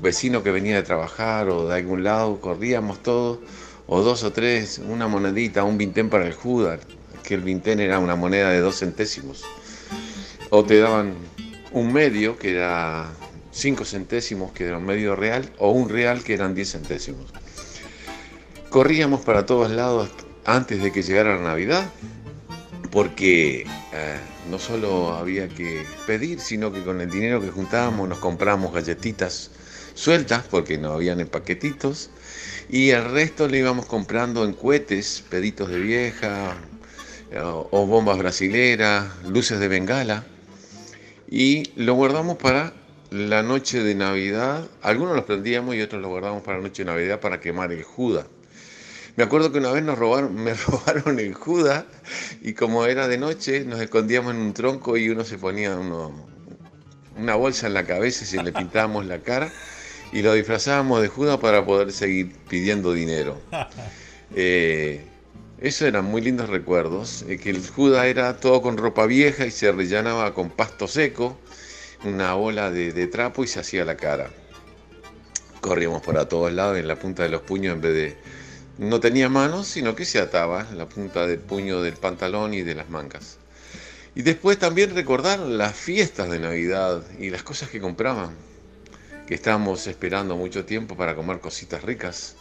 Vecino que venía de trabajar o de algún lado, corríamos todos, o dos o tres, una monedita, un vintén para el Juda, que el vintén era una moneda de dos centésimos. O te daban un medio, que era cinco centésimos, que era un medio real, o un real, que eran diez centésimos. Corríamos para todos lados antes de que llegara la Navidad, porque eh, no solo había que pedir, sino que con el dinero que juntábamos nos comprábamos galletitas sueltas, porque no habían en paquetitos, y el resto le íbamos comprando en cohetes, peditos de vieja, o bombas brasileras, luces de bengala, y lo guardamos para la noche de Navidad. Algunos los prendíamos y otros los guardamos para la noche de Navidad para quemar el Judas. Me acuerdo que una vez nos robaron, me robaron el Judas y como era de noche nos escondíamos en un tronco y uno se ponía una bolsa en la cabeza y se le pintábamos la cara y lo disfrazábamos de Judas para poder seguir pidiendo dinero. Eh, eso eran muy lindos recuerdos, eh, que el Judas era todo con ropa vieja y se rellenaba con pasto seco, una bola de, de trapo y se hacía la cara. Corríamos para todos lados en la punta de los puños en vez de no tenía manos, sino que se ataba la punta del puño del pantalón y de las mangas. Y después también recordar las fiestas de Navidad y las cosas que compraban, que estábamos esperando mucho tiempo para comer cositas ricas,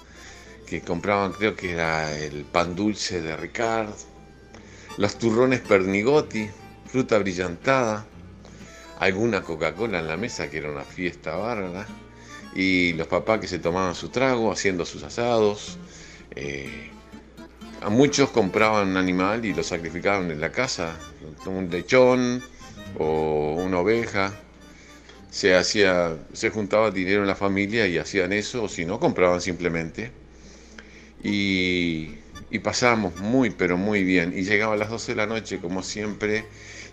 que compraban creo que era el pan dulce de Ricard, los turrones pernigotti, fruta brillantada, alguna Coca-Cola en la mesa que era una fiesta bárbara, y los papás que se tomaban su trago haciendo sus asados, eh, a muchos compraban un animal y lo sacrificaban en la casa, un lechón o una oveja. Se hacía, se juntaba dinero en la familia y hacían eso, o si no, compraban simplemente. Y, y pasábamos muy, pero muy bien. Y llegaba a las 12 de la noche, como siempre,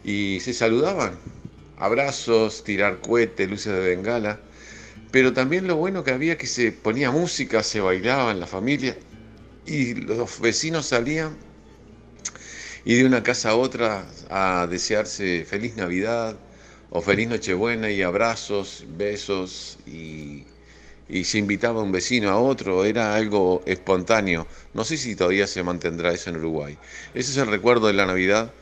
y se saludaban. Abrazos, tirar cohetes, luces de bengala. Pero también lo bueno que había que se ponía música, se bailaba en la familia y los vecinos salían y de una casa a otra a desearse feliz Navidad o feliz Nochebuena y abrazos, besos y, se invitaba un vecino a otro, era algo espontáneo. No sé si todavía se mantendrá eso en Uruguay. Ese es el recuerdo de la Navidad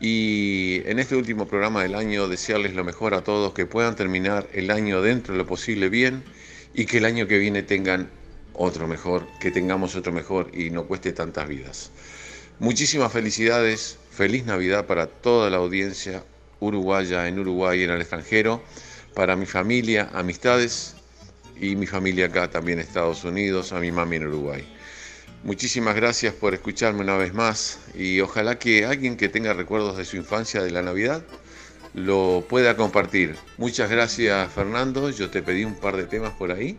y en este último programa del año desearles lo mejor a todos, que puedan terminar el año dentro de lo posible bien y que el año que viene tengan otro mejor, que tengamos otro mejor y no cueste tantas vidas. Muchísimas felicidades, feliz Navidad para toda la audiencia uruguaya en Uruguay y en el extranjero, para mi familia, amistades y mi familia acá también en Estados Unidos, a mi mami en Uruguay. Muchísimas gracias por escucharme una vez más y ojalá que alguien que tenga recuerdos de su infancia de la Navidad lo pueda compartir. Muchas gracias Fernando, yo te pedí un par de temas por ahí.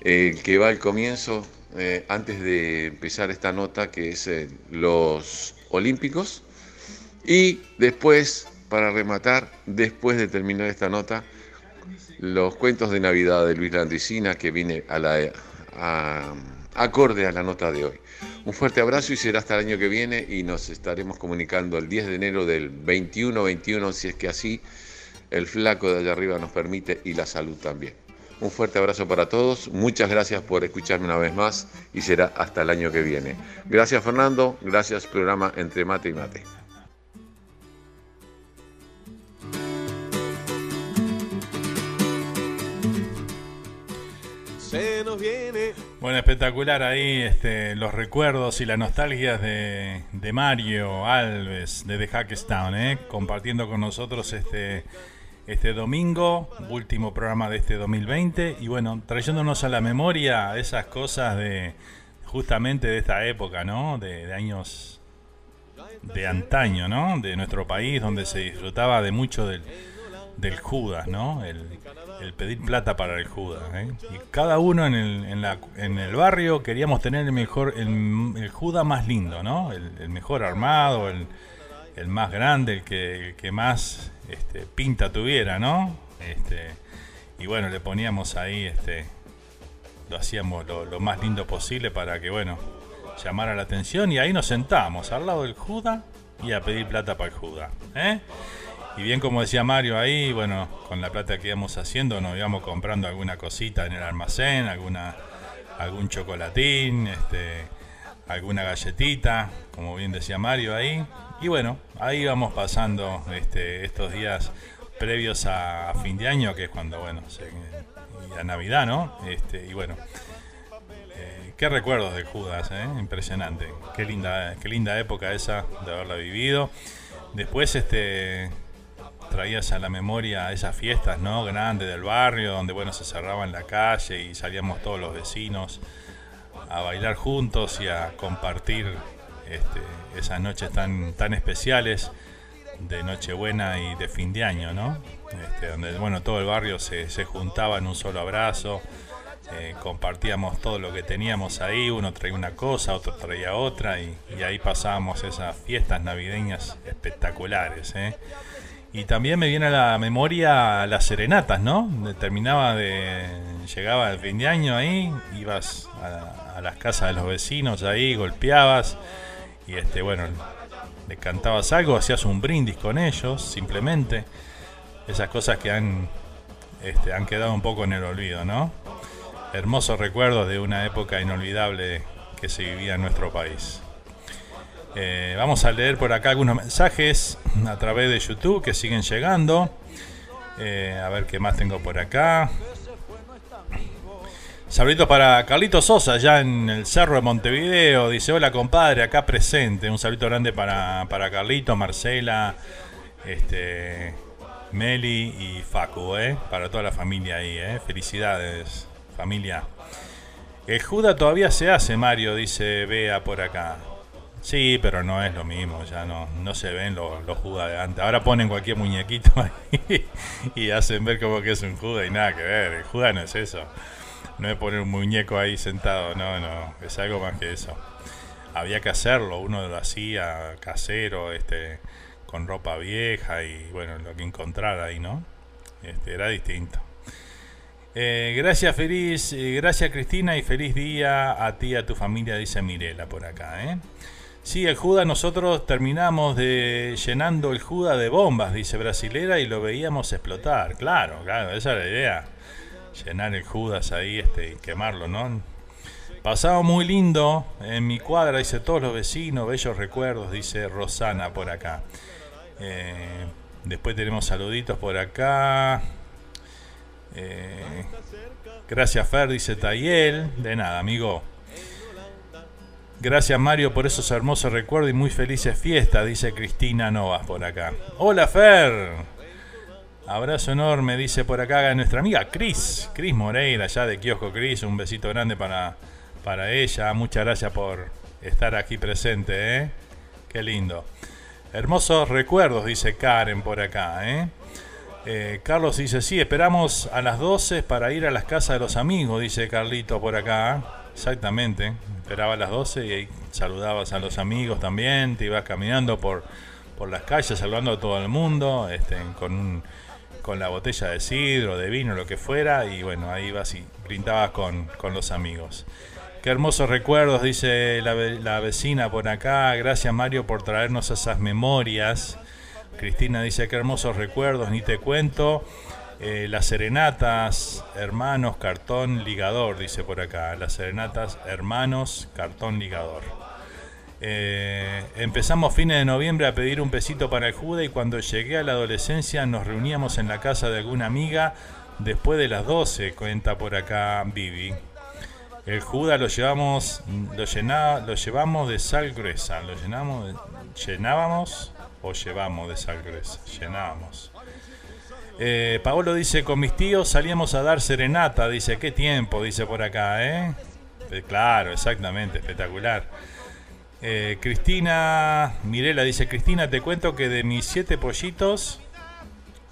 El que va al comienzo, eh, antes de empezar esta nota, que es eh, los Olímpicos. Y después, para rematar, después de terminar esta nota, los cuentos de Navidad de Luis Landricina, que viene a la, acorde a la nota de hoy. Un fuerte abrazo y será hasta el año que viene y nos estaremos comunicando el 10 de enero del 21-21, si es que así el flaco de allá arriba nos permite y la salud también. Un fuerte abrazo para todos, muchas gracias por escucharme una vez más y será hasta el año que viene. Gracias Fernando, gracias programa Entre Mate y Mate. Bueno, espectacular ahí este, los recuerdos y las nostalgias de, Mario Alves de The Hackestown, ¿eh? compartiendo con nosotros este, este domingo, último programa de este 2020, y bueno, trayéndonos a la memoria esas cosas de justamente de esta época, ¿no? De, años de antaño, ¿no? De nuestro país, donde se disfrutaba de mucho del del Judas, ¿no? El, pedir plata para el Judas. ¿eh? Y cada uno en el, en, la, en el barrio queríamos tener el mejor, el, Judas más lindo, ¿no? El, mejor armado, el, más grande, el que, que más este, pinta tuviera, ¿no? Este, y bueno, le poníamos ahí, este, lo hacíamos lo, más lindo posible para que, bueno, llamara la atención y ahí nos sentábamos al lado del Judas y a pedir plata para el Judas. ¿eh? Y bien como decía Mario ahí, bueno, con la plata que íbamos haciendo nos íbamos comprando alguna cosita en el almacén, alguna algún chocolatín, este, alguna galletita, como bien decía Mario ahí. Y bueno, ahí vamos pasando este, estos días previos a, fin de año, que es cuando, bueno, se, y a Navidad, ¿no? Este, y bueno, eh, qué recuerdos de Judas, ¿eh? impresionante. Qué linda, qué linda época esa de haberla vivido. Después, este, traías a la memoria esas fiestas ¿no? grandes del barrio, donde bueno, se cerraba en la calle y salíamos todos los vecinos a bailar juntos y a compartir este, esas noches tan, tan especiales de Nochebuena y de fin de año, ¿no? Este, donde bueno, todo el barrio se, se juntaba en un solo abrazo, eh, compartíamos todo lo que teníamos ahí, uno traía una cosa, otro traía otra y, ahí pasábamos esas fiestas navideñas espectaculares. ¿eh? Y también me viene a la memoria las serenatas, ¿no? Terminaba de. Llegaba el fin de año ahí, ibas a, las casas de los vecinos ahí, golpeabas y este, bueno, le cantabas algo, hacías un brindis con ellos, simplemente. Esas cosas que han, este, han quedado un poco en el olvido, ¿no? Hermosos recuerdos de una época inolvidable que se vivía en nuestro país. Eh, vamos a leer por acá algunos mensajes a través de YouTube que siguen llegando. Eh, a ver qué más tengo por acá. Saluditos para Carlito Sosa, ya en el Cerro de Montevideo. Dice: Hola compadre, acá presente. Un saludo grande para, para Carlito, Marcela, este, Meli y Facu, eh, para toda la familia ahí. Eh. Felicidades, familia. El Juda todavía se hace, Mario, dice Bea por acá. Sí, pero no es lo mismo, ya no, no se ven los, los de antes. Ahora ponen cualquier muñequito ahí y hacen ver como que es un Judas y nada que ver. El Judas no es eso. No es poner un muñeco ahí sentado, no, no, es algo más que eso. Había que hacerlo, uno lo hacía casero, este, con ropa vieja y bueno, lo que encontrara ahí, ¿no? Este, era distinto. Eh, gracias, feliz, eh, gracias Cristina y feliz día a ti y a tu familia, dice Mirela por acá, ¿eh? Sí, el Juda, nosotros terminamos de llenando el Juda de bombas, dice Brasilera, y lo veíamos explotar. Claro, claro, esa es la idea. Llenar el Judas ahí este, y quemarlo, ¿no? Pasado muy lindo en mi cuadra, dice todos los vecinos, bellos recuerdos, dice Rosana por acá. Eh, después tenemos saluditos por acá. Eh, gracias Fer, dice Tayel. De nada, amigo. Gracias Mario por esos hermosos recuerdos y muy felices fiestas, dice Cristina Novas por acá. Hola Fer. Abrazo enorme, dice por acá nuestra amiga Cris, Cris Moreira, ya de Kiosco Cris. Un besito grande para, para ella. Muchas gracias por estar aquí presente, ¿eh? Qué lindo. Hermosos recuerdos, dice Karen por acá, ¿eh? ¿eh? Carlos dice, sí, esperamos a las 12 para ir a las casas de los amigos, dice Carlito por acá. Exactamente, esperaba a las 12 y ahí saludabas a los amigos también, te ibas caminando por, por las calles saludando a todo el mundo, este, con, con la botella de sidro, de vino, lo que fuera, y bueno, ahí ibas y brindabas con, con los amigos. Qué hermosos recuerdos, dice la, la, vecina por acá. Gracias Mario por traernos esas memorias. Cristina dice, qué hermosos recuerdos, ni te cuento. Eh, las serenatas, hermanos, cartón, ligador, dice por acá. Las serenatas, hermanos, cartón, ligador. Eh, empezamos fines de noviembre a pedir un pesito para el Juda y cuando llegué a la adolescencia nos reuníamos en la casa de alguna amiga después de las 12, cuenta por acá Vivi. El Juda lo llevamos, lo, llenaba, lo llevamos de sal gruesa, lo llenamos, llenábamos o llevamos de sal gruesa, llenábamos. Eh, Paolo dice, con mis tíos salíamos a dar serenata, dice, qué tiempo, dice por acá, ¿eh? eh claro, exactamente, espectacular. Eh, Cristina Mirela dice, Cristina, te cuento que de mis siete pollitos,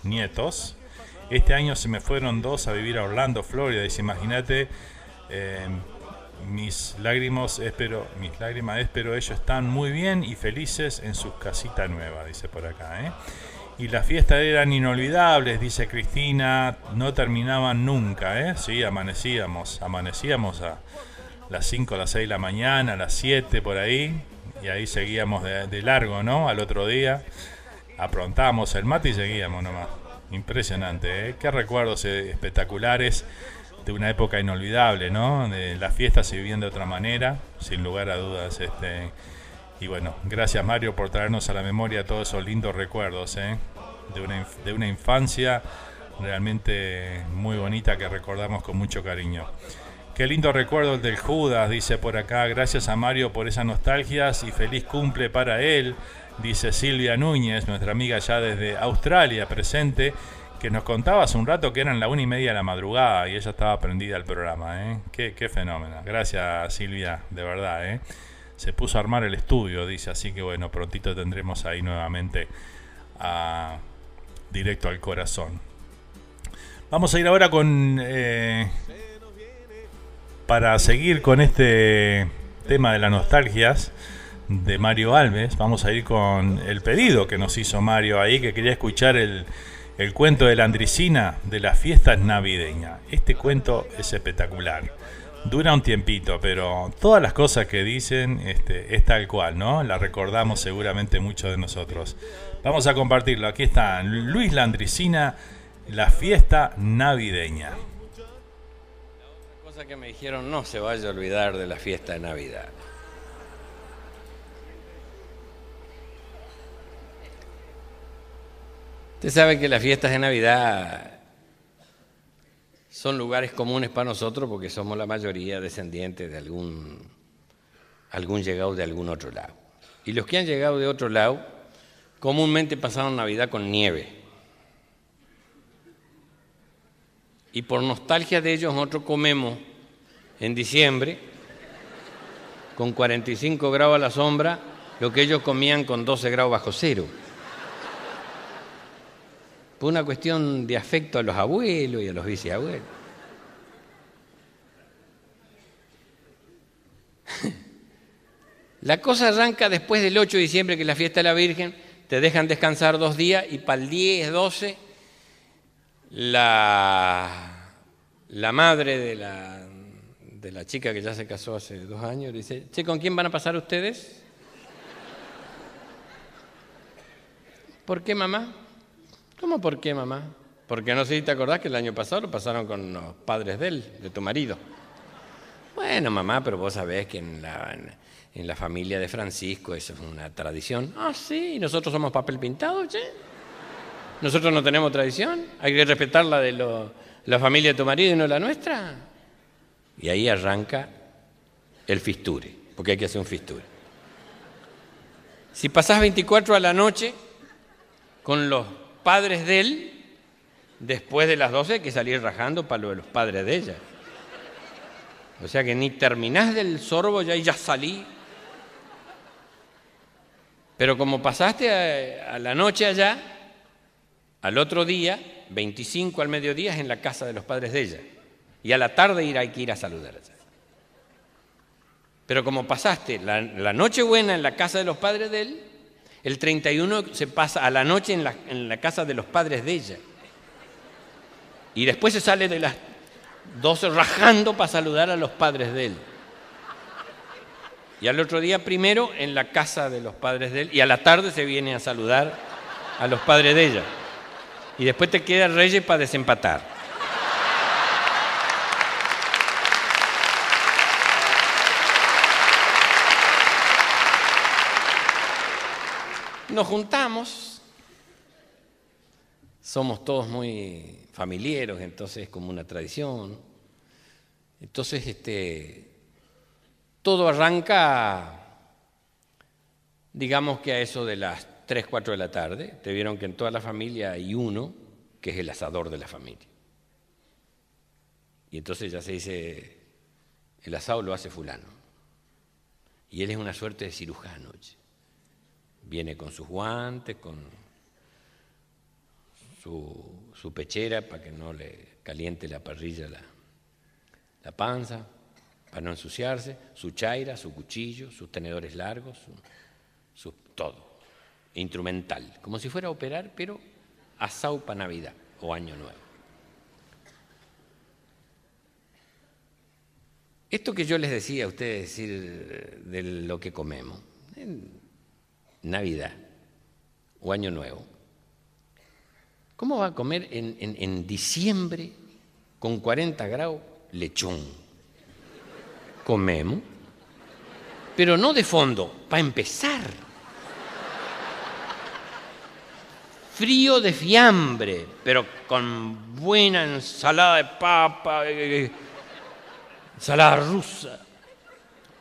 nietos, este año se me fueron dos a vivir a Orlando, Florida. Dice, imagínate, mis lágrimas, espero, mis lágrimas, espero ellos están muy bien y felices en sus casitas nuevas, dice por acá, ¿eh? Y las fiestas eran inolvidables, dice Cristina, no terminaban nunca, ¿eh? Sí, amanecíamos, amanecíamos a las 5, a las 6 de la mañana, las 7 por ahí, y ahí seguíamos de, largo, ¿no? Al otro día, aprontábamos el mate y seguíamos nomás. Impresionante, ¿eh? Qué recuerdos espectaculares de una época inolvidable, ¿no? De las fiestas se vivían de otra manera, sin lugar a dudas, este y bueno, gracias Mario por traernos a la memoria todos esos lindos recuerdos ¿eh? de una infancia realmente muy bonita que recordamos con mucho cariño. Qué lindo recuerdo el del Judas, dice por acá. Gracias a Mario por esas nostalgias y feliz cumple para él, dice Silvia Núñez, nuestra amiga ya desde Australia presente, que nos contaba hace un rato que eran la una y media de la madrugada y ella estaba prendida al programa. ¿eh? Qué, fenómeno. Gracias Silvia, de verdad. ¿eh? se puso a armar el estudio, dice, así que bueno, prontito tendremos ahí nuevamente a directo al corazón. Vamos a ir ahora con... Eh, para seguir con este tema de las nostalgias de Mario Alves, vamos a ir con el pedido que nos hizo Mario ahí, que quería escuchar el, el cuento de la de las fiestas navideñas. Este cuento es espectacular dura un tiempito, pero todas las cosas que dicen este, es tal cual, ¿no? La recordamos seguramente muchos de nosotros. Vamos a compartirlo. Aquí está Luis Landricina, la fiesta navideña. Cosa que me dijeron, no se vaya a olvidar de la fiesta de Navidad. Usted sabe que las fiestas de Navidad son lugares comunes para nosotros porque somos la mayoría descendientes de algún, algún llegado de algún otro lado. Y los que han llegado de otro lado comúnmente pasaron Navidad con nieve. Y por nostalgia de ellos nosotros comemos en diciembre con 45 grados a la sombra lo que ellos comían con 12 grados bajo cero. Por una cuestión de afecto a los abuelos y a los viceabuelos. La cosa arranca después del 8 de diciembre, que es la fiesta de la Virgen, te dejan descansar dos días y para el 10, 12, la, la madre de la, de la chica que ya se casó hace dos años dice, che, ¿con quién van a pasar ustedes? ¿Por qué mamá? ¿Cómo por qué, mamá? Porque no sé si te acordás que el año pasado lo pasaron con los padres de él, de tu marido. Bueno, mamá, pero vos sabés que en la, en la familia de Francisco eso es una tradición. Ah, sí, nosotros somos papel pintado, che. Nosotros no tenemos tradición. Hay que respetar la de lo- la familia de tu marido y no la nuestra. Y ahí arranca el fisture, porque hay que hacer un fisture. Si pasás 24 a la noche con los padres de él, después de las 12 hay que salir rajando para lo de los padres de ella. O sea que ni terminás del sorbo ya y ya salí. Pero como pasaste a, a la noche allá, al otro día, 25 al mediodía, es en la casa de los padres de ella. Y a la tarde hay que ir a saludar allá. Pero como pasaste la, la noche buena en la casa de los padres de él, el 31 se pasa a la noche en la, en la casa de los padres de ella. Y después se sale de las 12 rajando para saludar a los padres de él. Y al otro día primero en la casa de los padres de él y a la tarde se viene a saludar a los padres de ella. Y después te queda Reyes para desempatar. Nos juntamos, somos todos muy familiares, entonces es como una tradición. Entonces, este, todo arranca, digamos que a eso de las 3, 4 de la tarde. Te vieron que en toda la familia hay uno que es el asador de la familia. Y entonces ya se dice, el asado lo hace fulano. Y él es una suerte de cirujano. che. Viene con sus guantes, con su, su pechera para que no le caliente la parrilla la, la panza, para no ensuciarse, su chaira, su cuchillo, sus tenedores largos, su, todo, instrumental, como si fuera a operar, pero asado para Navidad o Año Nuevo. Esto que yo les decía a ustedes decir de lo que comemos, Navidad o Año Nuevo, ¿cómo va a comer en, en- en diciembre con 40 grados lechón? Comemos, pero no de fondo, para empezar. Frío de fiambre, pero con buena ensalada de papa, eh, ensalada rusa.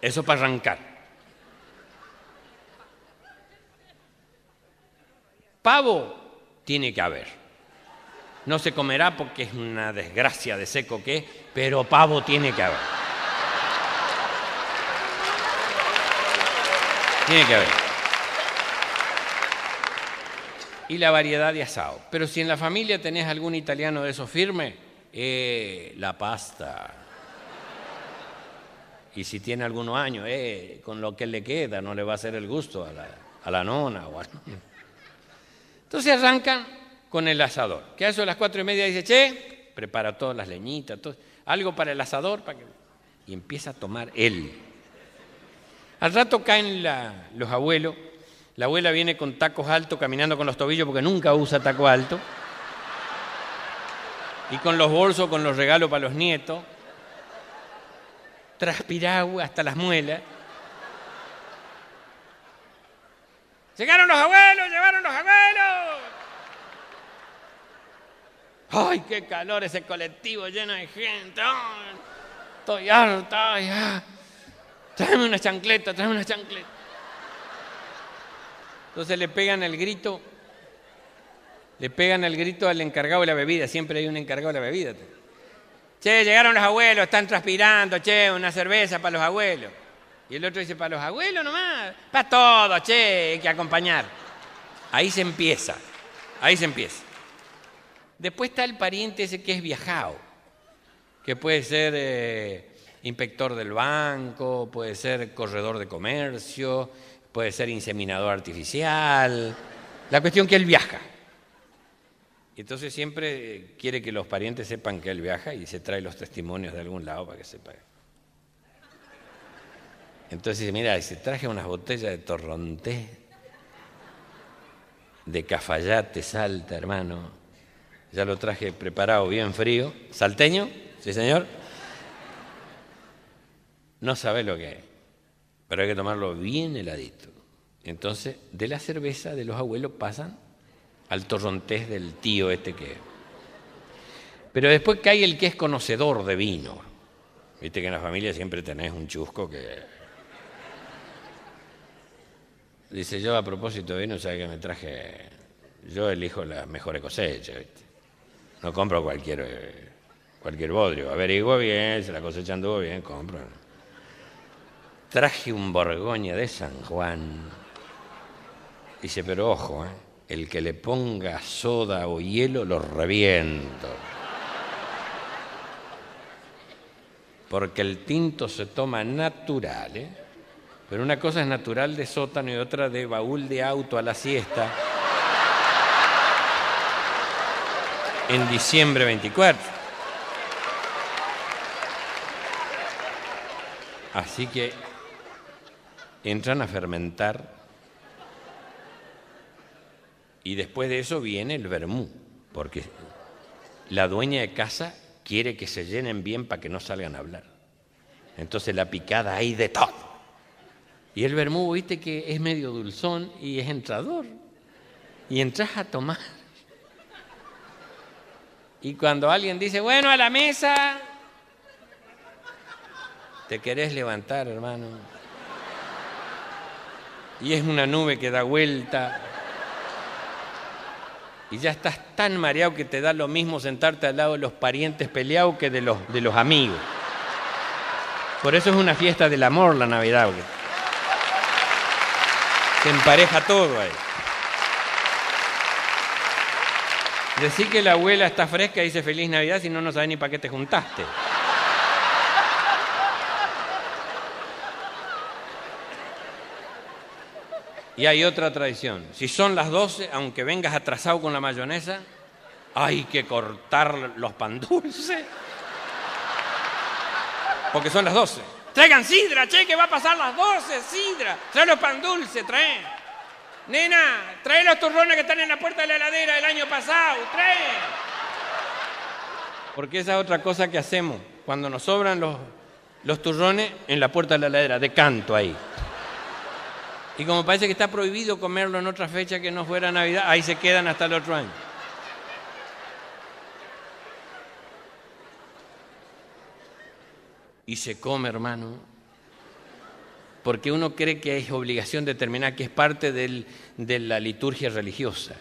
Eso para arrancar. Pavo tiene que haber. No se comerá porque es una desgracia de seco que pero pavo tiene que haber. Tiene que haber. Y la variedad de asado. Pero si en la familia tenés algún italiano de esos firme, eh, la pasta. Y si tiene algunos años, eh, con lo que le queda, no le va a hacer el gusto a la, a la nona o nonno. Entonces arrancan con el asador, que a eso de las cuatro y media dice, che, prepara todas las leñitas, todo, algo para el asador, para que... y empieza a tomar él. Al rato caen los abuelos, la abuela viene con tacos altos, caminando con los tobillos porque nunca usa taco alto, y con los bolsos, con los regalos para los nietos, transpiragua hasta las muelas. Llegaron los abuelos, llegaron los abuelos. ¡Ay, qué calor ese colectivo lleno de gente! ¡Ay! estoy harta. ay, ah. Tráeme una chancleta, tráeme una chancleta. Entonces le pegan el grito, le pegan el grito al encargado de la bebida. Siempre hay un encargado de la bebida. Che, llegaron los abuelos, están transpirando, che, una cerveza para los abuelos. Y el otro dice, para los abuelos nomás, para todos, che, hay que acompañar. Ahí se empieza, ahí se empieza. Después está el pariente ese que es viajado, que puede ser eh, inspector del banco, puede ser corredor de comercio, puede ser inseminador artificial. La cuestión que él viaja. Entonces siempre eh, quiere que los parientes sepan que él viaja y se trae los testimonios de algún lado para que sepa. Entonces dice, mira, se traje unas botellas de torrontés, de cafayate, salta, hermano. Ya lo traje preparado bien frío. ¿Salteño? Sí, señor. No sabe lo que es, pero hay que tomarlo bien heladito. Entonces, de la cerveza de los abuelos pasan al torrontés del tío este que... Pero después cae el que es conocedor de vino. Viste que en la familia siempre tenés un chusco que... Dice, yo a propósito vino, ¿sabes que me traje? Yo elijo las mejores cosechas, ¿viste? No compro cualquier, eh, cualquier bodrio. Averiguo bien, si la cosecha anduvo bien, compro. Traje un Borgoña de San Juan. Dice, pero ojo, ¿eh? el que le ponga soda o hielo lo reviento. Porque el tinto se toma natural, ¿eh? Pero una cosa es natural de sótano y otra de baúl de auto a la siesta. En diciembre 24. Así que entran a fermentar y después de eso viene el vermú, porque la dueña de casa quiere que se llenen bien para que no salgan a hablar. Entonces la picada hay de todo. Y el vermú, viste que es medio dulzón y es entrador. Y entras a tomar. Y cuando alguien dice, bueno, a la mesa, te querés levantar, hermano. Y es una nube que da vuelta y ya estás tan mareado que te da lo mismo sentarte al lado de los parientes peleados que de los, de los amigos. Por eso es una fiesta del amor la Navidad. Se empareja todo ahí. Decir que la abuela está fresca y dice feliz Navidad si no, no sabe ni para qué te juntaste. Y hay otra tradición. Si son las 12, aunque vengas atrasado con la mayonesa, hay que cortar los pan dulces. Porque son las 12. Traigan sidra, che, que va a pasar las 12, sidra. Trae los pan dulces, trae. Nena, trae los turrones que están en la puerta de la heladera del año pasado, trae. Porque esa es otra cosa que hacemos. Cuando nos sobran los, los turrones en la puerta de la heladera, de canto ahí. Y como parece que está prohibido comerlo en otra fecha que no fuera Navidad, ahí se quedan hasta el otro año. Y se come, hermano, porque uno cree que es obligación determinar que es parte de la liturgia religiosa.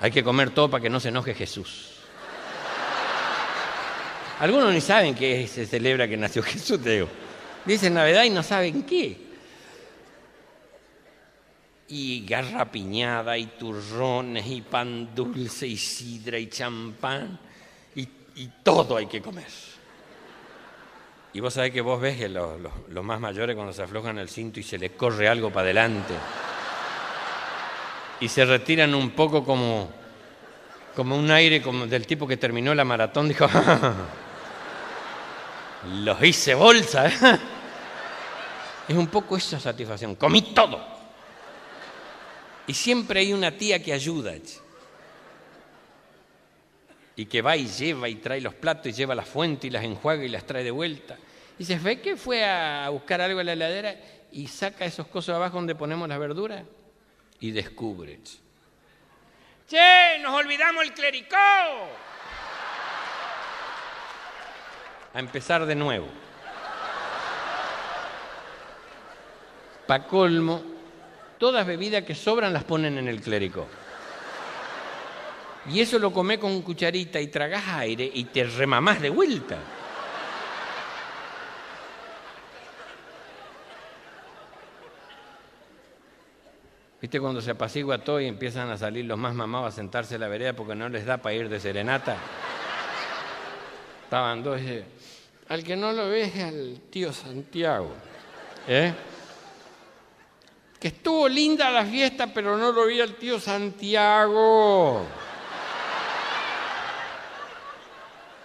Hay que comer todo para que no se enoje Jesús. Algunos ni saben que se celebra que nació Jesús, te digo. Dicen Navidad y no saben qué y garrapiñada y turrones y pan dulce y sidra y champán y, todo hay que comer. Y vos sabés que vos ves que los, más mayores cuando se aflojan el cinto y se les corre algo para adelante y se retiran un poco como, como un aire como del tipo que terminó la maratón, dijo, los hice bolsa. ¿eh? Es un poco esa satisfacción, comí todo. Y siempre hay una tía que ayuda. Y que va y lleva y trae los platos y lleva la fuente y las enjuaga y las trae de vuelta. Y se ve que fue a buscar algo en la heladera y saca esos cosas abajo donde ponemos las verduras y descubre. Che, nos olvidamos el clericó. A empezar de nuevo. Pa' colmo, todas bebidas que sobran las ponen en el clérico. Y eso lo comés con cucharita y tragás aire y te remamás de vuelta. ¿Viste cuando se apacigua todo y empiezan a salir los más mamados a sentarse en la vereda porque no les da para ir de serenata? Estaban dos. Al que no lo ve es al tío Santiago. ¿Eh? que estuvo linda la fiesta, pero no lo vi al tío Santiago.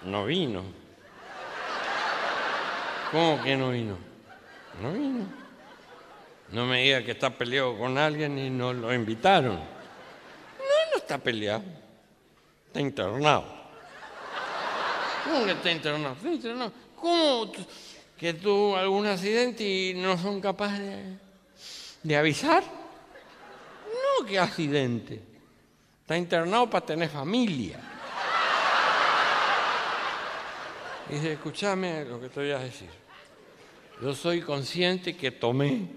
No vino. ¿Cómo que no vino? No vino. No me diga que está peleado con alguien y no lo invitaron. No, no está peleado. Está internado. ¿Cómo que está internado? ¿Cómo que tuvo algún accidente y no son capaces de, de avisar? No, qué accidente. Está internado para tener familia. Dice, escúchame lo que te voy a decir. Yo soy consciente que tomé.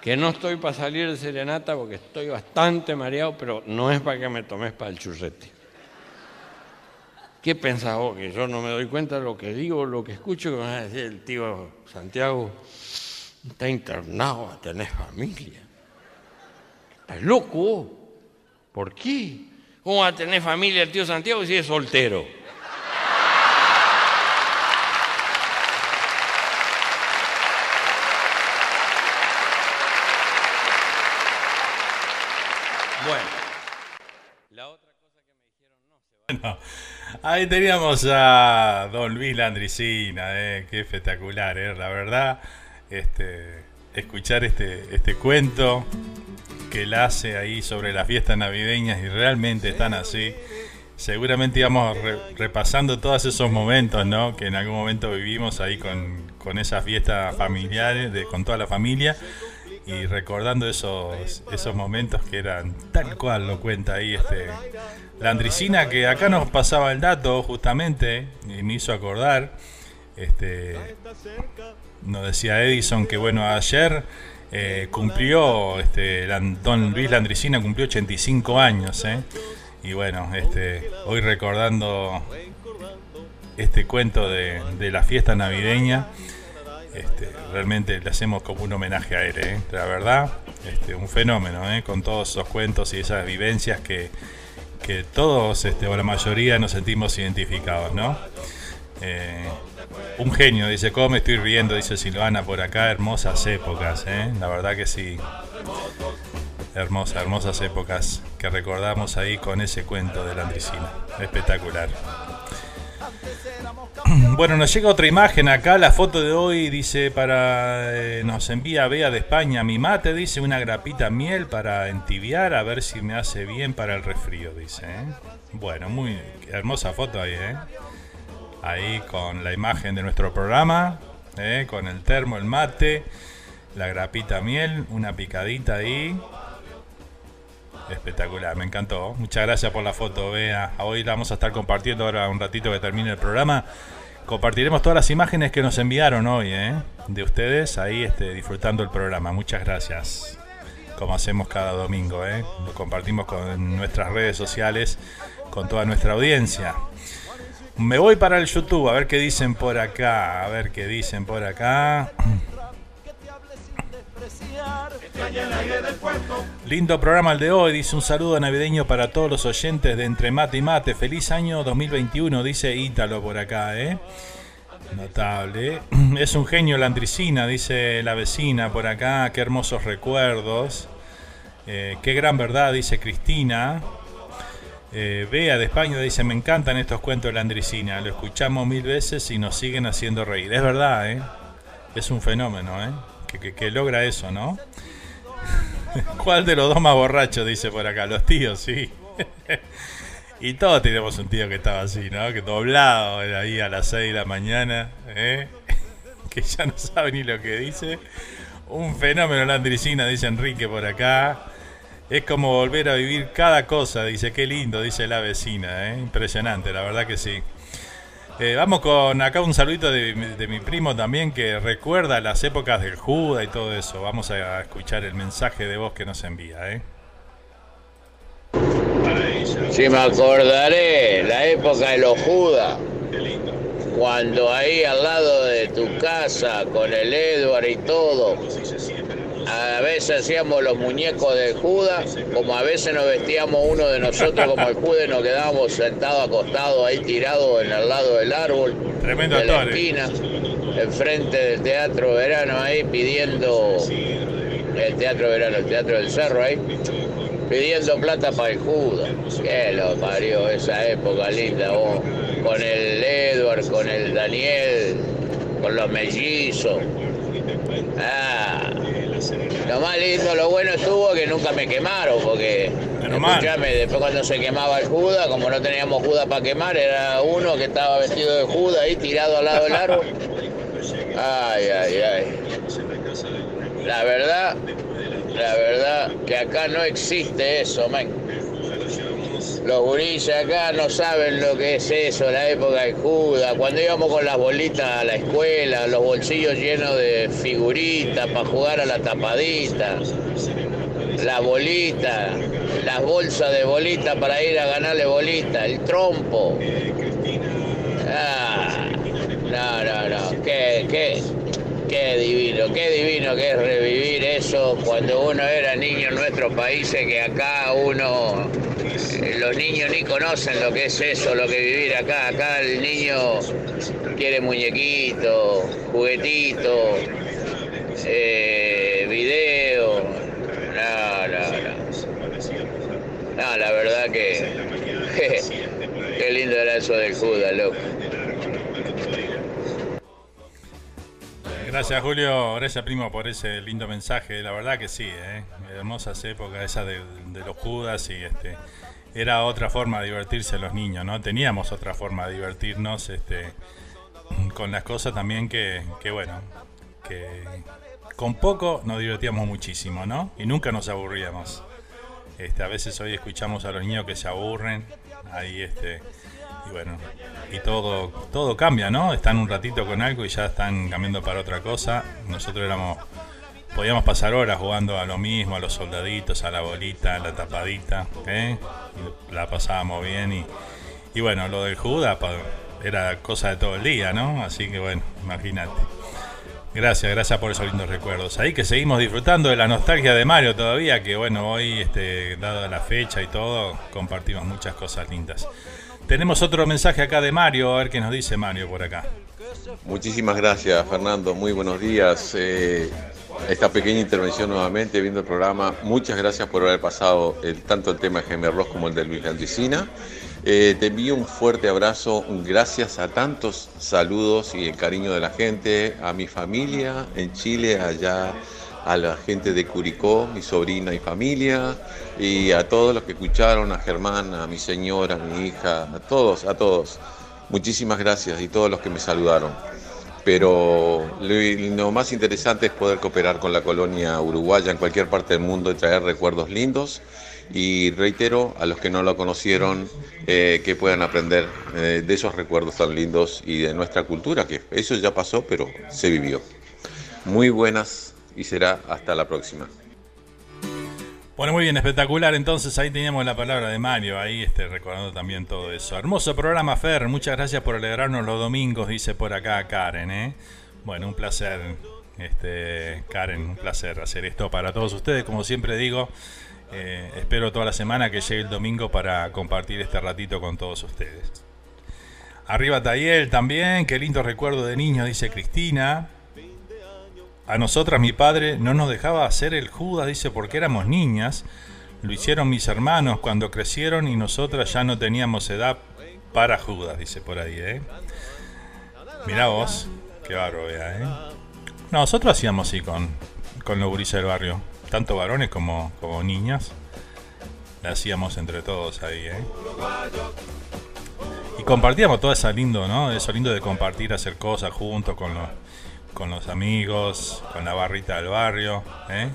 Que no estoy para salir de serenata porque estoy bastante mareado, pero no es para que me tomes para el churrete. ¿Qué pensás vos? Que yo no me doy cuenta de lo que digo, lo que escucho, que me va a decir el tío Santiago, está internado, tenés familia. ¿Estás loco? ¿Por qué? ¿Cómo va a tener familia el tío Santiago si es soltero? Bueno. La otra cosa que me dijeron no se Bueno, ahí teníamos a Don Luis Landricina, eh, qué espectacular, eh, la verdad, este, escuchar este, este cuento que él hace ahí sobre las fiestas navideñas y realmente están así. Seguramente íbamos re- repasando todos esos momentos, ¿no? Que en algún momento vivimos ahí con, con esas fiestas familiares, de, con toda la familia, y recordando esos, esos momentos que eran tal cual lo cuenta ahí este la Andricina, que acá nos pasaba el dato justamente, y me hizo acordar, este, nos decía Edison que bueno, ayer eh, cumplió, este, Don Luis Landricina cumplió 85 años, ¿eh? y bueno, este, hoy recordando este cuento de, de la fiesta navideña, este, realmente le hacemos como un homenaje a él, ¿eh? la verdad, este, un fenómeno, ¿eh? con todos esos cuentos y esas vivencias que, que todos, este, o la mayoría, nos sentimos identificados, ¿no? Eh, un genio, dice, ¿cómo me estoy riendo? Dice Silvana por acá, hermosas épocas, ¿eh? la verdad que sí. Hermosas, hermosas épocas que recordamos ahí con ese cuento de la. Espectacular. Bueno, nos llega otra imagen acá, la foto de hoy dice para eh, nos envía Bea de España mi mate, dice una grapita miel para entibiar a ver si me hace bien para el resfrío, dice. ¿eh? Bueno, muy hermosa foto ahí, ¿eh? Ahí con la imagen de nuestro programa, ¿eh? con el termo, el mate, la grapita miel, una picadita ahí. Espectacular, me encantó. Muchas gracias por la foto, Bea. Hoy la vamos a estar compartiendo ahora un ratito que termine el programa. Compartiremos todas las imágenes que nos enviaron hoy, ¿eh? de ustedes, ahí este, disfrutando el programa. Muchas gracias. Como hacemos cada domingo, ¿eh? lo compartimos con nuestras redes sociales, con toda nuestra audiencia. Me voy para el YouTube, a ver qué dicen por acá, a ver qué dicen por acá. Lindo programa el de hoy, dice un saludo navideño para todos los oyentes de Entre Mate y Mate. Feliz año 2021, dice Ítalo por acá, ¿eh? Notable. Es un genio la dice la vecina por acá. Qué hermosos recuerdos. Eh, qué gran verdad, dice Cristina. Eh, Bea de España dice, me encantan estos cuentos de la. Lo escuchamos mil veces y nos siguen haciendo reír. Es verdad, ¿eh? Es un fenómeno, ¿eh? Que, que- logra eso, ¿no? ¿Cuál de los dos más borrachos? Dice por acá. Los tíos, sí. y todos tenemos un tío que estaba así, ¿no? Que doblado era ahí a las 6 de la mañana, ¿eh? que ya no sabe ni lo que dice. Un fenómeno la dice Enrique por acá. Es como volver a vivir cada cosa, dice, qué lindo, dice la vecina, ¿eh? impresionante, la verdad que sí. Eh, vamos con acá un saludito de, mi- primo también que recuerda las épocas del Juda y todo eso. Vamos a escuchar el mensaje de voz que nos envía. ¿eh? Si me acordaré, la época de los Judas, cuando ahí al lado de tu casa, con el Edward y todo, a veces hacíamos los muñecos de Judas, como a veces nos vestíamos uno de nosotros como el Judas y nos quedábamos sentados, acostados ahí tirados en el lado del árbol, Tremendo de la actor, eh. esquina, enfrente del Teatro Verano ahí pidiendo, el Teatro Verano, el Teatro del Cerro ahí, pidiendo plata para el Judas. Que lo parió esa época linda, vos. Con el Edward, con el Daniel, con los mellizos. Ah, Lo más lindo, lo bueno estuvo que nunca me quemaron, porque escuchame, después cuando se quemaba el Judas, como no teníamos Judas para quemar, era uno que estaba vestido de Judas ahí tirado al lado del árbol. Ay, ay, ay. La verdad, la verdad que acá no existe eso, man. Los gurises acá no saben lo que es eso, la época de Judas. Cuando íbamos con las bolitas a la escuela, los bolsillos llenos de figuritas para jugar a la tapadita. La bolita, las bolsas de bolita para ir a ganarle bolita, el trompo. Ah, no, no, no, qué, qué, qué divino, qué divino que es revivir eso cuando uno era niño en nuestros países, que acá uno eh, los niños ni conocen lo que es eso, lo que vivir acá. Acá el niño quiere muñequito, juguetito, eh, video. No, no, no. No, la verdad que. Qué lindo era eso del Judas, loco. Gracias Julio, gracias primo por ese lindo mensaje. La verdad que sí, ¿eh? hermosas épocas esas de, de los Judas y este era otra forma de divertirse los niños, ¿no? Teníamos otra forma de divertirnos este, con las cosas también que, que, bueno, que con poco nos divertíamos muchísimo, ¿no? Y nunca nos aburríamos. Este, a veces hoy escuchamos a los niños que se aburren, ahí este, y bueno, y todo, todo cambia, ¿no? Están un ratito con algo y ya están cambiando para otra cosa. Nosotros éramos podíamos pasar horas jugando a lo mismo, a los soldaditos, a la bolita, a la tapadita, ¿eh? la pasábamos bien y, y bueno, lo del Judas era cosa de todo el día, ¿no? Así que bueno, imagínate. Gracias, gracias por esos lindos recuerdos. Ahí que seguimos disfrutando de la nostalgia de Mario todavía, que bueno, hoy, este, dada la fecha y todo, compartimos muchas cosas lindas. Tenemos otro mensaje acá de Mario, a ver qué nos dice Mario por acá. Muchísimas gracias, Fernando. Muy buenos días. Eh, esta pequeña intervención nuevamente viendo el programa. Muchas gracias por haber pasado tanto el tema de Jaime Ross como el de Luis Landricina. Eh, te envío un fuerte abrazo, gracias a tantos saludos y el cariño de la gente, a mi familia en Chile, allá a la gente de Curicó, mi sobrina y familia, y a todos los que escucharon, a Germán, a mi señora, a mi hija, a todos, a todos. Muchísimas gracias y todos los que me saludaron pero lo, más interesante es poder cooperar con la colonia uruguaya en cualquier parte del mundo y traer recuerdos lindos. Y reitero a los que no lo conocieron eh, que puedan aprender eh, de esos recuerdos tan lindos y de nuestra cultura, que eso ya pasó, pero se vivió. Muy buenas y será hasta la próxima. Bueno, muy bien, espectacular. Entonces ahí teníamos la palabra de Mario, ahí este, recordando también todo eso. Hermoso programa, Fer. Muchas gracias por alegrarnos los domingos, dice por acá Karen. ¿eh? Bueno, un placer, este, Karen, un placer hacer esto para todos ustedes. Como siempre digo, eh, espero toda la semana que llegue el domingo para compartir este ratito con todos ustedes. Arriba Tayel también, qué lindo recuerdo de niño, dice Cristina. A nosotras mi padre no nos dejaba hacer el Judas, dice, porque éramos niñas. Lo hicieron mis hermanos cuando crecieron y nosotras ya no teníamos edad para Judas, dice por ahí, ¿eh? Mirá vos, qué barro, ¿eh? Nosotros hacíamos así con, con los gurises del barrio, tanto varones como, como niñas. La hacíamos entre todos ahí, ¿eh? Y compartíamos todo eso lindo, ¿no? Eso lindo de compartir, hacer cosas juntos con los con los amigos, con la barrita del barrio, ¿eh?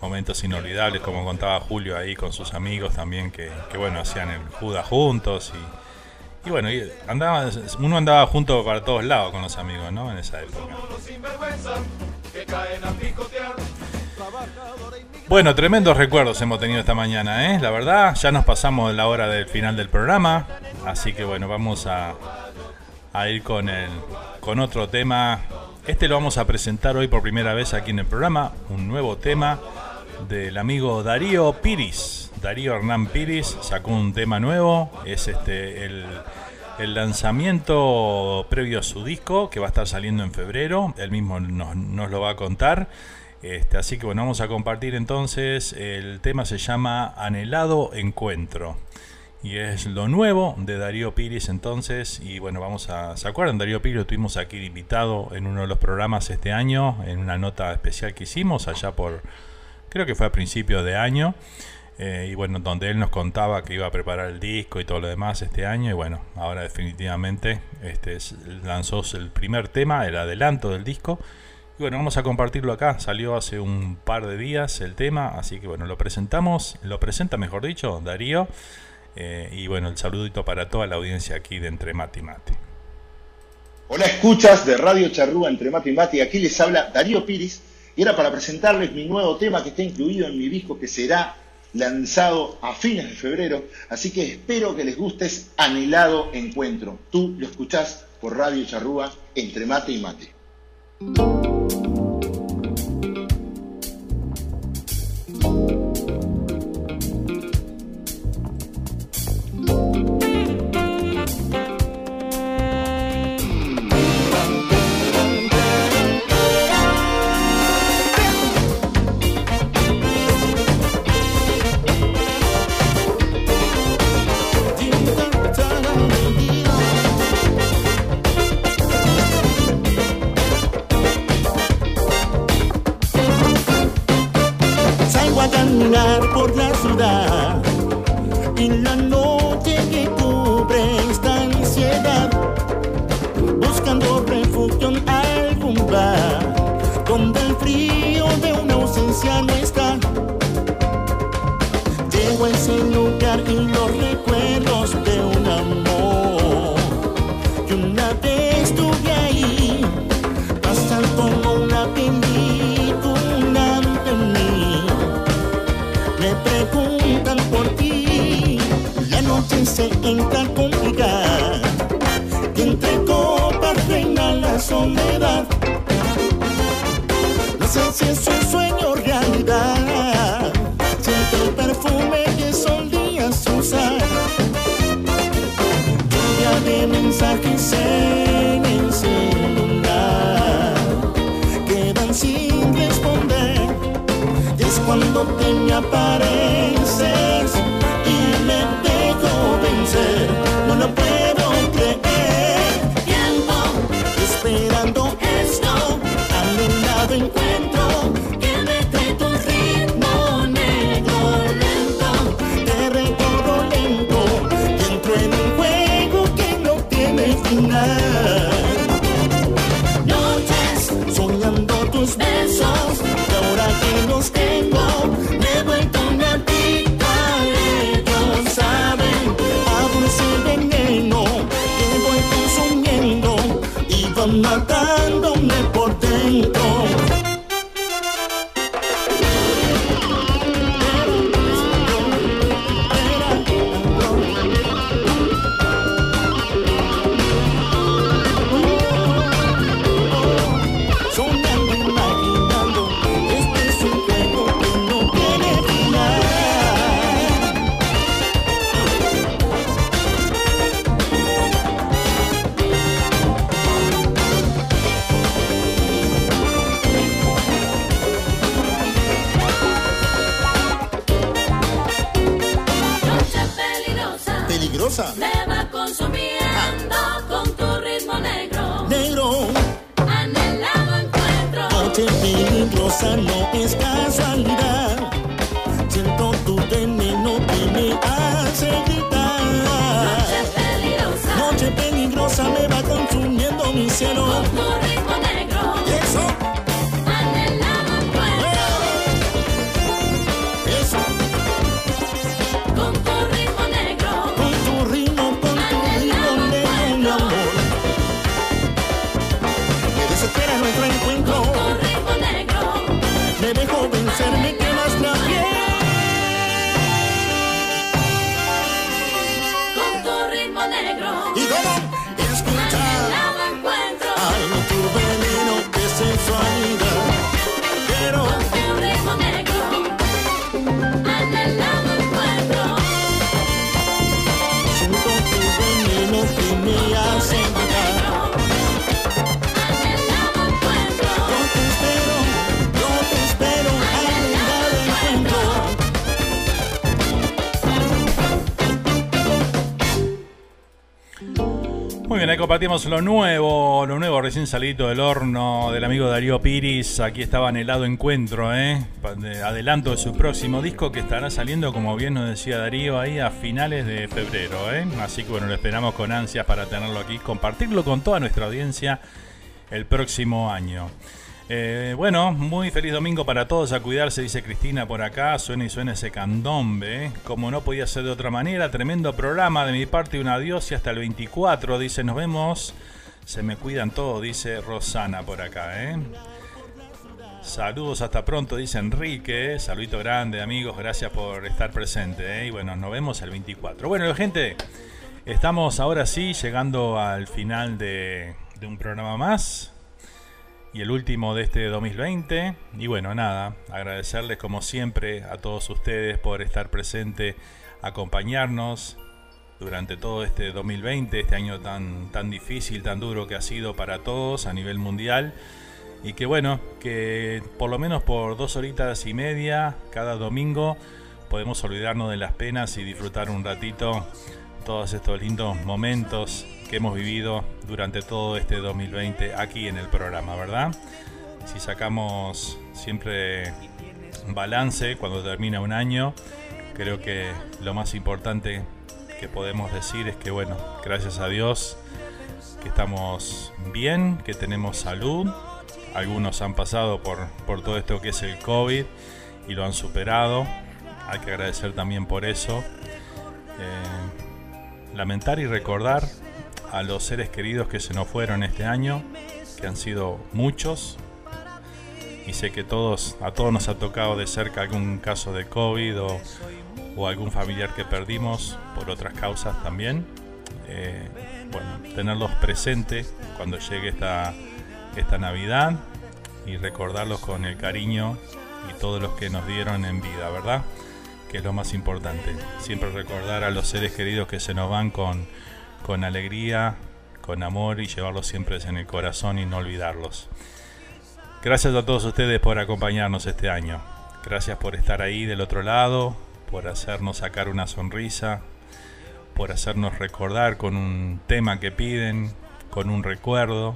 momentos inolvidables como contaba Julio ahí con sus amigos también que, bueno hacían el Judas juntos y, y bueno andaba, uno andaba junto para todos lados con los amigos ¿no? en esa época bueno tremendos recuerdos hemos tenido esta mañana ¿eh? la verdad ya nos pasamos la hora del final del programa así que bueno vamos a, a ir con el con otro tema este lo vamos a presentar hoy por primera vez aquí en el programa, un nuevo tema del amigo Darío Piris. Darío Hernán Piris sacó un tema nuevo, es este el, lanzamiento previo a su disco que va a estar saliendo en febrero, él mismo nos, lo va a contar. Este, así que bueno, vamos a compartir entonces, el tema se llama Anhelado Encuentro. Y es lo nuevo de Darío Piris entonces. Y bueno, vamos a... ¿Se acuerdan? Darío Piris lo tuvimos aquí invitado en uno de los programas este año, en una nota especial que hicimos allá por... Creo que fue a principios de año. Eh, y bueno, donde él nos contaba que iba a preparar el disco y todo lo demás este año. Y bueno, ahora definitivamente este lanzó el primer tema, el adelanto del disco. Y bueno, vamos a compartirlo acá. Salió hace un par de días el tema, así que bueno, lo presentamos, lo presenta mejor dicho, Darío. Eh, y bueno, el saludito para toda la audiencia aquí de Entre Mate y Mate. Hola, escuchas de Radio Charrúa Entre Mate y Mate. Aquí les habla Darío Piris. Y era para presentarles mi nuevo tema que está incluido en mi disco que será lanzado a fines de febrero. Así que espero que les guste es Anhelado Encuentro. Tú lo escuchás por Radio Charrúa Entre Mate y Mate. dice en Cancún lugar que entre copas reina la soledad. No sé si es un sueño realidad, siento el perfume que solías usar. Lluvia de mensajes en el celular quedan sin responder. Y es cuando te me apareces. cielo. Bien, ahí compartimos lo nuevo, lo nuevo recién salido del horno del amigo Darío Piris. Aquí estaba en el lado encuentro, ¿eh? adelanto de su próximo disco que estará saliendo, como bien nos decía Darío, ahí a finales de febrero. ¿eh? Así que bueno, lo esperamos con ansias para tenerlo aquí, compartirlo con toda nuestra audiencia el próximo año. Eh, bueno, muy feliz domingo para todos. A cuidarse, dice Cristina por acá. Suena y suena ese candombe. ¿eh? Como no podía ser de otra manera. Tremendo programa de mi parte. Un adiós y hasta el 24. Dice, nos vemos. Se me cuidan todos, dice Rosana por acá. ¿eh? Saludos hasta pronto, dice Enrique. Saludito grande, amigos. Gracias por estar presente. Y bueno, nos vemos el 24. Bueno, gente, estamos ahora sí llegando al final de un programa más y el último de este 2020. Y bueno, nada, agradecerles como siempre a todos ustedes por estar presente, acompañarnos durante todo este 2020, este año tan, tan difícil, tan duro que ha sido para todos a nivel mundial. Y que bueno, que por lo menos por dos horitas y media cada domingo podemos olvidarnos de las penas y disfrutar un ratito todos estos lindos momentos que hemos vivido durante todo este 2020 aquí en el programa, ¿verdad? Si sacamos siempre balance cuando termina un año, creo que lo más importante que podemos decir es que, bueno, gracias a Dios que estamos bien, que tenemos salud. Algunos han pasado por, por todo esto que es el COVID y lo han superado. Hay que agradecer también por eso. Eh, lamentar y recordar a los seres queridos que se nos fueron este año, que han sido muchos. Y sé que todos, a todos nos ha tocado de cerca algún caso de COVID o, algún familiar que perdimos por otras causas también. Eh, bueno, tenerlos presentes cuando llegue esta, esta Navidad y recordarlos con el cariño y todos los que nos dieron en vida, ¿verdad? Que es lo más importante. Siempre recordar a los seres queridos que se nos van con, con alegría, con amor y llevarlos siempre en el corazón y no olvidarlos. Gracias a todos ustedes por acompañarnos este año. Gracias por estar ahí del otro lado, por hacernos sacar una sonrisa, por hacernos recordar con un tema que piden, con un recuerdo,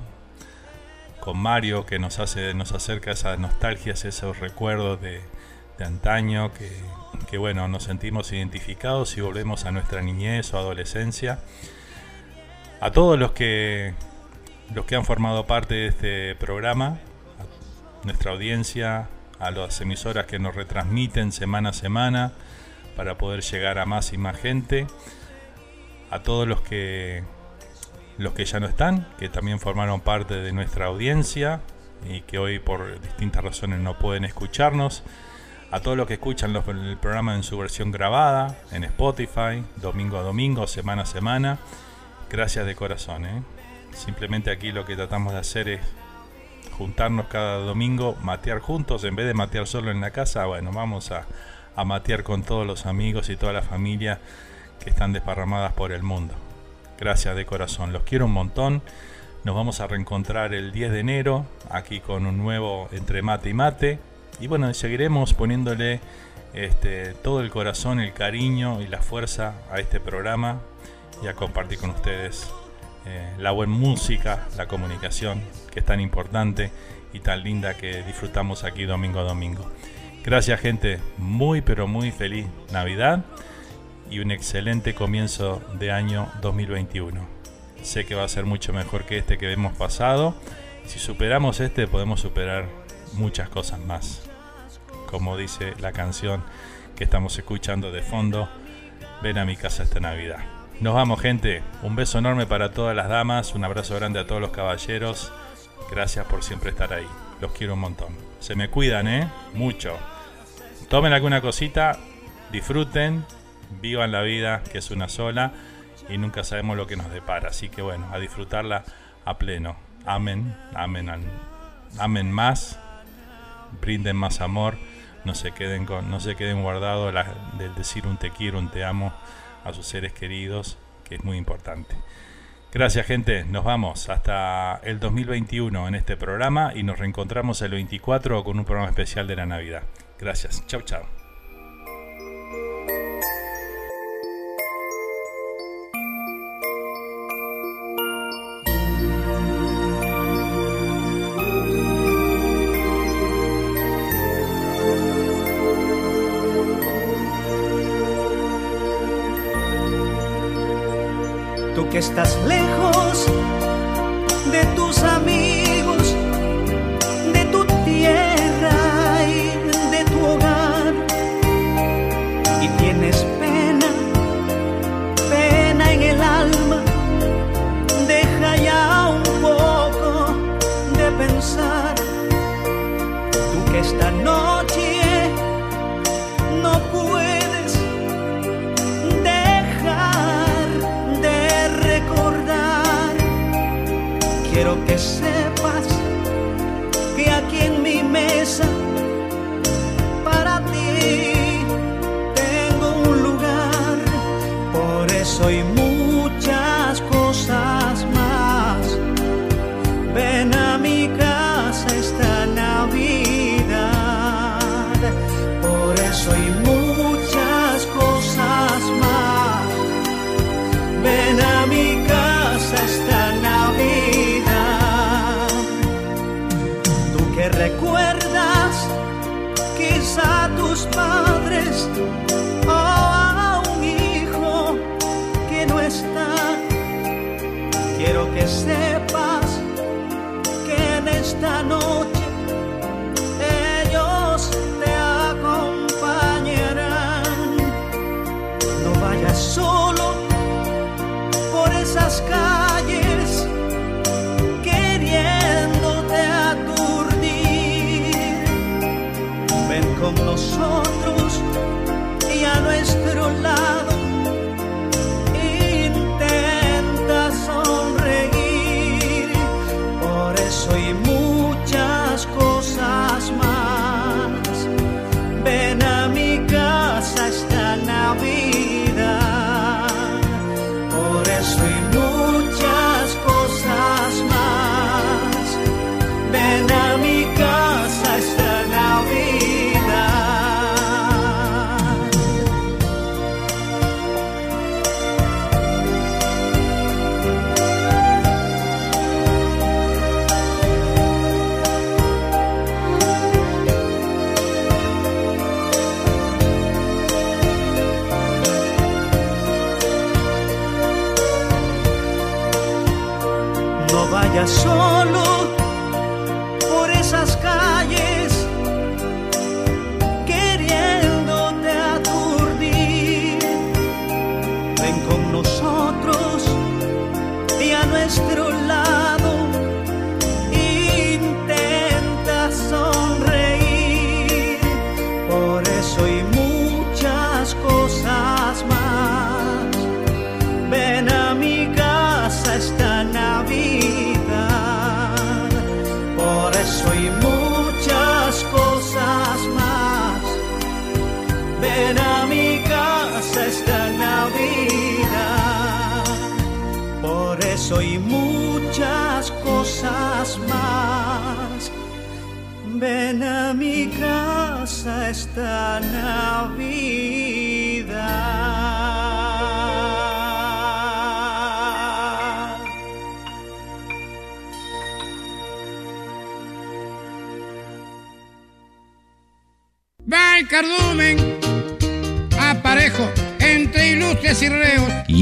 con Mario que nos hace, nos acerca esas nostalgias, esos recuerdos de, antaño, que, que bueno, nos sentimos identificados y volvemos a nuestra niñez o adolescencia a todos los que los que han formado parte de este programa, a nuestra audiencia, a las emisoras que nos retransmiten semana a semana para poder llegar a más y más gente, a todos los que los que ya no están, que también formaron parte de nuestra audiencia y que hoy por distintas razones no pueden escucharnos, a todos los que escuchan el programa en su versión grabada, en Spotify, domingo a domingo, semana a semana Gracias de corazón. ¿eh? Simplemente aquí lo que tratamos de hacer es juntarnos cada domingo, matear juntos, en vez de matear solo en la casa, bueno, vamos a, a matear con todos los amigos y toda la familia que están desparramadas por el mundo. Gracias de corazón, los quiero un montón. Nos vamos a reencontrar el 10 de enero aquí con un nuevo entre mate y mate. Y bueno, seguiremos poniéndole este, todo el corazón, el cariño y la fuerza a este programa y a compartir con ustedes eh, la buena música, la comunicación, que es tan importante y tan linda que disfrutamos aquí domingo a domingo. Gracias gente, muy pero muy feliz Navidad y un excelente comienzo de año 2021. Sé que va a ser mucho mejor que este que hemos pasado. Si superamos este podemos superar muchas cosas más. Como dice la canción que estamos escuchando de fondo, ven a mi casa esta Navidad. Nos vamos, gente. Un beso enorme para todas las damas, un abrazo grande a todos los caballeros. Gracias por siempre estar ahí. Los quiero un montón. Se me cuidan, ¿eh? Mucho. Tomen alguna cosita, disfruten, vivan la vida, que es una sola, y nunca sabemos lo que nos depara. Así que bueno, a disfrutarla a pleno. Amén, amén, amén más, brinden más amor, no se queden con, no se queden guardados del decir un te quiero, un te amo a sus seres queridos, que es muy importante. Gracias gente, nos vamos hasta el 2021 en este programa y nos reencontramos el 24 con un programa especial de la Navidad. Gracias, chao chao. estás lejos de tus